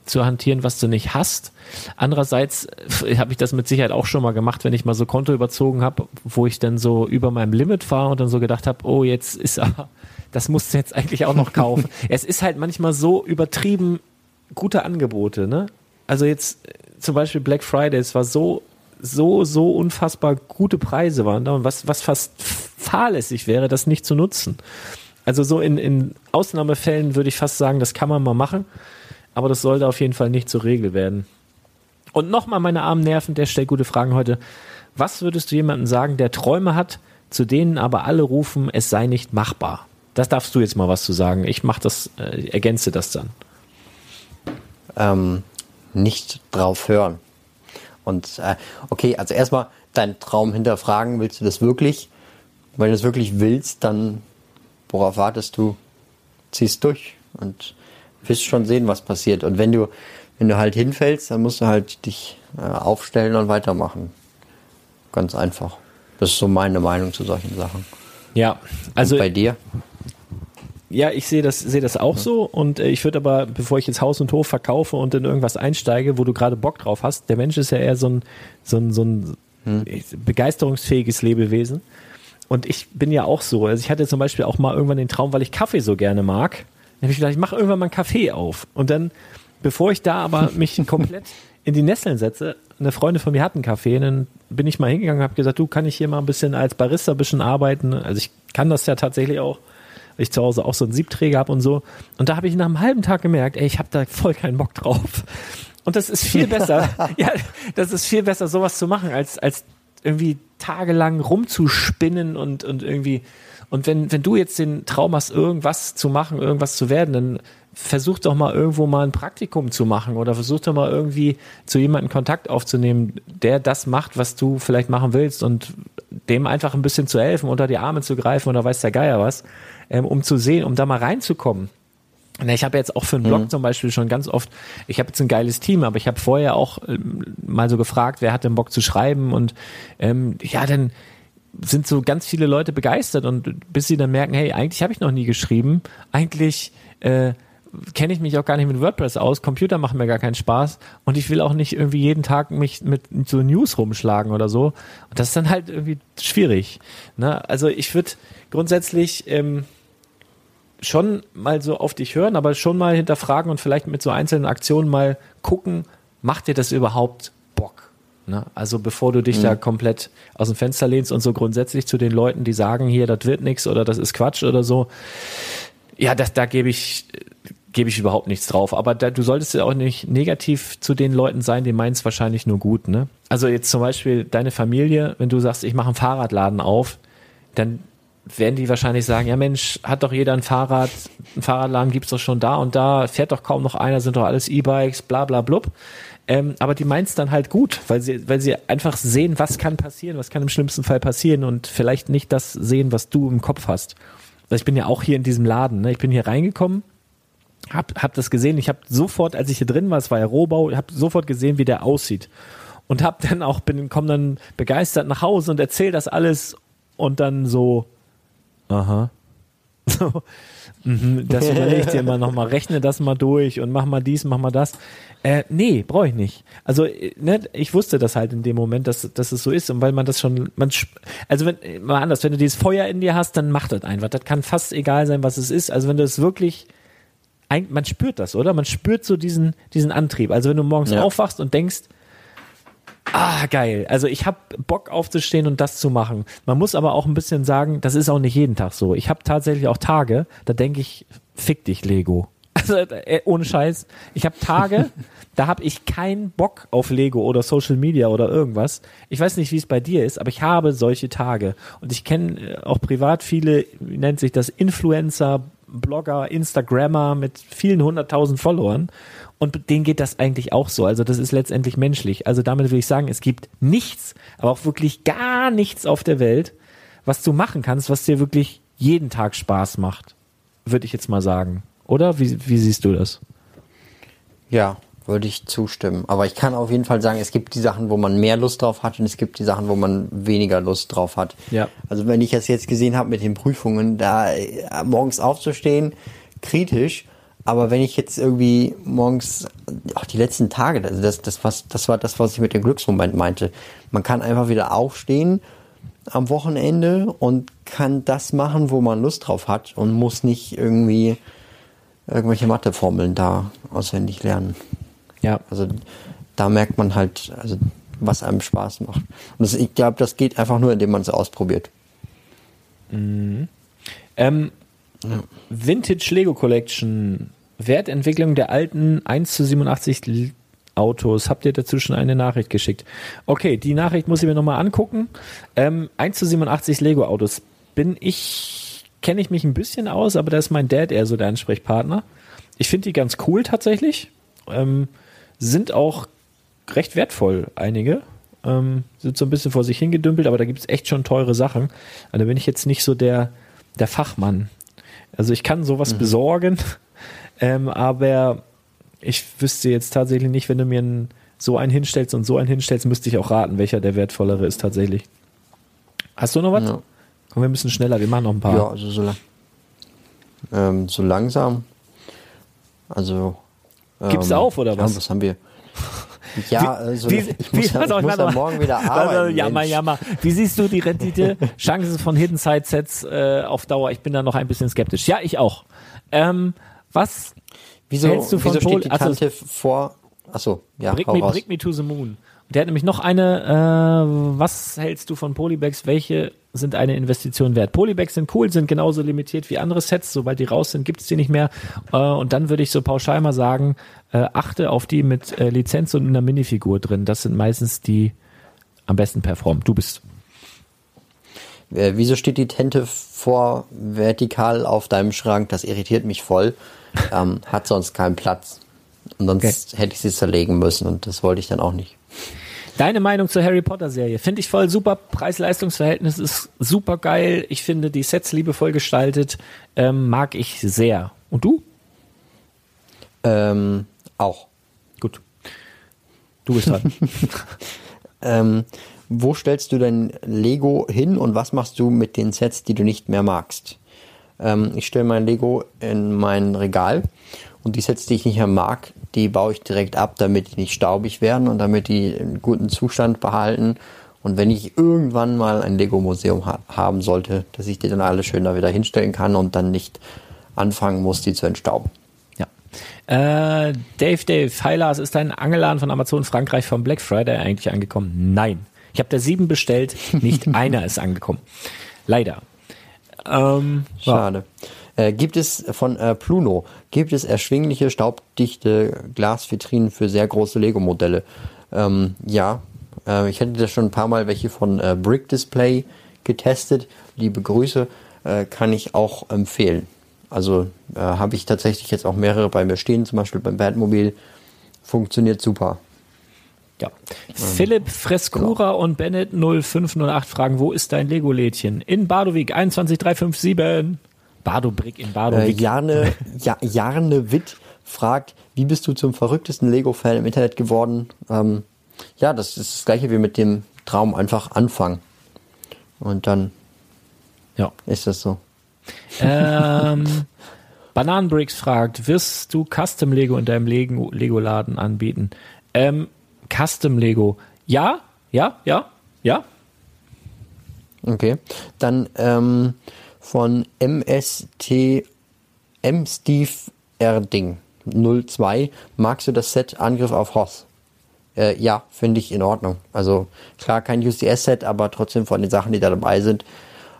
zu hantieren, was du nicht hast. Andererseits äh, habe ich das mit Sicherheit auch schon mal gemacht, wenn ich mal so Konto überzogen habe, wo ich dann so über meinem Limit war und dann so gedacht habe, oh, jetzt ist aber, das musst du jetzt eigentlich auch noch kaufen. es ist halt manchmal so übertrieben gute Angebote, ne? Also jetzt zum Beispiel Black Friday, es war so, so, so unfassbar gute Preise waren da und was, was fast fahrlässig wäre, das nicht zu nutzen. Also so in, in Ausnahmefällen würde ich fast sagen, das kann man mal machen, aber das sollte auf jeden Fall nicht zur Regel werden. Und nochmal meine armen Nerven, der stellt gute Fragen heute. Was würdest du jemandem sagen, der Träume hat, zu denen aber alle rufen, es sei nicht machbar? Das darfst du jetzt mal was zu sagen. Ich mach das, äh, ergänze das dann. ähm, nicht drauf hören. Und äh, okay, also erstmal deinen Traum hinterfragen, willst du das wirklich? Wenn du das wirklich willst, dann worauf wartest du? Ziehst durch und wirst schon sehen, was passiert. Und wenn du, wenn du halt hinfällst, dann musst du halt dich äh, aufstellen und weitermachen. Ganz einfach. Das ist so meine Meinung zu solchen Sachen. Ja, also und bei dir? Ja, ich sehe das, sehe das auch so und äh, ich würde aber, bevor ich jetzt Haus und Hof verkaufe und in irgendwas einsteige, wo du gerade Bock drauf hast, der Mensch ist ja eher so ein, so ein, so ein begeisterungsfähiges Lebewesen. Und ich bin ja auch so. Also ich hatte zum Beispiel auch mal irgendwann den Traum, weil ich Kaffee so gerne mag. Dann habe ich gedacht, ich mache irgendwann mal einen Kaffee auf. Und dann, bevor ich da aber mich komplett in die Nesseln setze, eine Freundin von mir hat einen Kaffee, dann bin ich mal hingegangen und habe gesagt, du, kann ich hier mal ein bisschen als Barista ein bisschen arbeiten? Also ich kann das ja tatsächlich auch, ich zu Hause auch so einen Siebträger habe und so. Und da habe ich nach einem halben Tag gemerkt, ey, ich habe da voll keinen Bock drauf. Und das ist viel besser, ja, das ist viel besser, sowas zu machen, als, als irgendwie tagelang rumzuspinnen und, und irgendwie, und wenn, wenn du jetzt den Traum hast, irgendwas zu machen, irgendwas zu werden, dann versuch doch mal irgendwo mal ein Praktikum zu machen oder versuch doch mal irgendwie zu jemandem Kontakt aufzunehmen, der das macht, was du vielleicht machen willst und dem einfach ein bisschen zu helfen, unter die Arme zu greifen oder weiß der Geier was, ähm, um zu sehen, um da mal reinzukommen. Na, Ich habe jetzt auch für einen Blog zum Beispiel schon ganz oft, ich habe jetzt ein geiles Team, aber ich habe vorher auch ähm, mal so gefragt, wer hat denn Bock zu schreiben und ähm, ja, dann sind so ganz viele Leute begeistert und bis sie dann merken, hey, eigentlich habe ich noch nie geschrieben, eigentlich äh, kenne ich mich auch gar nicht mit WordPress aus, Computer machen mir gar keinen Spaß und ich will auch nicht irgendwie jeden Tag mich mit, so News rumschlagen oder so. Und das ist dann halt irgendwie schwierig. Ne? Also ich würde grundsätzlich ähm, schon mal so auf dich hören, aber schon mal hinterfragen und vielleicht mit so einzelnen Aktionen mal gucken, macht dir das überhaupt Bock? Ne? Also bevor du dich da komplett aus dem Fenster lehnst und so grundsätzlich zu den Leuten, die sagen, hier, das wird nichts oder das ist Quatsch oder so, ja, das, da gebe ich, gebe ich überhaupt nichts drauf. Aber da, du solltest ja auch nicht negativ zu den Leuten sein, die meinen es wahrscheinlich nur gut. Ne? Also jetzt zum Beispiel deine Familie, wenn du sagst, ich mache einen Fahrradladen auf, dann werden die wahrscheinlich sagen, ja Mensch, hat doch jeder ein Fahrrad, ein Fahrradladen gibt's doch schon da und da, fährt doch kaum noch einer, sind doch alles E-Bikes, bla bla blub. Ähm, aber die meint's dann halt gut, weil sie, weil sie einfach sehen, was kann passieren, was kann im schlimmsten Fall passieren und vielleicht nicht das sehen, was du im Kopf hast. Also ich bin ja auch hier in diesem Laden, ne? ich bin hier reingekommen, hab, hab das gesehen, ich habe sofort, als ich hier drin war, es war ja Rohbau, ich habe sofort gesehen, wie der aussieht. Und hab dann auch bin komm dann begeistert nach Hause und erzähl das alles und dann so aha. So mhm, das überleg dir mal nochmal rechne das mal durch und mach mal dies mach mal das. Äh, nee brauche ich nicht. Also äh, ne, ich wusste das halt in dem Moment dass, dass es so ist und weil man das schon man also wenn mal anders wenn du dieses Feuer in dir hast dann macht das einfach. Das kann fast egal sein was es ist. Also wenn du es wirklich man spürt das oder man spürt so diesen diesen Antrieb also wenn du morgens Ja. aufwachst und denkst Ah, geil. Also ich habe Bock aufzustehen und das zu machen. Man muss aber auch ein bisschen sagen, das ist auch nicht jeden Tag so. Ich habe tatsächlich auch Tage, da denke ich, fick dich, Lego. Also äh, ohne Scheiß. Ich habe Tage, da habe ich keinen Bock auf Lego oder Social Media oder irgendwas. Ich weiß nicht, wie es bei dir ist, aber ich habe solche Tage. Und ich kenne äh, auch privat viele, wie nennt sich das, Influencer, Blogger, Instagrammer mit vielen hunderttausend Followern. Und denen geht das eigentlich auch so. Also das ist letztendlich menschlich. Also damit will ich sagen, es gibt nichts, aber auch wirklich gar nichts auf der Welt, was du machen kannst, was dir wirklich jeden Tag Spaß macht. Würde ich jetzt mal sagen. Oder? Wie, wie siehst du das? Ja, würde ich zustimmen. Aber ich kann auf jeden Fall sagen, es gibt die Sachen, wo man mehr Lust drauf hat und es gibt die Sachen, wo man weniger Lust drauf hat. Ja. Also wenn ich das jetzt gesehen habe mit den Prüfungen, da äh, morgens aufzustehen, kritisch. Aber wenn ich jetzt irgendwie morgens, auch die letzten Tage, also das, das, was, das war das, was ich mit dem Glücksmoment meinte. Man kann einfach wieder aufstehen am Wochenende und kann das machen, wo man Lust drauf hat und muss nicht irgendwie irgendwelche Matheformeln da auswendig lernen. Ja. Also da merkt man halt, also was einem Spaß macht. Und das, ich glaube, das geht einfach nur, indem man es ausprobiert. Ähm, Vintage Lego Collection. Wertentwicklung der alten 1 zu 87 L- Autos. Habt ihr dazu schon eine Nachricht geschickt? Okay, die Nachricht muss ich mir nochmal angucken. Ähm, 1 zu 87 Lego Autos. Bin ich, kenne ich mich ein bisschen aus, aber da ist mein Dad eher so der Ansprechpartner. Ich finde die ganz cool tatsächlich. Ähm, sind auch recht wertvoll, einige. Ähm, sind so ein bisschen vor sich hingedümpelt, aber da gibt es echt schon teure Sachen. Also da bin ich jetzt nicht so der, der Fachmann. Also ich kann sowas besorgen, ähm, aber ich wüsste jetzt tatsächlich nicht, wenn du mir einen, so einen hinstellst und so einen hinstellst, müsste ich auch raten, welcher der wertvollere ist tatsächlich. Hast du noch was? Ja. Komm, wir müssen schneller, wir machen noch ein paar. Ja, also so, lang, ähm, so langsam. Also. Ähm, Gib's auf, oder ja, was? Was haben wir? Ja, also wie, ich muss, ja, warte mal, ich muss warte ja mal. morgen wieder arbeiten. Jammer, Mensch. jammer. Wie siehst du die Rendite, Chancen von Hidden Side Sets äh, auf Dauer? Ich bin da noch ein bisschen skeptisch. Ja, ich auch. Ähm, was Wieso, hältst du von wieso Pol- steht die also- Tante vor? Achso, ja, Bring me, raus. bring me to the moon. Und der hat nämlich noch eine, äh, was hältst du von Polybags? Welche sind eine Investition wert? Polybags sind cool, sind genauso limitiert wie andere Sets. Sobald die raus sind, gibt's die nicht mehr. Äh, und dann würde ich so pauschal mal sagen, äh, achte auf die mit äh, Lizenz und einer Minifigur drin. Das sind meistens die am besten performen. Du bist. Äh, wieso steht die Tente vor vertikal auf deinem Schrank? Das irritiert mich voll. Ähm, hat sonst keinen Platz. Und sonst hätte ich sie zerlegen müssen und das wollte ich dann auch nicht. Deine Meinung zur Harry Potter Serie? Finde ich voll super. Preis-Leistungs-Verhältnis ist super geil. Ich finde die Sets liebevoll gestaltet. Ähm, mag ich sehr. Und du? Ähm, auch. Gut. Du bist dran. Ähm, wo stellst du dein Lego hin und was machst du mit den Sets, die du nicht mehr magst? Ähm, ich stelle mein Lego in mein Regal und die Sets, die ich nicht mehr mag, die baue ich direkt ab, damit die nicht staubig werden und damit die einen guten Zustand behalten. Und wenn ich irgendwann mal ein Lego-Museum ha haben sollte, dass ich die dann alle schön da wieder hinstellen kann und dann nicht anfangen muss, die zu entstauben. Ja. Äh, Dave, Dave, hi Lars, ist dein Angeladen von Amazon Frankreich vom Black Friday eigentlich angekommen? Nein. Ich habe da sieben bestellt, nicht einer ist angekommen. Leider. Ähm. Schade. Äh, gibt es von äh, Pluno, gibt es erschwingliche, staubdichte Glasvitrinen für sehr große Lego-Modelle? Ähm, ja, äh, ich hätte da schon ein paar Mal welche von äh, Brick Display getestet. Liebe Grüße. äh, kann ich auch empfehlen. Also habe ich tatsächlich jetzt auch mehrere bei mir stehen, zum Beispiel beim Batmobil. Funktioniert super. Ja. Philipp Frescura und Bennett 0508 fragen, wo ist dein Lego-Lädchen? In Badowik 21357. Badobrick in Äh, Badowik. Jarne, ja, Jarne Witt fragt, wie bist du zum verrücktesten Lego-Fan im Internet geworden? Ähm, ja, das ist das gleiche wie mit dem Traum, einfach anfangen. Und dann ja. ist das so. Ähm, Bananenbricks fragt, wirst du Custom Lego in deinem Lego- Lego-Laden anbieten? Ähm, Custom Lego. Ja, ja, ja, ja. Okay. Dann ähm, von MST M Steve Erding 02. Magst du das Set Angriff auf Hoss? Äh, ja, finde ich in Ordnung. Also klar kein UCS-Set, aber trotzdem von den Sachen, die da dabei sind,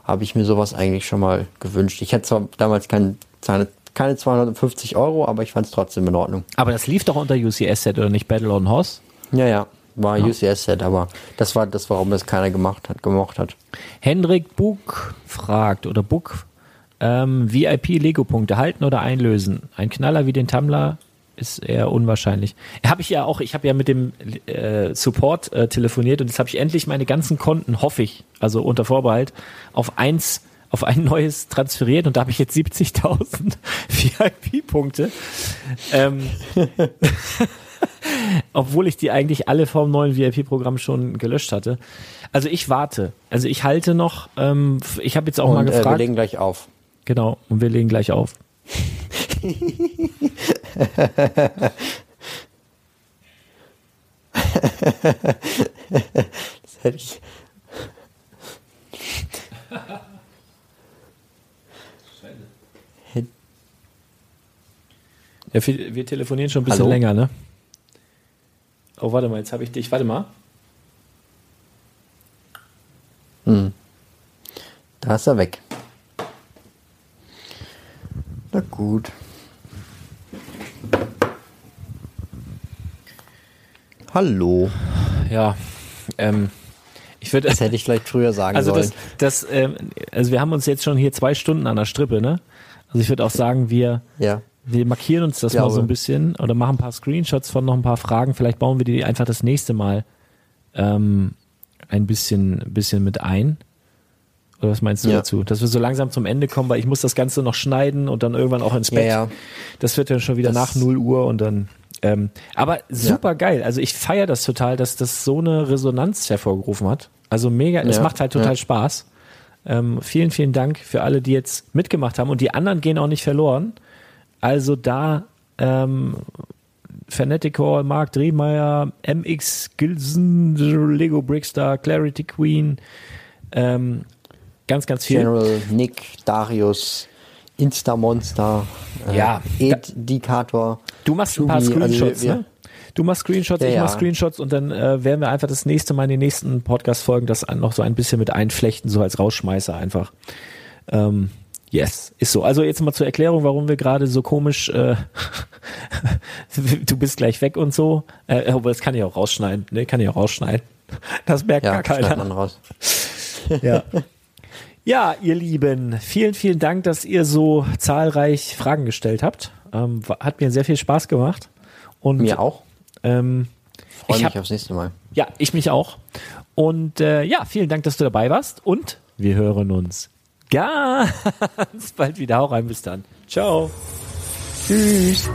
habe ich mir sowas eigentlich schon mal gewünscht. Ich hätte zwar damals kein, keine, keine 250 Euro, aber ich fand es trotzdem in Ordnung. Aber das lief doch unter UCS-Set oder nicht Battle on Horse? Ja, ja, war UCS-Set, aber das war das, warum das keiner gemacht hat, gemocht hat. Hendrik Buck fragt oder Buck ähm, VIP-Lego-Punkte halten oder einlösen. Ein Knaller wie den Tumblr ist eher unwahrscheinlich. Habe ich ja auch, ich habe ja mit dem äh, Support äh, telefoniert und jetzt habe ich endlich meine ganzen Konten, hoffe ich, also unter Vorbehalt, auf eins, auf ein neues transferiert und da habe ich jetzt 70.000 VIP-Punkte. Ähm, obwohl ich die eigentlich alle vom neuen VIP-Programm schon gelöscht hatte. Also ich warte. Also ich halte noch. Ähm, ich habe jetzt auch mal Und äh, wir gefragt. legen gleich auf. genau. Und wir legen gleich auf. Das hätte ich. Ja, wir, wir telefonieren schon ein bisschen Hallo? länger, ne? Oh, warte mal, jetzt habe ich dich. Warte mal. Da ist er weg. Na gut. Hallo. Ja. Ähm, ich würde. Das hätte ich vielleicht früher sagen Also sollen. das, das, ähm, also wir haben uns jetzt schon hier zwei Stunden an der Strippe, ne? Also ich würde auch sagen, wir, ja. Wir markieren uns das Ja, mal so ein bisschen oder machen ein paar Screenshots von noch ein paar Fragen. Vielleicht bauen wir die einfach das nächste Mal ähm, ein bisschen, bisschen mit ein. Oder was meinst du Ja. dazu? Dass wir so langsam zum Ende kommen, weil ich muss das Ganze noch schneiden und dann irgendwann auch ins Bett. ja. Das wird dann schon wieder Das- nach 0 Uhr und dann. Ähm, aber super geil. Also ich feiere das total, dass das so eine Resonanz hervorgerufen hat. Also mega, es macht halt total. Spaß. Ähm, vielen, vielen Dank für alle, die jetzt mitgemacht haben und die anderen gehen auch nicht verloren. Also da ähm, Fanaticor, Mark Drehmeier, MX Gilson, Lego Brickstar, Clarity Queen, ähm, ganz, ganz viel. General Nick, Darius, Instamonster, äh, Ja, Edikator. Du machst ein paar also Screenshots, wir- ne? Du machst Screenshots, Ja, ich mach. Screenshots und dann äh, werden wir einfach das nächste Mal in den nächsten Podcast-Folgen das noch so ein bisschen mit einflechten, so als Rausschmeißer einfach. Ähm, yes, ist so. Also jetzt mal zur Erklärung, warum wir gerade so komisch, äh, du bist gleich weg und so. Äh, aber das kann ich auch rausschneiden, ne? Kann ich auch rausschneiden. Das merkt Ja, gar keiner. man raus. Ja. ja, ihr Lieben, vielen, vielen Dank, dass ihr so zahlreich Fragen gestellt habt. Ähm, hat mir sehr viel Spaß gemacht. Und Mir auch. Ähm, Freue ich mich hab, aufs nächste Mal. ja, ich mich auch. Und äh, ja, vielen Dank, dass du dabei warst. Und wir hören uns ganz bald wieder. Hau rein, bis dann. Ciao. Tschüss.